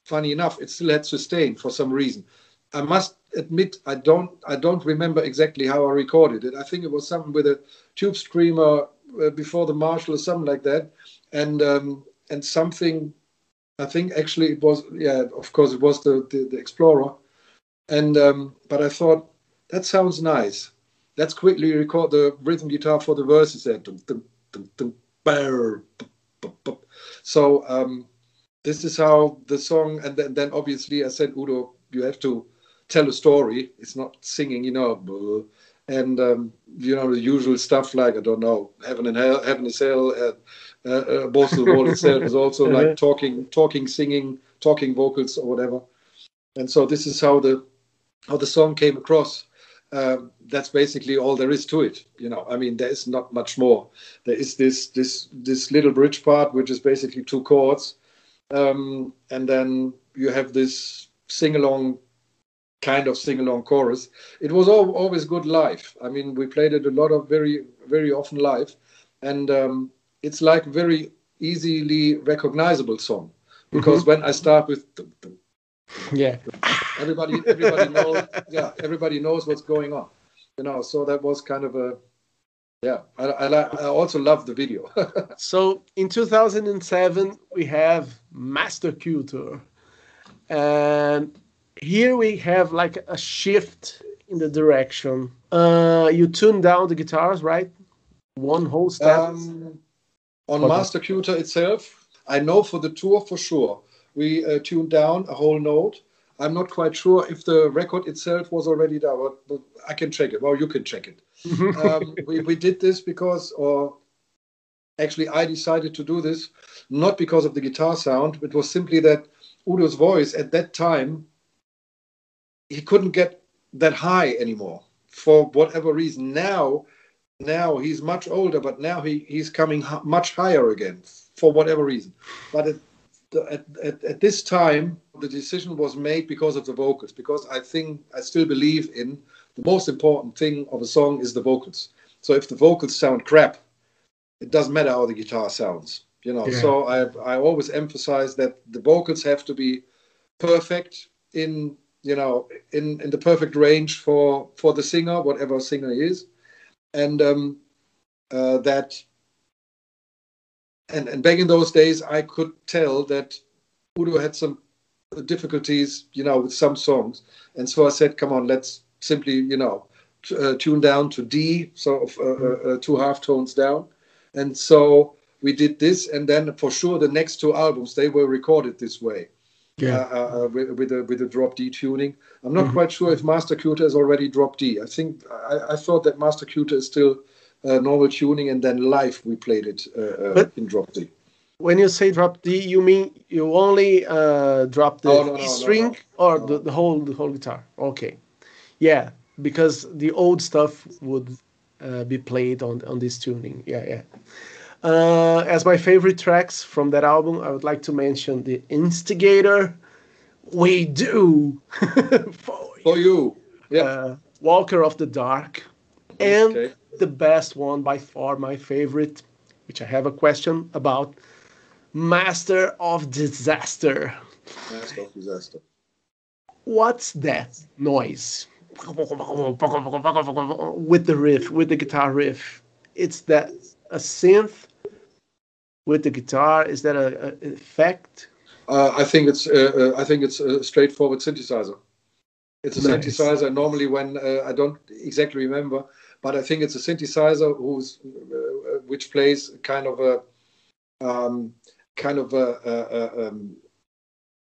S2: funny enough, it still had sustain for some reason. I must admit I don't I don't remember exactly how I recorded it. I think it was something with a tube screamer uh, before the Marshall or something like that, and um, and something. I think actually it was yeah of course it was the the, the Explorer, and um, but I thought that sounds nice. Let's quickly record the rhythm guitar for the verses there. So um, this is how the song, and then, then obviously I said Udo, you have to tell a story. It's not singing, you know, and um, you know the usual stuff like I don't know, heaven and hell, heaven is hell. Uh, uh, uh, both the wall itself is also like talking, talking, singing, talking vocals or whatever. And so this is how the how the song came across. Um, that's basically all there is to it. You know, I mean, there is not much more. There is this this this little bridge part, which is basically two chords, um, and then you have this sing along kind of sing along chorus. It was all, always good live. I mean, we played it a lot of very very often live, and um, it's like very easily recognizable song because when I start with dum, dum,
S1: Yeah.
S2: everybody everybody knows yeah everybody knows what's going on you know so that was kind of a yeah i i, I also love the video
S1: So in 2007, we have Mastercutor. And here we have like a shift in the direction. Uh, you tune down the guitars, right? one whole step?
S2: Um, on Mastercutor itself, I know for the tour for sure. We uh, tuned down a whole note. I'm not quite sure if the record itself was already there, but, but I can check it. Well, you can check it. um, we, we did this because, or actually, I decided to do this not because of the guitar sound. It was simply that Udo's voice at that time, he couldn't get that high anymore for whatever reason. Now, now he's much older, but now he, he's coming much higher again for whatever reason. But at, at, at, at, this time, the decision was made because of the vocals, because I think, I still believe in the most important thing of a song is the vocals. So if the vocals sound crap, it doesn't matter how the guitar sounds, you know. Yeah. So I, I always emphasize that the vocals have to be perfect in, you know, in, in the perfect range for, for the singer, whatever singer is and um, uh, that and, and back in those days i could tell that udo had some difficulties you know with some songs and so i said come on let's simply you know t- uh, tune down to d sort of uh, uh, uh, two half tones down and so we did this and then for sure the next two albums they were recorded this way yeah. Uh, uh, with, with, a with a drop D tuning. I'm not mm-hmm. quite sure if Mastercutor is already drop D. I think I, I thought that Mastercutor is still normal tuning, and then live we played it uh, uh in drop D.
S1: When you say drop D, you mean you only uh, drop the oh, no, no, string no, or The, the whole the whole guitar? Okay, yeah, because the old stuff would be played on on this tuning. Yeah, yeah. Uh, as my favorite tracks from that album, I would like to mention The Instigator, We Do,
S2: for, for, you,
S1: yeah. Uh, Walker of the Dark, and okay. The best one by far, my favorite, which I have a question about Master of Disaster.
S2: Master of Disaster.
S1: What's that noise? with the riff, with the guitar riff. It's that a synth with the guitar? Is that a, a effect?
S2: Uh, I think it's uh, uh, I think it's a straightforward synthesizer. It's a nice. synthesizer. Normally, when uh, I don't exactly remember, but I think it's a synthesizer who's uh, which plays kind of a um, kind of a, a, a um,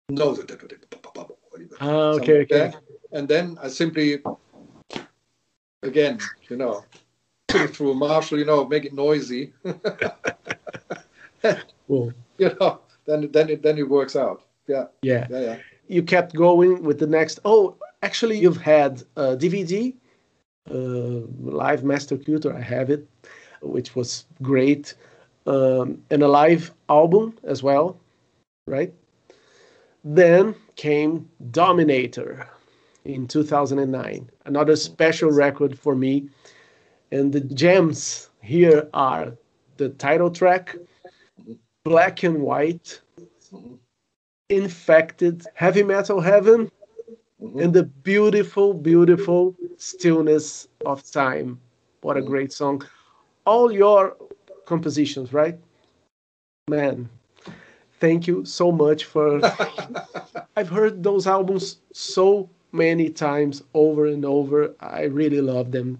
S2: no.
S1: Ah, okay, okay.
S2: And then I simply again, you know, through a Marshall, you know, make it noisy.
S1: cool.
S2: You know, then then it then it works out. Yeah.
S1: Yeah.
S2: Yeah. Yeah.
S1: You kept going with the next. Oh, actually, you've had a DVD, live Mastercutor. I have it, which was great, um, and a live album as well, right? Then came Dominator in 2009, another special record for me. And the gems here are the title track, black and white, infected, heavy metal heaven, mm-hmm. and the beautiful, beautiful stillness of time. What a great song. All your compositions, right? Man, thank you so much for. I've heard those albums so many times over and over. I really love them.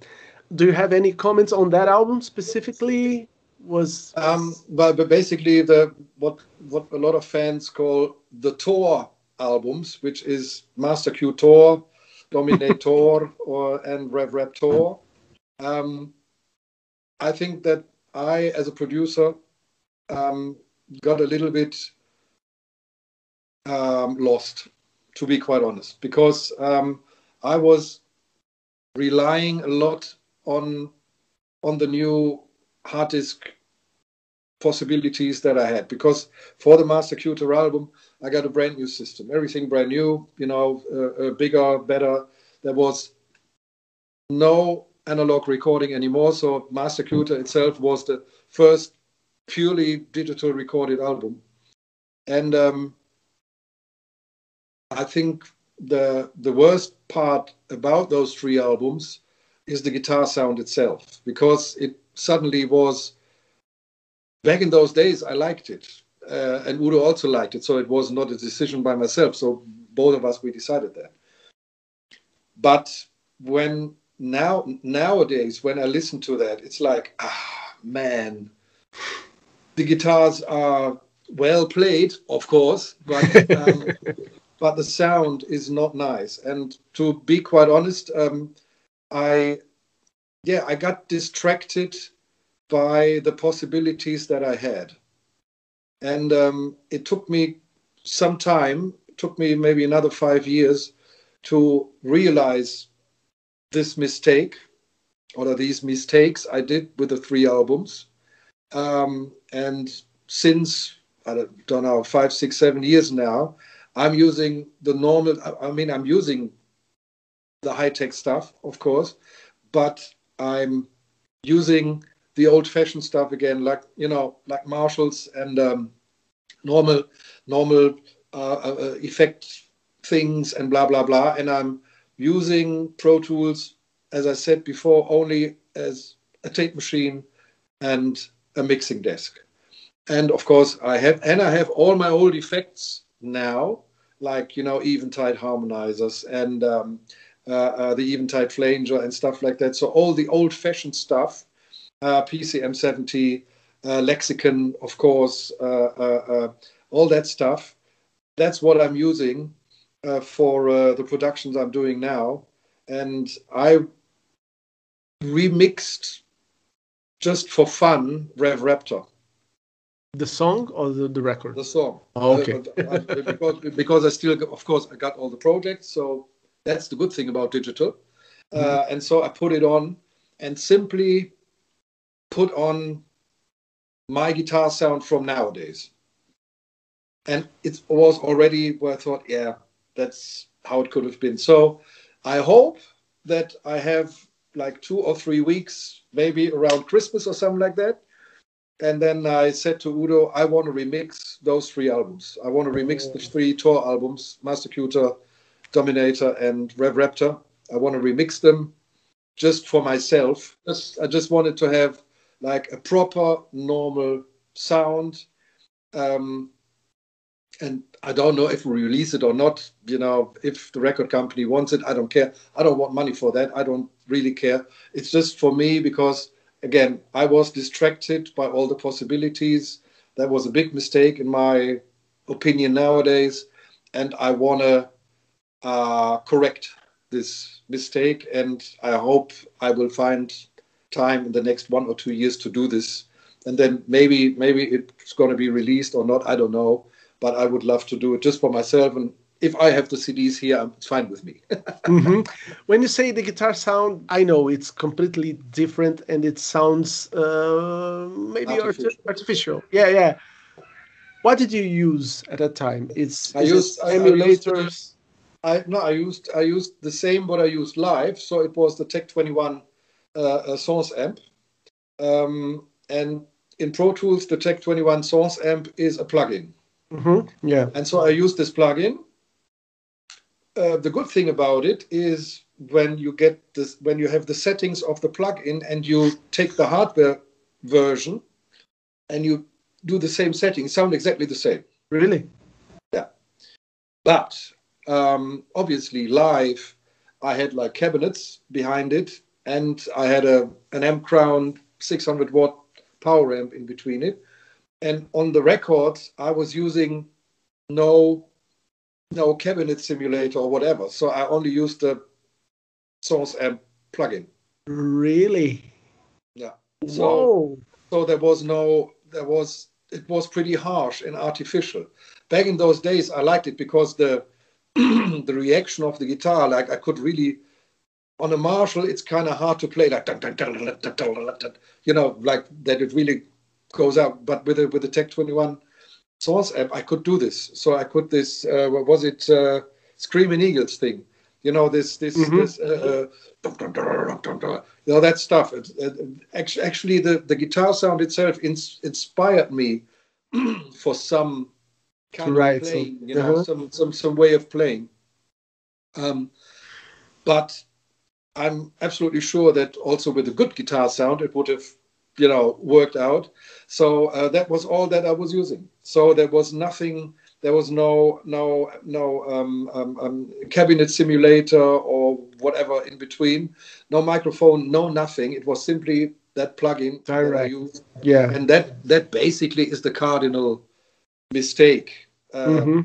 S1: Do you have any comments on that album specifically? was
S2: um, but, but basically the what what a lot of fans call the Tor albums, which is Mastercutor, Dominator, or and Rev Raptor. Um, I think that I, as a producer, um, got a little bit um, lost, to be quite honest, because um, I was relying a lot on on the new hard disk possibilities that I had because for the Mastercutor album, I got a brand new system, everything brand new, you know, uh, uh, bigger, better. There was no analog recording anymore, so Mastercutor itself was the first purely digital recorded album, and um, I think the the worst part about those three albums is the guitar sound itself because it suddenly was back in those days i liked it uh, and udo also liked it so it was not a decision by myself so both of us we decided that but when now nowadays when i listen to that it's like ah man, the guitars are well played, of course, but um, but the sound is not nice. And to be quite honest, um, I yeah I got distracted by the possibilities that I had, and um, it took me some time. Took me maybe another five years to realize this mistake or these mistakes I did with the three albums. Um, and since I don't know five, six, seven years now, I'm using the normal. I mean, I'm using the high tech stuff, of course, but I'm using the old fashioned stuff again, like you know, like Marshalls and um, normal, normal uh, uh, uh effect things and blah blah blah. And I'm using Pro Tools, as I said before, only as a tape machine and a mixing desk. And of course, I have and I have all my old effects now, like you know, Eventide harmonizers and um, uh, uh, the Eventide flanger and stuff like that. So all the old-fashioned stuff, uh, PCM 70, uh, Lexicon, of course, uh, uh, all that stuff. That's what I'm using for the productions I'm doing now, and I remixed just for fun Rev Raptor.
S1: The song or the, the record?
S2: The song.
S1: Oh, okay.
S2: Because, because I still, of course, I got all the projects. So that's the good thing about digital. Mm-hmm. Uh, and so I put it on and simply put on my guitar sound from nowadays. And it was already where I thought, yeah, that's how it could have been. So I hope that I have like two or three weeks, maybe around Christmas or something like that. And then I said to Udo, I want to remix those three albums. I want to remix the oh. three tour albums, Mastercutor, Dominator, and Rev Raptor. I want to remix them just for myself. Just, I just wanted to have like a proper, normal sound. Um, and I don't know if we release it or not. You know, if the record company wants it, I don't care. I don't want money for that. I don't really care. It's just for me because, again, I was distracted by all the possibilities. That was a big mistake in my opinion nowadays, and I want to uh, correct this mistake. And I hope I will find time in the next one or two years to do this. And then maybe maybe it's going to be released or not. I don't know but I would love to do it just for myself. And if I have the CDs here, it's fine with me.
S1: mm-hmm. When you say the guitar sound, I know it's completely different and it sounds uh, maybe artificial. artificial. Yeah, yeah. What did you use at that time? It's
S2: I used emulators. I, no, I used I used the same what I used live. So it was the Tech 21 uh, uh, SansAmp, um, and in Pro Tools the Tech 21 SansAmp is a plugin.
S1: Mm-hmm. Yeah.
S2: And so I use this plugin. Uh, the good thing about it is when you get this, when you have the settings of the plugin and you take the hardware version and you do the same settings, sound exactly the same.
S1: Really?
S2: Yeah. But um, obviously, live, I had like cabinets behind it, and I had a an M Crown 600 watt power amp in between it. And on the record i was using no no cabinet simulator or whatever. So i only used the SansAmp plugin.
S1: Really?
S2: Yeah. So Whoa. so there was no there was it was pretty harsh and artificial. Back in those days i liked it because the the reaction of the guitar like i could really on a marshall it's kind of hard to play like you know like that it really goes out. But with the with the Tech 21 SansAmp, I could do this. So I could this. Uh, what was it? Uh, Screaming Eagles thing. You know this this mm-hmm. this. Uh, uh, you know that stuff. It, it, actually, the the guitar sound itself ins- inspired me for some kind right. of playing. You know, uh-huh. some some some way of playing. Um, but I'm absolutely sure that also with a good guitar sound, it would have you know worked out so uh, that was all that i was using so there was nothing there was no no no um, um, um, cabinet simulator or whatever in between no microphone no nothing it was simply that plugin
S1: Direct.
S2: use,
S1: Yeah.
S2: and that that basically is the cardinal mistake. Uh,
S1: hmm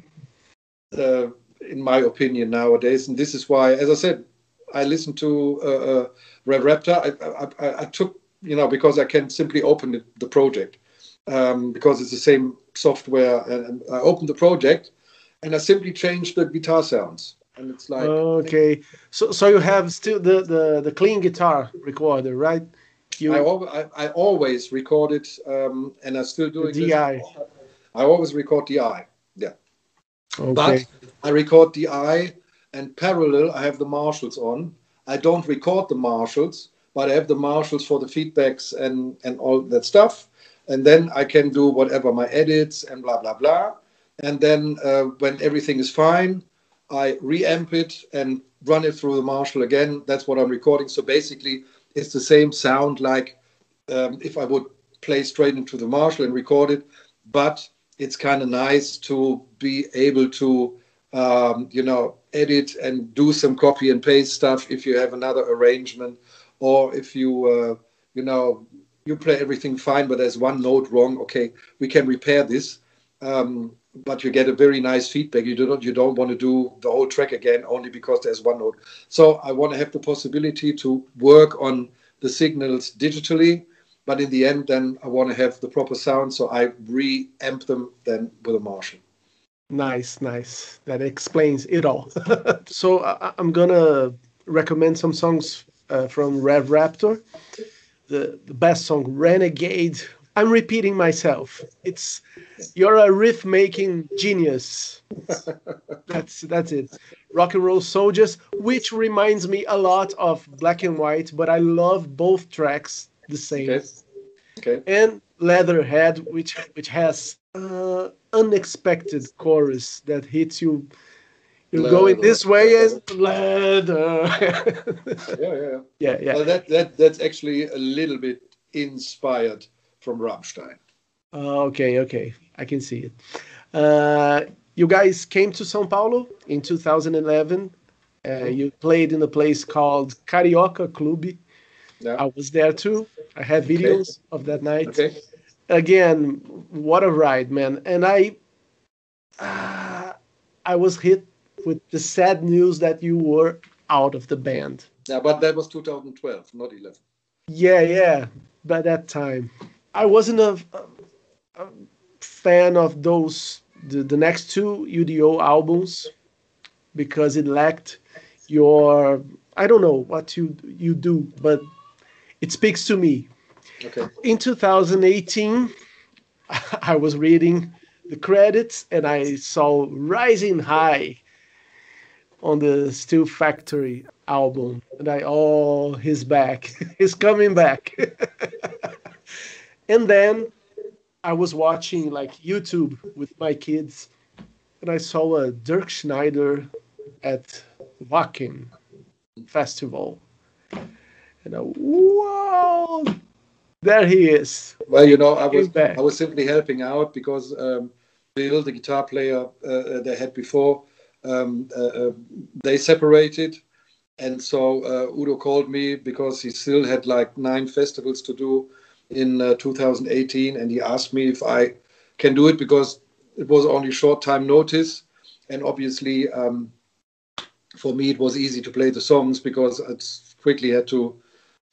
S2: uh, in my opinion nowadays and this is why as i said i listened to uh, uh, rev raptor I, I, I, took you know because i can simply open it, the project um, because it's the same software and, i opened the project and i simply changed the guitar sounds and it's like
S1: Okay. So so you have still the the the clean guitar recorder, right? You
S2: I, al- I, I always record it um, and i still do it.
S1: DI.
S2: i always record di yeah
S1: okay.
S2: But I record DI and parallel I have the Marshalls on. I don't record the Marshalls, but I have the Marshalls for the feedbacks and, and all that stuff. And then I can do whatever my edits and blah, blah, blah. And then uh, when everything is fine, I reamp it and run it through the Marshall again. That's what I'm recording. So basically, it's the same sound like um, if I would play straight into the Marshall and record it, but it's kind of nice to be able to um, you know edit and do some copy and paste stuff if you have another arrangement or if you uh, you know you play everything fine but there's one note wrong. Okay we can repair this um, but you get a very nice feedback. You don't you don't want to do the whole track again only because there's one note. So i want to have the possibility to work on the signals digitally but in the end then i want to have the proper sound so i re-amp them then with a marshall
S1: Nice, nice. That explains it all. so I, I'm gonna recommend some songs uh, from Rev Raptor. The the best song, Renegade. I'm repeating myself. It's you're a riff making genius. that's that's it. Rock and Roll Soldiers, which reminds me a lot of Black and White, but I love both tracks the same.
S2: okay okay
S1: And Leatherhead, which which has uh, unexpected chorus that hits you. You're going this way and leather.
S2: yeah yeah, yeah.
S1: yeah.
S2: Well, that, that that's actually a little bit inspired from Rammstein.
S1: Uh, okay, okay, I can see it. Uh, you guys came to São Paulo in 2011. Uh, you played in a place called Carioca Clube.
S2: Yeah.
S1: I was there too. I have videos of that night.
S2: Okay.
S1: Again, what a ride, man! And I, uh, I was hit with the sad news that you were out of the band.
S2: Yeah, but that was 2012, not 11.
S1: Yeah, yeah. By that time, I wasn't a, a, fan of those the, the next two UDO albums because it lacked your I don't know what you you do, but it speaks to me.
S2: Okay.
S1: In 2018, I was reading the credits and I saw Rising High on the Steel Factory album. And I, oh, he's back. he's coming back. and then I was watching like YouTube with my kids and I saw a Dirkschneider at Wacken Festival. And I, whoa, there he is.
S2: Well, you know, I was. I was simply helping out because um, Bill, the guitar player uh, they had before, um, uh, uh, they separated, and so uh, Udo called me because he still had like nine festivals to do in uh, 2018, and he asked me if I can do it because it was only short time notice, and obviously um, for me it was easy to play the songs because I quickly had to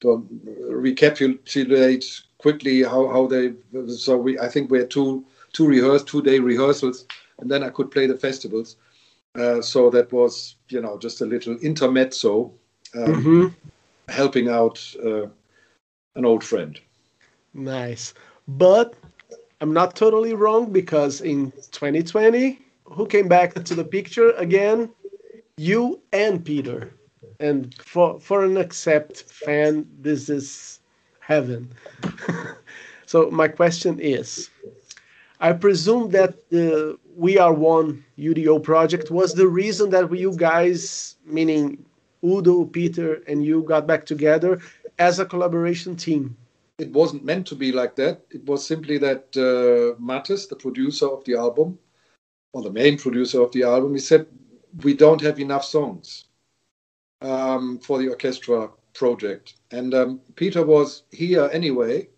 S2: to recapitulate quickly how, how they so we I think we had two two rehearse two day rehearsals and then I could play the festivals. Uh, so that was you know just a little intermezzo, um,
S1: hmm
S2: helping out uh, an old friend.
S1: Nice. But I'm not totally wrong because in 2020, who came back to the picture again? You and Peter. And for for an Accept fan, this is heaven. so my question is, I presume that the We Are One UDO project was the reason that you guys, meaning Udo, Peter, and you got back together as a collaboration team.
S2: It wasn't meant to be like that. It was simply that uh, Mattis, the producer of the album, or the main producer of the album, he said we don't have enough songs um, for the orchestra project. And um, Peter was here anyway,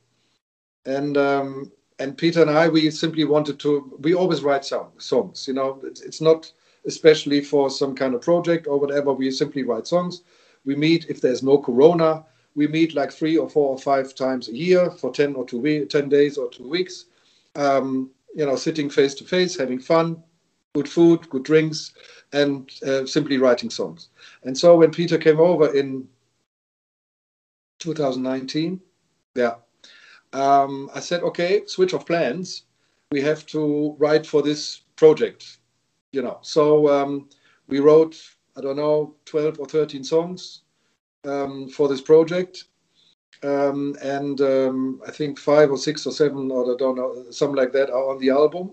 S2: and um, and Peter and I we simply wanted to. We always write song, songs. You know, it's, it's not especially for some kind of project or whatever. We simply write songs. We meet if there's no Corona. We meet like three or four or five times a year for ten or two we- ten days or two weeks. Um, you know, sitting face to face, having fun, good food, good drinks, and uh, simply writing songs. And so when Peter came over in 2019, yeah, um, I said, okay, switch of plans. We have to write for this project, you know. So um, we wrote, I don't know, 12 or 13 songs um, for this project. Um, and um, I think five or six or seven, or I don't know, something like that, are on the album.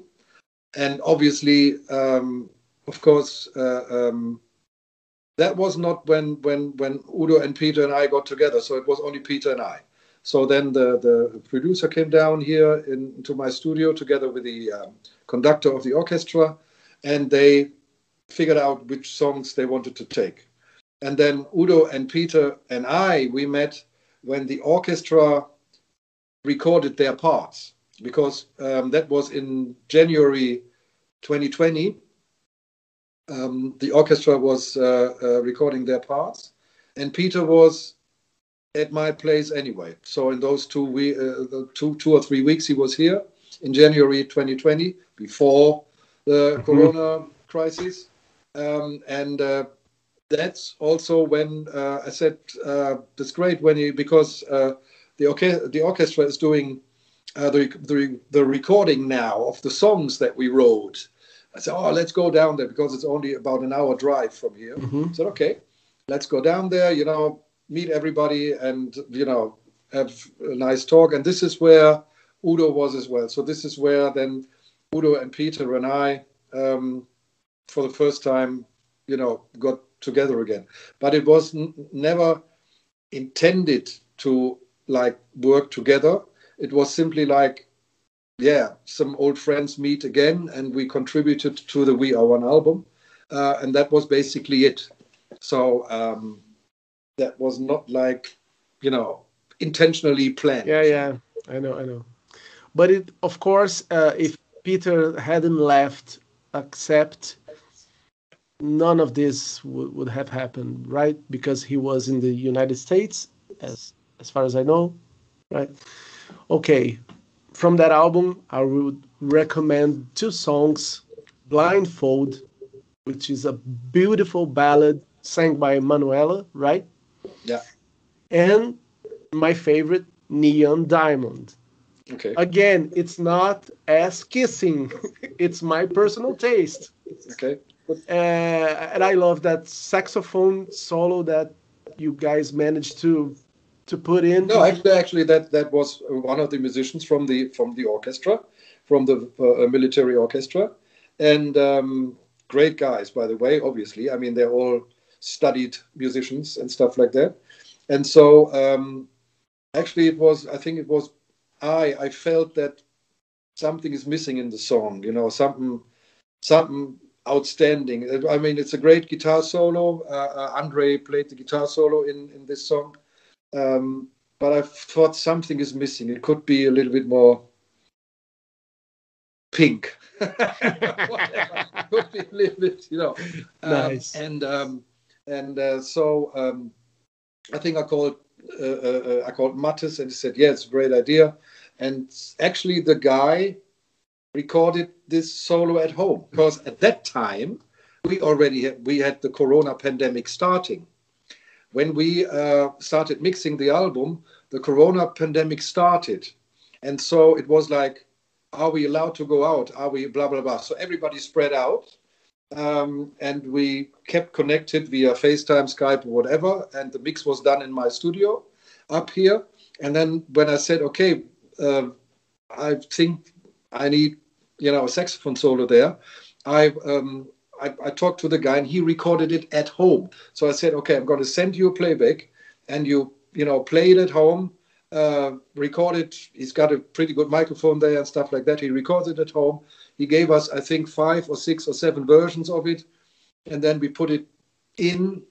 S2: And obviously, um, of course, uh, um, that was not when when when Udo and Peter and I got together. So it was only Peter and I. So then the the producer came down here in, into my studio together with the um, conductor of the orchestra, and they figured out which songs they wanted to take. And then Udo and Peter and I we met when the orchestra recorded their parts because um, that was in January 2020. Um, the orchestra was uh, uh, recording their parts, and Peter was at my place anyway. So in those two we uh, two two or three weeks he was here in January 2020 before the mm-hmm. Corona crisis, um, and uh, that's also when uh, I said uh, it's great when he because uh, the orche- the orchestra is doing uh, the, the the recording now of the songs that we wrote. I said, oh, let's go down there because it's only about an hour drive from here. Mm-hmm. I said, okay, let's go down there. You know, meet everybody and you know have a nice talk. And this is where Udo was as well. So this is where then Udo and Peter and I, um, for the first time, you know, got together again. But it was n- never intended to like work together. It was simply like, yeah, some old friends meet again, and we contributed to the We Are One album, uh, and that was basically it. So um, that was not like, you know, intentionally planned.
S1: Yeah, yeah, I know, I know. But it, of course, uh, if Peter hadn't left, Accept none of this would have happened, right? Because he was in the United States, as as far as I know, right? Okay, from that album, I would recommend two songs: "Blindfold," which is a beautiful ballad sang by Manuela, right?
S2: Yeah.
S1: And my favorite, "Neon Diamond."
S2: Okay.
S1: Again, it's not as kissing; it's my personal taste.
S2: Okay
S1: uh, and I love that saxophone solo that you guys managed to to put in.
S2: No, actually, actually, that that was one of the musicians from the from the orchestra, from the uh, military orchestra, and um, great guys, by the way. Obviously, I mean they're all studied musicians and stuff like that. And so, um, actually, it was. I think it was. I I felt that something is missing in the song. You know, something something outstanding. I mean, it's a great guitar solo. Uh, uh, Andre played the guitar solo in, in this song. Um, but I thought something is missing. It could be a little bit more pink. could be a little bit, you know.
S1: Um, nice.
S2: And um, and uh, so um, I think I called uh, uh, uh I called Mattis and he said, "Yeah, it's a great idea." And actually, the guy recorded this solo at home because at that time we already had, we had the corona pandemic starting when we uh, started mixing the album the corona pandemic started. And so it was like are we allowed to go out? Are we blah blah blah. So everybody spread out um, and we kept connected via facetime skype or whatever. And the mix was done in my studio up here. And then when i said okay uh, i think I need, you know, a saxophone solo there. I, um, I, I talked to the guy and he recorded it at home. So I said, okay, I'm going to send you a playback and you, you know, play it at home, uh, record it. He's got a pretty good microphone there and stuff like that. He records it at home. He gave us, I think, five or six or seven versions of it. And then we put it in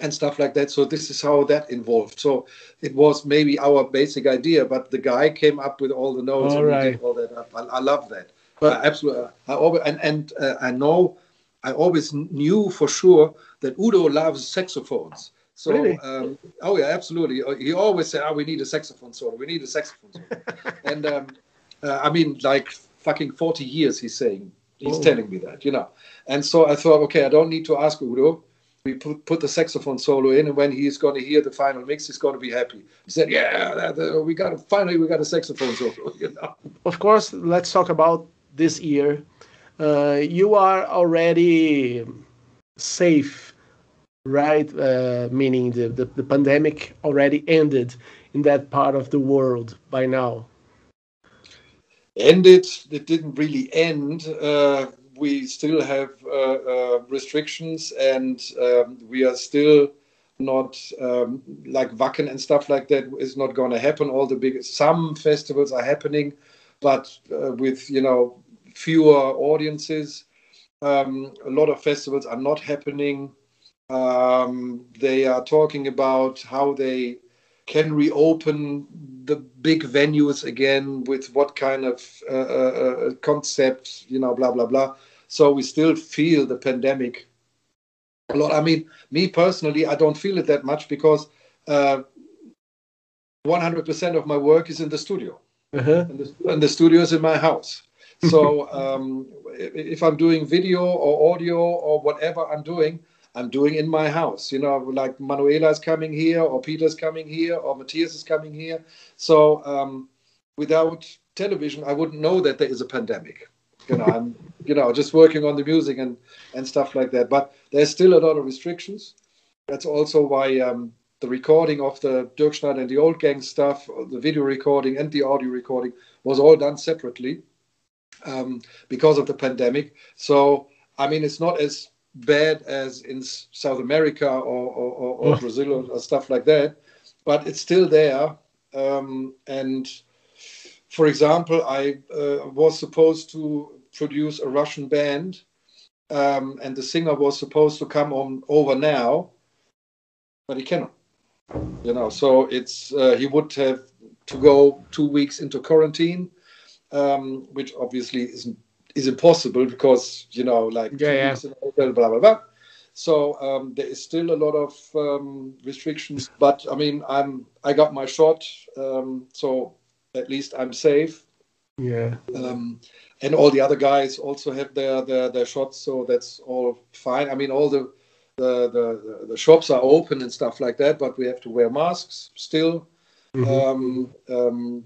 S2: and stuff like that. So this is how that involved. So it was maybe our basic idea, but the guy came up with all the notes
S1: all
S2: and
S1: right.
S2: all that. I, I love that.
S1: But-
S2: I absolutely. I always, and and uh, I know, I always knew for sure that Udo loves saxophones. So,
S1: Really?
S2: um, oh yeah, absolutely. He always said, "Oh, we need a saxophone solo. We need a saxophone solo." and um, uh, I mean, like fucking forty years, he's saying, he's
S1: Oh.
S2: telling me that, you know. And so I thought, okay, I don't need to ask Udo. We put, put the saxophone solo in, and when he's going to hear the final mix, he's going to be happy. He said, "Yeah, that, uh, we got finally we got a saxophone solo." You know.
S1: of course, let's talk about this year. Uh, you are already safe, right? Uh, meaning the, the, the pandemic already ended in that part of the world by now.
S2: ended. It didn't really end. Uh, we still have uh, uh, restrictions, and um, we are still not um, like Wacken and stuff like that is not going to happen. All the big some festivals are happening, but uh, with you know fewer audiences. Um, a lot of festivals are not happening. Um, they are talking about how they can reopen the big venues again with what kind of uh, uh, uh, concept, you know, blah blah blah. So we still feel the pandemic a lot. I mean, me personally, I don't feel it that much because uh, 100% of my work is in the studio,
S1: Uh-huh.
S2: and the, and the studio is in my house. So um, if I'm doing video or audio or whatever I'm doing, I'm doing in my house. You know, like Manuela is coming here, or Peter's coming here, or Matthias is coming here. So um, without television, I wouldn't know that there is a pandemic. You know, I'm you know just working on the music and and stuff like that. But there's still a lot of restrictions. That's also why um, the recording of the Dirkschneider and the Old Gang stuff, the video recording and the audio recording, was all done separately um, because of the pandemic. So I mean, it's not as bad as in South America or, or, or, or
S1: Oh.
S2: Brazil or, or stuff like that, but it's still there. Um, and for example, I uh, was supposed to produce a Russian band, um, and the singer was supposed to come on over now, but he cannot. You know, so it's uh, he would have to go two weeks into quarantine, um, which obviously isn't is impossible because you know like
S1: Yeah, yeah.
S2: weeks in a hotel, blah blah blah. So um, there is still a lot of um, restrictions, but I mean I'm I got my shot, um, so at least I'm safe.
S1: Yeah.
S2: Um, and all the other guys also have their, their their shots, so that's all fine. I mean, all the the, the the shops are open and stuff like that, but we have to wear masks still.
S1: Mhm.
S2: Um, um,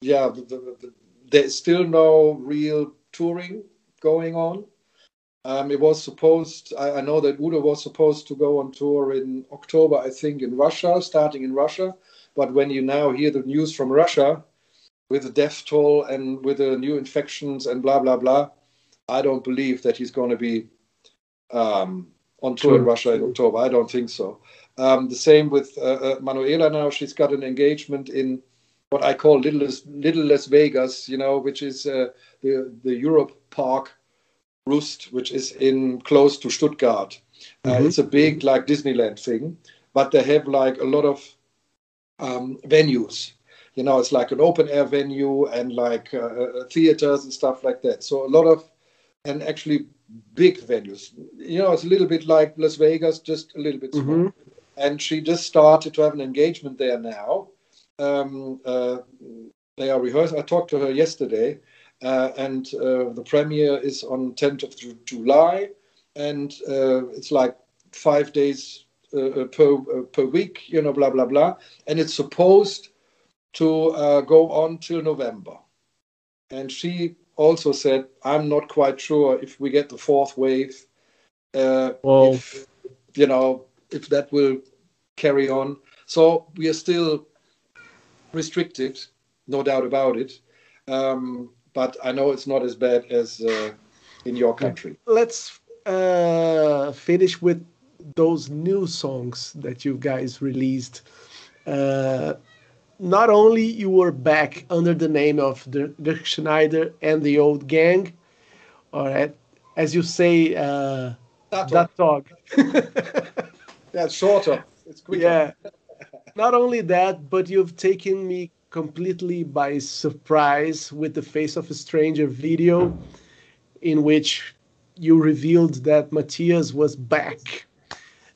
S2: yeah, the, the, the, there's still no real touring going on. Um, it was supposed. I, I know that Udo was supposed to go on tour in October, I think, in Russia, starting in Russia. But when you now hear the news from Russia, with the death toll and with the new infections and blah blah blah, I don't believe that he's going to be um, on tour in Russia in October. I don't think so. Um, the same with uh, uh, Manuela now. She's got an engagement in what I call Little Little Las Vegas, you know, which is uh, the the Europa Park Rust, which is in close to Stuttgart. Uh,
S1: Mhm.
S2: it's a big like Disneyland thing, but they have like a lot of um, venues. You know, it's like an open air venue and like uh, uh, theaters and stuff like that. So a lot of and actually big venues. You know, it's a little bit like Las Vegas, just a little bit smaller
S1: Mhm.
S2: and she just started to have an engagement there now. Um, uh, they are rehearsed. I talked to her yesterday, uh, and uh, the premiere is on 10th of July, and uh, it's like five days uh, uh, per uh, per week, you know, blah blah blah, and it's supposed to uh, go on till November. And she also said, "I'm not quite sure if we get the fourth wave, uh,
S1: Well,
S2: if you know if that will carry on. So we are still restricted, no doubt about it. Um, but I know it's not as bad as uh, in your country.
S1: let's uh, finish with those new songs that you guys released. Uh, not only you were back under the name of Dirkschneider and the Old Gang, or at, as you say, uh,
S2: That
S1: dog.
S2: yeah, shorter. It's quicker.
S1: Yeah. Not only that, but you've taken me completely by surprise with the Face of a Stranger video, in which you revealed that Matthias was back.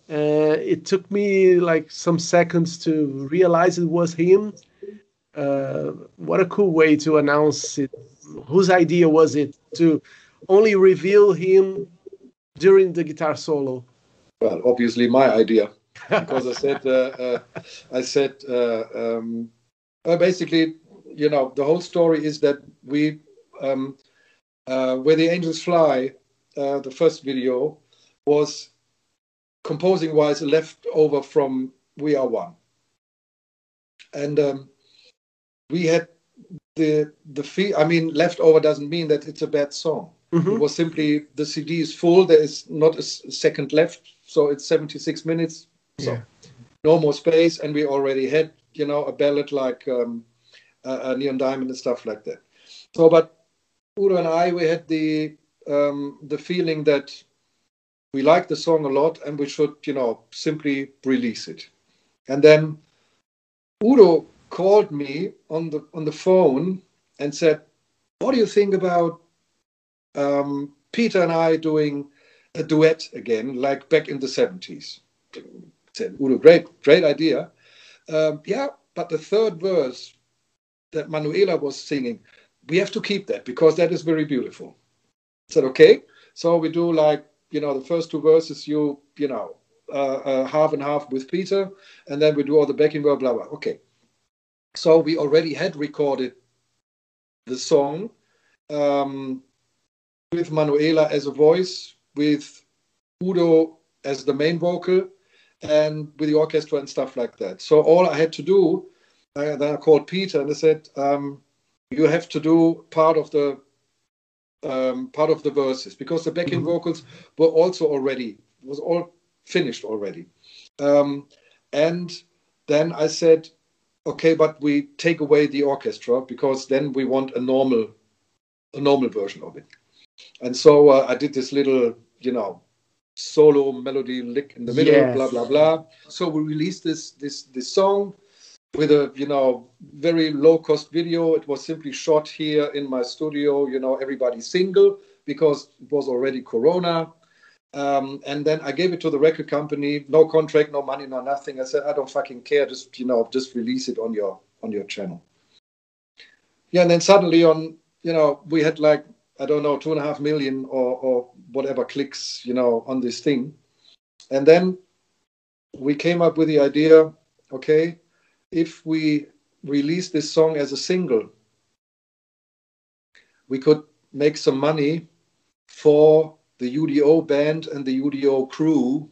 S1: Uh, it took me like some seconds to realize it was him. Uh, what a cool way to announce it. Whose idea was it to only reveal him during the guitar solo?
S2: Well, obviously my idea, because I said, uh, uh, I said, uh, um, basically, you know, the whole story is that we, um, uh, where the angels fly, uh, the first video was composing wise left over from We Are One, and um, we had the the fee. I mean, leftover doesn't mean that it's a bad song. Mm-hmm. It was simply the CD is full. There is not a second left, so it's 76 minutes. So yeah. no more space, and we already had you know a ballad like um, uh, Neon Diamond and stuff like that. So, but Udo and I, we had the um, the feeling that we like the song a lot and we should, you know, simply release it. And then Udo called me on the on the phone and said, "What do you think about um, Peter and I doing a duet again, like back in the '70s?" Said Udo, "Great, great idea." Um, yeah, but the third verse that Manuela was singing, we have to keep that because that is very beautiful. I said, "Okay." So we do like you know the first two verses you you know uh, uh, half and half with Peter, and then we do all the backing blah blah blah. Okay, so we already had recorded the song um, with Manuela as a voice, with Udo as the main vocal, and with the orchestra and stuff like that. So all I had to do, uh, then I called Peter and I said, um, "You have to do part of the um, part of the verses because the backing mm-hmm. vocals were also already was all finished already. Um, and then I said, okay, but we take away the orchestra because then we want a normal a normal version of it. And so uh, I did this little, you know, solo melody lick in the middle, yes. blah blah blah. So we released this this this song with a you know very low cost video. It was simply shot here in my studio you know everybody single because it was already corona. Um, and then i gave it to the record company. No contract no money no nothing. I said i don't fucking care. Just you know just release it on your on your channel. Yeah and then suddenly on you know we had like i don't know two and a half million or or whatever clicks you know on this thing and then we came up with the idea okay if we release this song as a single, we could make some money for the UDO band and the UDO crew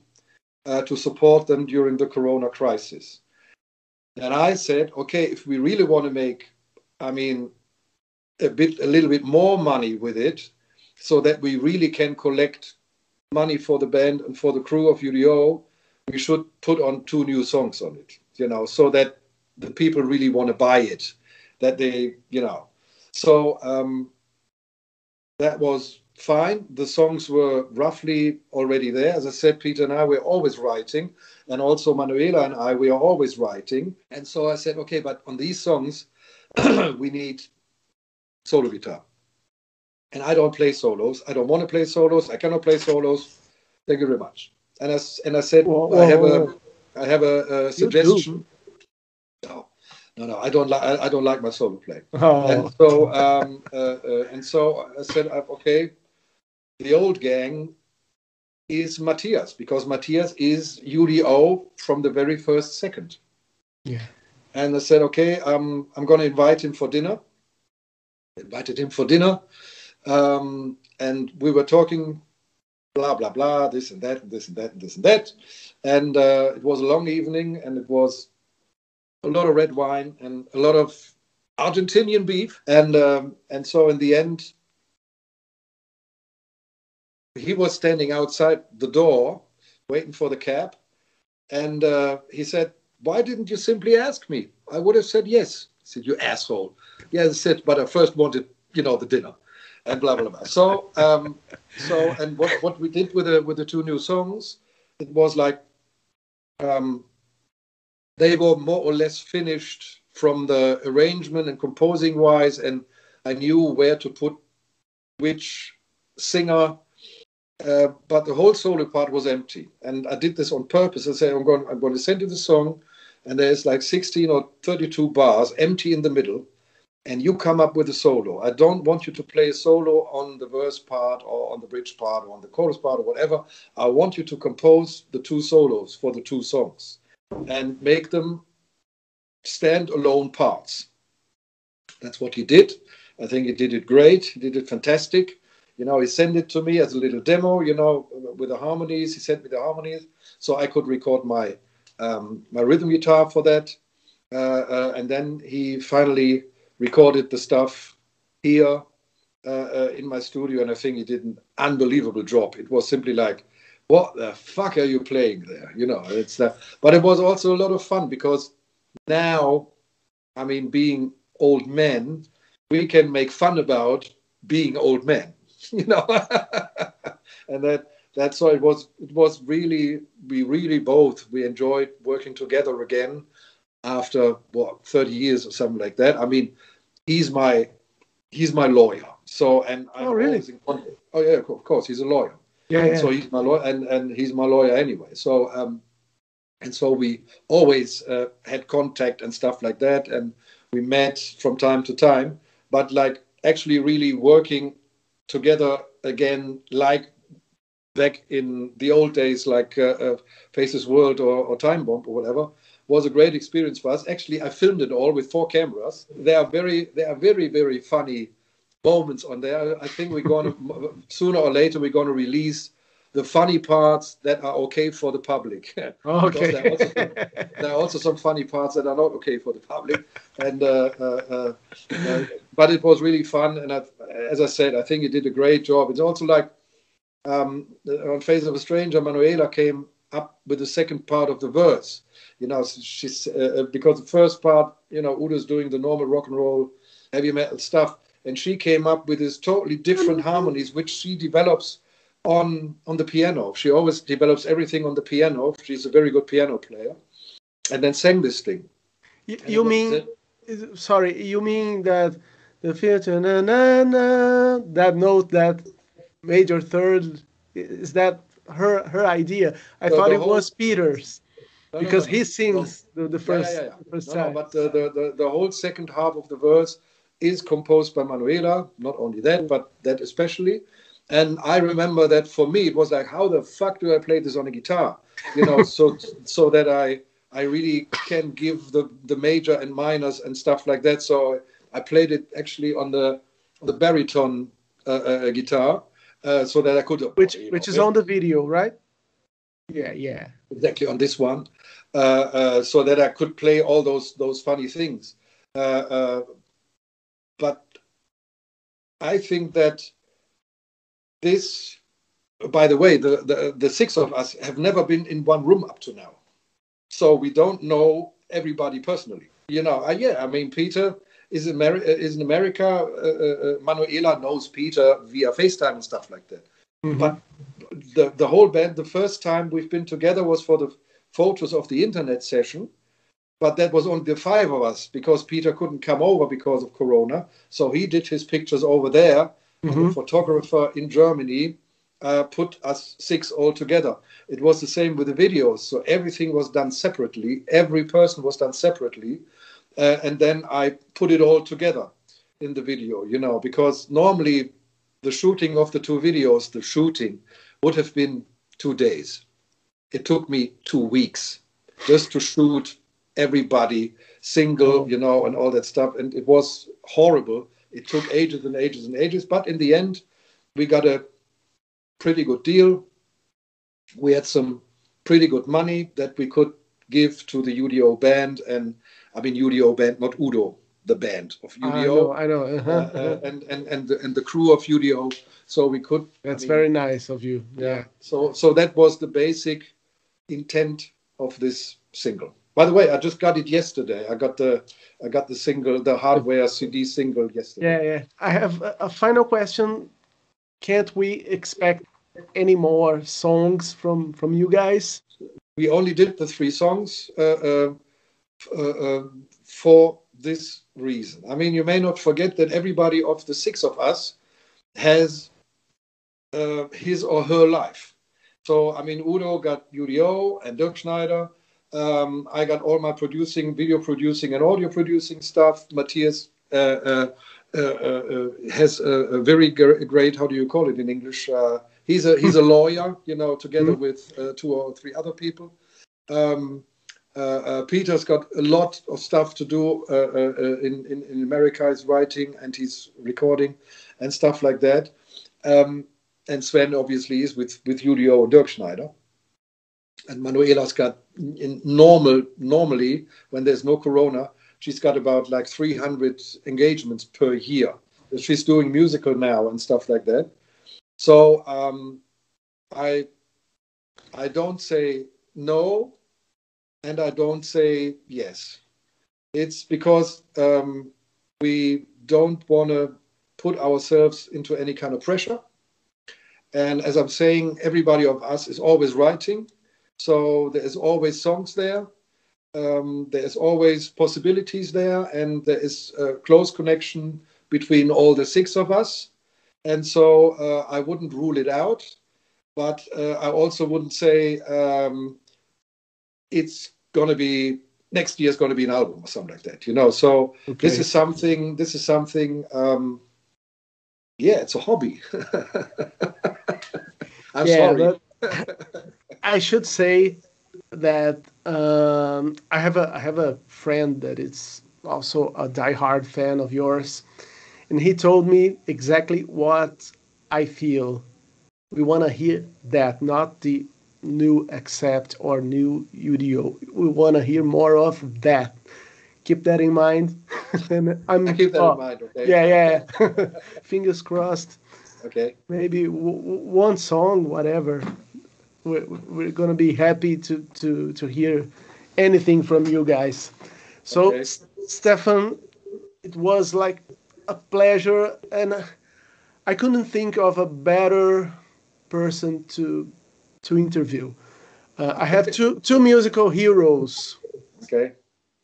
S2: uh, to support them during the corona crisis. And I said, okay, if we really want to make, I mean, a bit, a little bit more money with it, so that we really can collect money for the band and for the crew of UDO, we should put on two new songs on it, you know, so that the people really want to buy it, that they, you know. So um, that was fine. The songs were roughly already there. As I said, Peter and I were always writing, and also Manuela and I, we are always writing. And so I said, okay, but on these songs, we need solo guitar. And I don't play solos. I don't want to play solos. I cannot play solos. Thank you very much. And I, and I said, I have a, I have a, a suggestion no, no, no. I don't like. I, don't like my solo playing. Oh. And so, um, uh, uh, and so I said, uh, okay, the old gang is Matthias because Matthias is UDO from the very first second.
S1: Yeah.
S2: And I said, okay, um, I'm going to invite him for dinner. Invited him for dinner, um, and we were talking, blah blah blah, this and that, and this and that, and this and that, and uh, it was a long evening, and it was a lot of red wine and a lot of Argentinian beef, and um, and so in the end, he was standing outside the door waiting for the cab, and uh, he said, "Why didn't you simply ask me? I would have said yes." Said, "You asshole." Yeah, I said, "But I first wanted, you know, the dinner." And blah blah blah. So, um, so, and what, what we did with the with the two new songs, it was like um, they were more or less finished from the arrangement and composing wise, and I knew where to put which singer. Uh, but the whole solo part was empty, and I did this on purpose. I said, "I'm going, I'm going to send you the song, and there's like 16 or 32 bars empty in the middle, and you come up with a solo. I don't want you to play a solo on the verse part or on the bridge part or on the chorus part or whatever. I want you to compose the two solos for the two songs and make them stand alone parts. That's what he did. I think he did it great. He did it fantastic. You know, he sent it to me as a little demo, you know, with the harmonies. He sent me the harmonies so I could record my um, my rhythm guitar for that. Uh, uh, and then he finally recorded the stuff here uh, in my studio, and I think he did an unbelievable job. It was simply like, what the fuck are you playing there? You know, it's that. But it was also a lot of fun because now, I mean, being old men, we can make fun about being old men. You know, and that that's why it was. It was really we really both we enjoyed working together again after what 30 years or something like that. I mean, he's my he's my lawyer. So and
S1: I'm oh really?
S2: oh yeah, of course he's a lawyer.
S1: Yeah, yeah.
S2: So he's my lawyer, and and he's my lawyer anyway. So um, and so we always uh, had contact and stuff like that, and we met from time to time. But like actually, really working together again, like back in the old days, like uh, uh, Faceless World or, or Time Bomb or whatever, was a great experience for us. Actually, I filmed it all with four cameras. There are very, there are very, very funny moments on there. I think we're going to sooner or later we're going to release the funny parts that are okay for the public.
S1: okay.
S2: there, are also, there, are also, some funny parts that are not okay for the public, and uh, uh, uh, but it was really fun. And I, as I said, I think you did a great job. It's also like um, on Face of a Stranger, Manuela came up with the second part of the verse. You know, she's uh, because the first part, you know, Udo's doing the normal rock and roll, heavy metal stuff, and she came up with these totally different harmonies, which she develops on on the piano. She always develops everything on the piano. She's a very good piano player, and then sang this thing.
S1: You, you mean? Sorry, you mean that the future na, na, na, that note, that major third, is that her her idea? I so thought it whole, was Peter's. No, because no, no, he sings the, the, first, yeah, yeah, yeah. first
S2: no, but the, the, the, whole second half of the verse is composed by Manuela. Not only that, but that especially. And I remember that for me, it was like, how the fuck do I play this on a guitar? You know, so so that I I really can give the the major and minors and stuff like that. So I played it actually on the the baritone uh, uh, guitar, uh, so that I could
S1: which which know, is on the video, right? Yeah, yeah,
S2: exactly on this one, uh, uh, so that I could play all those those funny things. Uh, but I think that this, by the way, the, the, the six of us have never been in one room up to now. So we don't know everybody personally. You know, uh, yeah, I mean, Peter is, Ameri- is in America. Uh, uh, Manuela knows Peter via FaceTime and stuff like that. Mm-hmm. But the, the whole band, the first time we've been together was for the photos of the internet session. But that was only the five of us because Peter couldn't come over because of Corona. So he did his pictures over there mm-hmm. photographer in Germany uh, put us six all together. It was the same with the videos. So everything was done separately. Every person was done separately. Uh, and then I put it all together in the video, you know, because normally the shooting of the two videos, the shooting would have been two days. It took me two weeks just to shoot everybody single, oh. you know, and all that stuff. And it was horrible it took ages and ages and ages, but in the end, we got a pretty good deal. We had some pretty good money that we could give to the UDO band, and I mean UDO band, not Udo, the band of UDO.
S1: I know, I know.
S2: Uh-huh. uh, and and and the, and the crew of UDO. So we could.
S1: That's I mean, very nice of you. Yeah. yeah.
S2: So so that was the basic intent of this single. By the way, I just got it yesterday. I got the I got the single, the hardware CD single yesterday.
S1: Yeah, yeah. I have a, a final question. Can't we expect any more songs from from you guys?
S2: we only did the three songs uh, uh, uh, for this reason. I mean, you may not forget that everybody of the six of us has uh, his or her life. So, I mean, Udo got UDO and Dirkschneider. Um, I got all my producing, video producing, and audio producing stuff. Matthias uh, uh, uh, uh has a, a very great, how do you call it in English? Uh, he's a he's a lawyer, you know, together mm-hmm. with uh, two or three other people. Um, Uh, uh, Peter's got a lot of stuff to do uh, in, in, in America. He's writing and he's recording and stuff like that. Um, and Sven obviously is with with UDO Dirkschneider. And Manuela's got in normal normally when there's no corona, she's got about like 300 engagements per year. She's doing musical now and stuff like that. So um, I I don't say no, and I don't say yes. It's because um, we don't want to put ourselves into any kind of pressure. And as I'm saying, everybody of us is always writing. So there is always songs there. Um, there is always possibilities there, and there is a close connection between all the six of us. And so uh, I wouldn't rule it out, but uh, I also wouldn't say um, it's going to be next year's going to be an album or something like that. You know, so okay. this is something. This is something. Um, yeah, it's a hobby. I'm yeah, sorry.
S1: I should say that um, I have a I have a friend that is also a diehard fan of yours, and he told me exactly what I feel. We want to hear that, not the new Accept or new UDO. We want to hear more of that. Keep that in mind.
S2: and I'm, I keep that oh, in mind. Okay.
S1: Yeah, yeah. Fingers crossed.
S2: Okay.
S1: Maybe w- one song, whatever. We're, we're gonna be happy to to to hear anything from you guys. So, okay. Stefan, it was like a pleasure, and I couldn't think of a better person to to interview. Uh, I have two two musical heroes.
S2: Okay.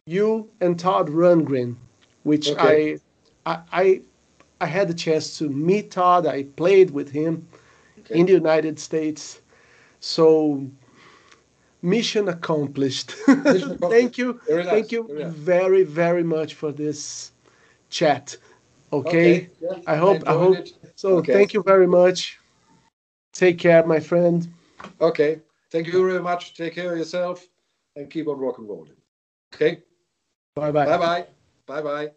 S1: You and Todd Rundgren, which okay. I, I I I had the chance to meet Todd. I played with him okay. in the United States. So mission accomplished. Mission accomplished. Thank you. Very Thank you very, very, very much for this chat. Okay. okay. Yeah, I hope I, I hope it. so okay. thank you very much. Take care, my friend.
S2: Okay. Thank you very much. Take care of yourself and keep on rock and rolling. Okay.
S1: Bye bye.
S2: Bye bye. Bye bye.